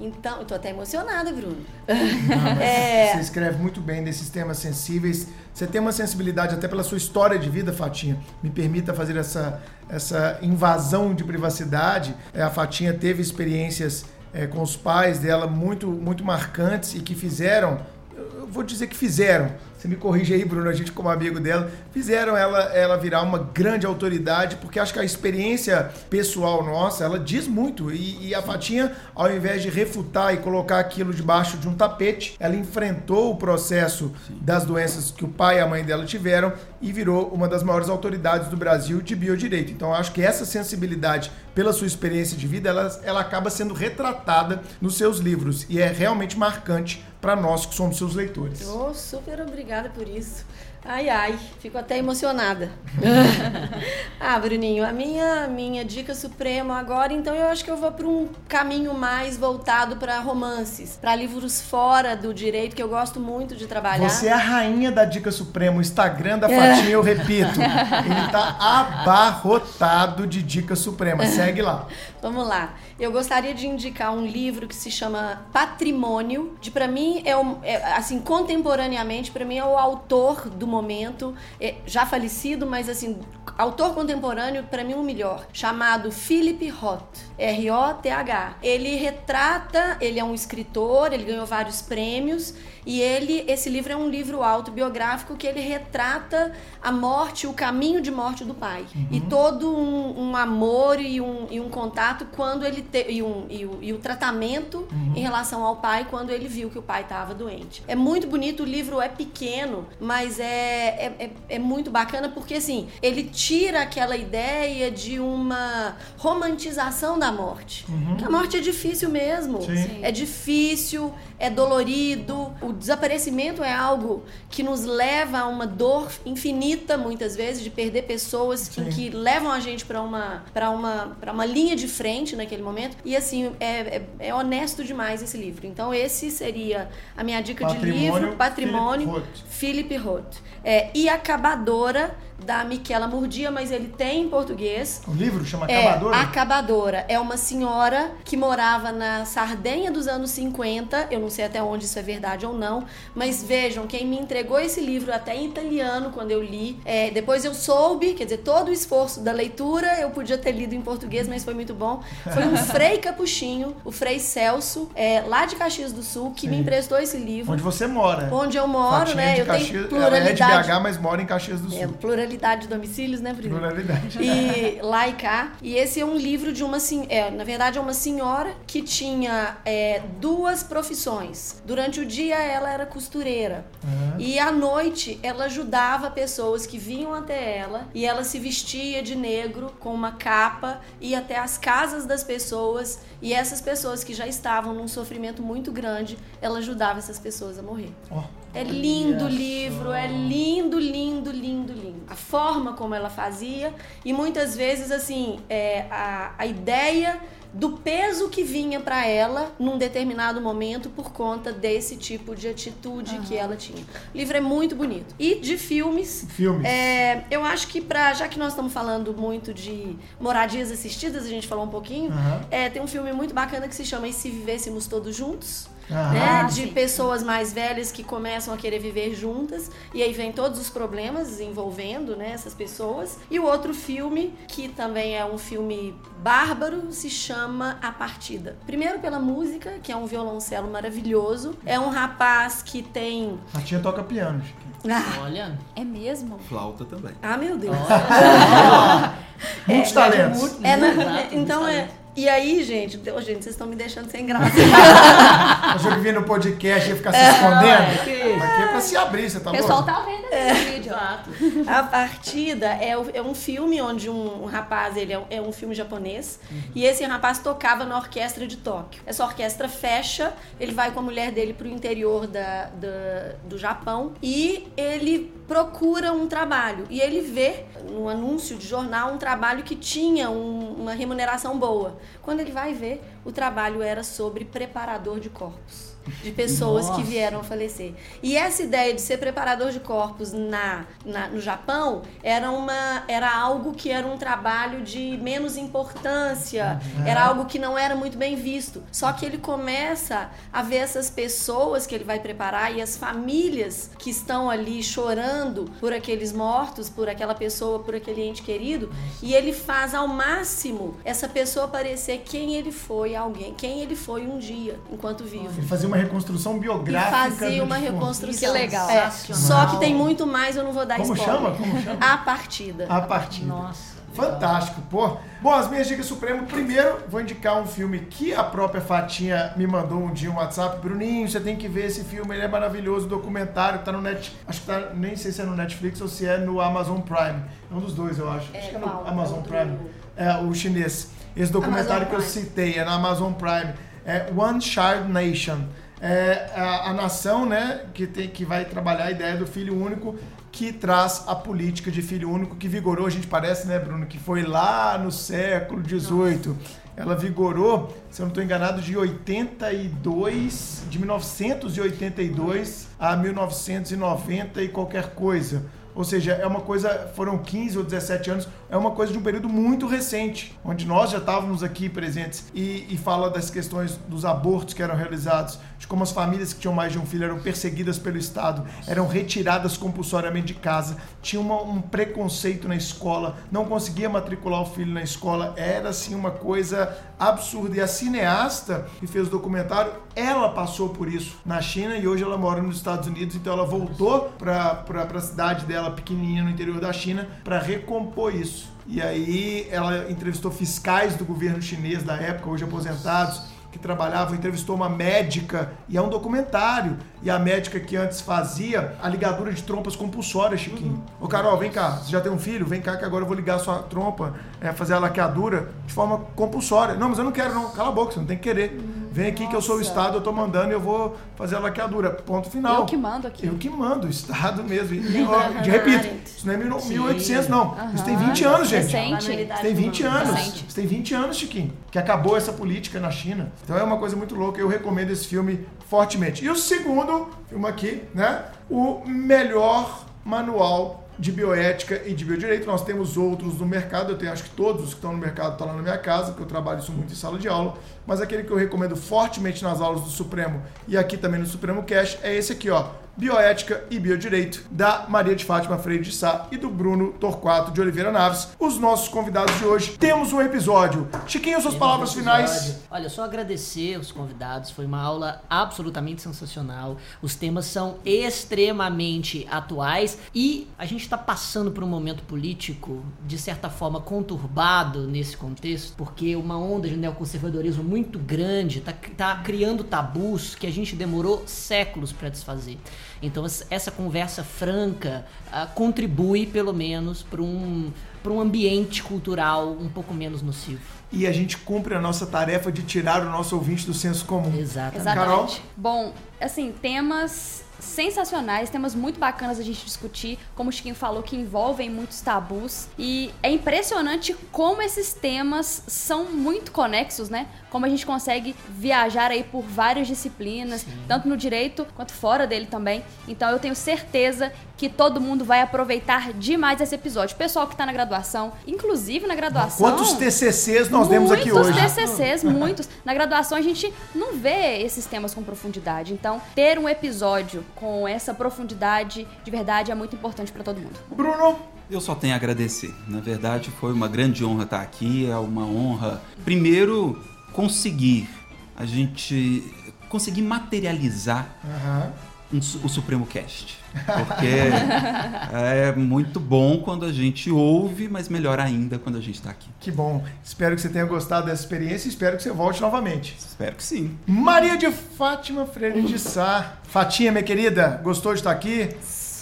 então, eu tô até emocionada, Bruno. Mas É. Você escreve muito bem desses temas sensíveis. Você tem uma sensibilidade até pela sua história de vida, Fatinha. Me permita fazer essa, essa invasão de privacidade. É, a Fatinha teve experiências é, com os pais dela muito, muito marcantes e que fizeram. Eu vou dizer que fizeram. Você me corrige aí, Bruno, a gente como amigo dela, fizeram ela, ela virar uma grande autoridade, porque acho que a experiência pessoal nossa, ela diz muito. E, e a Fatinha, ao invés de refutar e colocar aquilo debaixo de um tapete, ela enfrentou o processo das doenças que o pai e a mãe dela tiveram e virou uma das maiores autoridades do Brasil de biodireito. Então, acho que essa sensibilidade pela sua experiência de vida, ela, ela acaba sendo retratada nos seus livros e é realmente marcante para nós que somos seus leitores. Oh, super obrigada por isso. Ai, ai, fico até emocionada. ah, Bruninho, a minha, minha dica suprema agora, então eu acho que eu vou para um caminho mais voltado para romances, para livros fora do direito, que eu gosto muito de trabalhar. Você é a rainha da Dica Suprema. O Instagram da Fatinha, eu repito, ele tá abarrotado de Dica Suprema. Segue lá. Vamos lá. Eu gostaria de indicar um livro que se chama Patrimônio. De para mim é, um, é, assim contemporaneamente para mim é o autor do momento, é, já falecido, mas assim autor contemporâneo para mim o melhor, chamado Philip Roth. R O T H. Ele retrata, ele é um escritor, ele ganhou vários prêmios e ele esse livro é um livro autobiográfico que ele retrata a morte, o caminho de morte do pai e todo um, um amor e um, e um contato quando ele te, e, um, e, o, e o tratamento em relação ao pai quando ele viu que o pai estava doente. É muito bonito, o livro é pequeno, mas é, é, é, é muito bacana porque assim ele tira aquela ideia de uma romantização da morte. Que a morte é difícil mesmo. Sim. É difícil, é dolorido. O desaparecimento é algo que nos leva a uma dor infinita, muitas vezes, de perder pessoas em que levam a gente para uma, pra uma, pra uma linha de frente naquele momento. E assim, é, é, é honesto demais esse livro. Então, esse seria a minha dica de Patrimônio, livro: Patrimônio, Philip Roth. É, e Acabadora, da Michela Murdia, mas ele tem em português. O livro chama É, Acabadora? Acabadora. É uma senhora que morava na Sardenha dos anos 50. Eu não sei até onde isso é verdade ou não. Mas vejam, quem me entregou esse livro até em italiano quando eu li. é, depois eu soube, quer dizer, todo o esforço da leitura eu podia ter lido em português, mas foi muito bom. Foi um Frei Capuchinho, o Frei Celso, é, lá de Caxias do Sul, que me Sim. emprestou esse livro. Onde você mora. Onde eu moro, Fatinha né? Eu tenho Caxias, ela é de pluralidade. BH, mas mora em Caxias do É, Sul. pluralidade de domicílios, né, Bruno? Pluralidade. E lá e cá. E esse é um livro de uma é, na verdade é uma senhora que tinha é, duas profissões. Durante o dia ela era costureira Aham. e à noite ela ajudava pessoas que vinham até ela e ela se vestia de negro com uma capa ia até as casas das pessoas e essas pessoas que já estavam num sofrimento muito grande, ela ajudava essas pessoas a morrer. Ó, É lindo o livro, é lindo, lindo, lindo, lindo. A forma como ela fazia e muitas vezes, assim, é, a, a ideia do peso que vinha pra ela num determinado momento por conta desse tipo de atitude que ela tinha. O livro é muito bonito. E de filmes, Filmes. é, eu acho que pra, já que nós estamos falando muito de moradias assistidas, a gente falou um pouquinho, Aham. é, tem um filme muito bacana que se chama E Se Vivêssemos Todos Juntos. Né, Ah, de sim. pessoas mais velhas que começam a querer viver juntas e aí vem todos os problemas envolvendo né, essas pessoas. E o outro filme, que também é um filme bárbaro, se chama A Partida. Primeiro pela música, que é um violoncelo maravilhoso. É um rapaz que tem. A tia toca piano, Chiquinho. Ah, Olha. É mesmo? Flauta também. ah, meu Deus! Muitos talentos. É, na- Exato, então é. E aí, gente, Deus, gente, vocês estão me deixando sem graça. Achou que vinha no podcast e ia ficar se escondendo? que isso? Aqui é pra se abrir, você tá O pessoal louco? tá vendo esse vídeo. Exato. A Partida é, é um filme onde um, um rapaz, ele é, é um filme japonês, e esse rapaz tocava na orquestra de Tóquio. Essa orquestra fecha, ele vai com a mulher dele pro interior da, da- do Japão e ele procura um trabalho. E ele vê no anúncio de jornal um trabalho que tinha um- uma remuneração boa. Quando ele vai ver, o trabalho era sobre preparador de corpos. De pessoas que Nossa. vieram a falecer. E essa ideia de ser preparador de corpos na, na- no Japão era, uma, era algo que era um trabalho de menos importância, era algo que não era muito bem visto. Só que ele começa a ver essas pessoas que ele vai preparar e as famílias que estão ali chorando por aqueles mortos, por aquela pessoa, por aquele ente querido, e ele faz ao máximo essa pessoa parecer quem ele foi, alguém, quem ele foi um dia, enquanto vivo. Ele fazia uma reconstrução E biográfica. fazia do uma reconstrução. Que legal. É, só que tem muito mais, eu não vou dar Como spoiler. chama? Como chama? A partida. A partida. Nossa. Fantástico, pô. Bom, as minhas dicas supremo. Primeiro, vou indicar um filme que a própria Fatinha me mandou um dia um WhatsApp. Bruninho, você tem que ver esse filme, ele é maravilhoso, documentário, tá no net. Acho que tá, nem sei se é no Netflix ou se é no Amazon Prime. É um dos dois, eu acho. acho que é no qual? Amazon Prime. É, o chinês. Esse documentário que eu citei é na Amazon Prime. É One Child Nation. É a, a nação, né, que, tem, que vai trabalhar a ideia do filho único que traz a política de filho único que vigorou, a gente parece, né, Bruno, que foi lá no século XVIII. Ela vigorou, se eu não estou enganado, de 82, de 1982 a 1990 e qualquer coisa. Ou seja, é uma coisa, foram 15 ou 17 anos, é uma coisa de um período muito recente, onde nós já estávamos aqui presentes e, e fala das questões dos abortos que eram realizados, de como as famílias que tinham mais de um filho eram perseguidas pelo Estado, eram retiradas compulsoriamente de casa, tinha uma- um preconceito na escola, não conseguia matricular o filho na escola, era assim uma coisa absurda. E a cineasta que fez o documentário, ela passou por isso na China e hoje ela mora nos Estados Unidos, então ela voltou para a cidade dela, pequenininha no interior da China, para recompor isso. E aí ela entrevistou fiscais do governo chinês da época, hoje aposentados, que trabalhavam, entrevistou uma médica, e é um documentário. E a médica que antes fazia a ligadura de trompas compulsórias, Chiquinho. Ô Carol, vem cá, você já tem um filho? Vem cá que agora eu vou ligar a sua trompa, é, fazer a laqueadura de forma compulsória. Não, mas eu não quero não, cala a boca, você não tem que querer. Vem aqui que eu sou o Nossa. Estado, eu tô mandando e eu vou fazer a laqueadura. Ponto final. Eu que mando aqui. Eu que mando, o Estado mesmo. E, ó, de repito, isso não é mil- 1800 não. Isso tem 20 anos, gente. Recente. Você tem 20 anos. Recente. Você tem 20 anos, Chiquinho, que acabou essa política na China. Então é uma coisa muito louca. Eu recomendo esse filme fortemente. E o segundo filme aqui, né? O melhor manual de bioética e de biodireito. Nós temos outros no mercado. Eu tenho, acho que todos os que estão no mercado estão lá na minha casa, porque eu trabalho isso muito em sala de aula. Mas aquele que eu recomendo fortemente nas aulas do Supremo e aqui também no Supremo Cash é esse aqui, ó. Bioética e Biodireito, da Maria de Fátima Freire de Sá e do Bruno Torquato de Oliveira Naves, os nossos convidados de hoje. Temos um episódio. Chiquinho, suas Temos palavras um finais. Olha, só agradecer os convidados. Foi uma aula absolutamente sensacional. Os temas são extremamente atuais e a gente está passando por um momento político de certa forma conturbado nesse contexto, porque uma onda de neoconservadorismo muito grande está tá criando tabus que a gente demorou séculos para desfazer. Então essa- conversa franca ah, contribui pelo menos para um para um ambiente cultural um pouco menos nocivo. E a gente cumpre a nossa tarefa de tirar o nosso ouvinte do senso comum. Exatamente. Exatamente. Carol? Bom, assim, temas sensacionais, temas muito bacanas a gente discutir, como o Chiquinho falou, que envolvem muitos tabus. E é impressionante como esses temas são muito conexos, né? Como a gente consegue viajar aí por várias disciplinas, Sim. tanto no direito quanto fora dele também. Então eu tenho certeza que todo mundo vai aproveitar demais esse episódio. Pessoal que está na graduação, inclusive na graduação. Quantos TCCs nós demos aqui hoje? Muitos TCCs, muitos. Na graduação a gente não vê esses temas com profundidade. Então, ter um episódio com essa profundidade de verdade é muito importante para todo mundo. Bruno, eu só tenho a agradecer. Na verdade, foi uma grande honra estar aqui. É uma honra, primeiro, conseguir a gente conseguir materializar uhum. um, o Supremo Cast. Porque é muito bom quando a gente ouve, mas melhor ainda quando a gente está aqui. Que bom. Espero que você tenha gostado dessa experiência e espero que você volte novamente. Espero que sim. Maria de Fátima Freire de Sá. Fatinha, minha querida, gostou de estar aqui?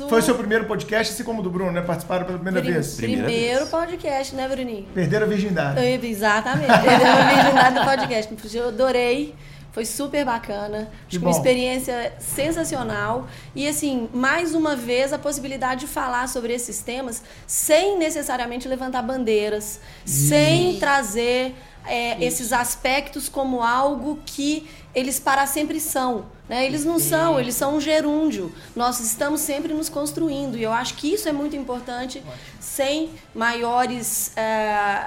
Foi o seu primeiro podcast, assim como o do Bruno, né? Participaram pela primeira Prim vez. Primeiro vez. podcast, né, Bruninho? Perderam a virgindade. Exatamente, perderam a virgindade do podcast. Eu adorei. Foi super bacana. Acho que uma experiência sensacional. E, assim, mais uma vez, a possibilidade de falar sobre esses temas sem necessariamente levantar bandeiras, sem trazer é, esses aspectos como algo que eles para sempre são. Né? Eles não são, eles são um gerúndio. Nós estamos sempre nos construindo. E eu acho que isso é muito importante, sem maiores é,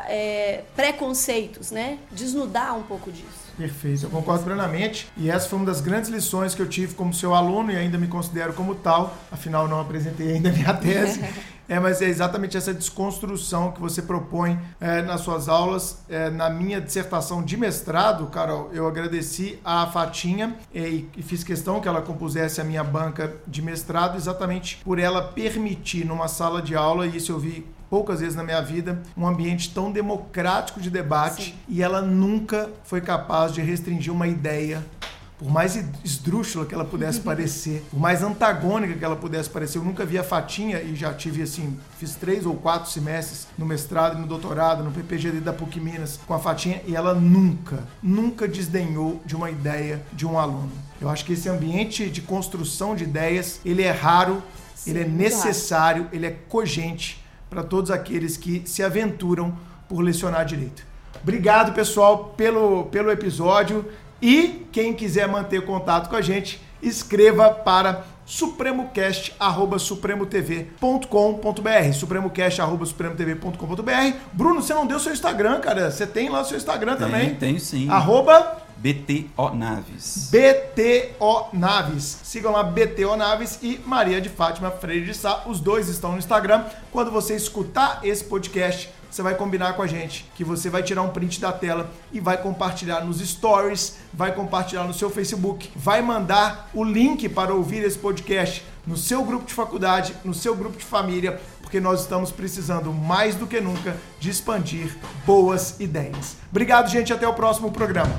é, preconceitos, né? Desnudar um pouco disso. Perfeito, eu concordo plenamente. E essa foi uma das grandes lições que eu tive como seu aluno e ainda me considero como tal, afinal não apresentei ainda a minha tese. É, mas é exatamente essa desconstrução que você propõe é, nas suas aulas. É, na minha dissertação de mestrado, Carol, eu agradeci a Fatinha é, e, e fiz questão que ela compusesse a minha banca de mestrado exatamente por ela permitir numa sala de aula, e isso eu vi poucas vezes na minha vida, um ambiente tão democrático de debate Sim. e ela nunca foi capaz de restringir uma ideia por mais esdrúxula que ela pudesse parecer, por mais antagônica que ela pudesse parecer, eu nunca vi a Fatinha e já tive assim, fiz três ou quatro semestres no mestrado e no doutorado, no PPGD da PUC Minas com a Fatinha e ela nunca, nunca desdenhou de uma ideia de um aluno. Eu acho que esse ambiente de construção de ideias, ele é raro, Sim, ele é necessário, ele é cogente para todos aqueles que se aventuram por lecionar direito. Obrigado, pessoal, pelo, pelo episódio. E quem quiser manter contato com a gente, escreva para supremocast@supremotv.com.br, supremocast@supremotv.com.br. Bruno, você não deu seu Instagram, cara? Você tem lá seu Instagram tem, também? Tenho sim. Arroba BTO Naves. BTO Naves. Sigam lá BTO Naves e Maria de Fátima Freire de Sá. Os dois estão no Instagram. Quando você escutar esse podcast, você vai combinar com a gente que você vai tirar um print da tela e vai compartilhar nos stories, vai compartilhar no seu Facebook, vai mandar o link para ouvir esse podcast no seu grupo de faculdade, no seu grupo de família, porque nós estamos precisando mais do que nunca de expandir boas ideias. Obrigado, gente, até o próximo programa.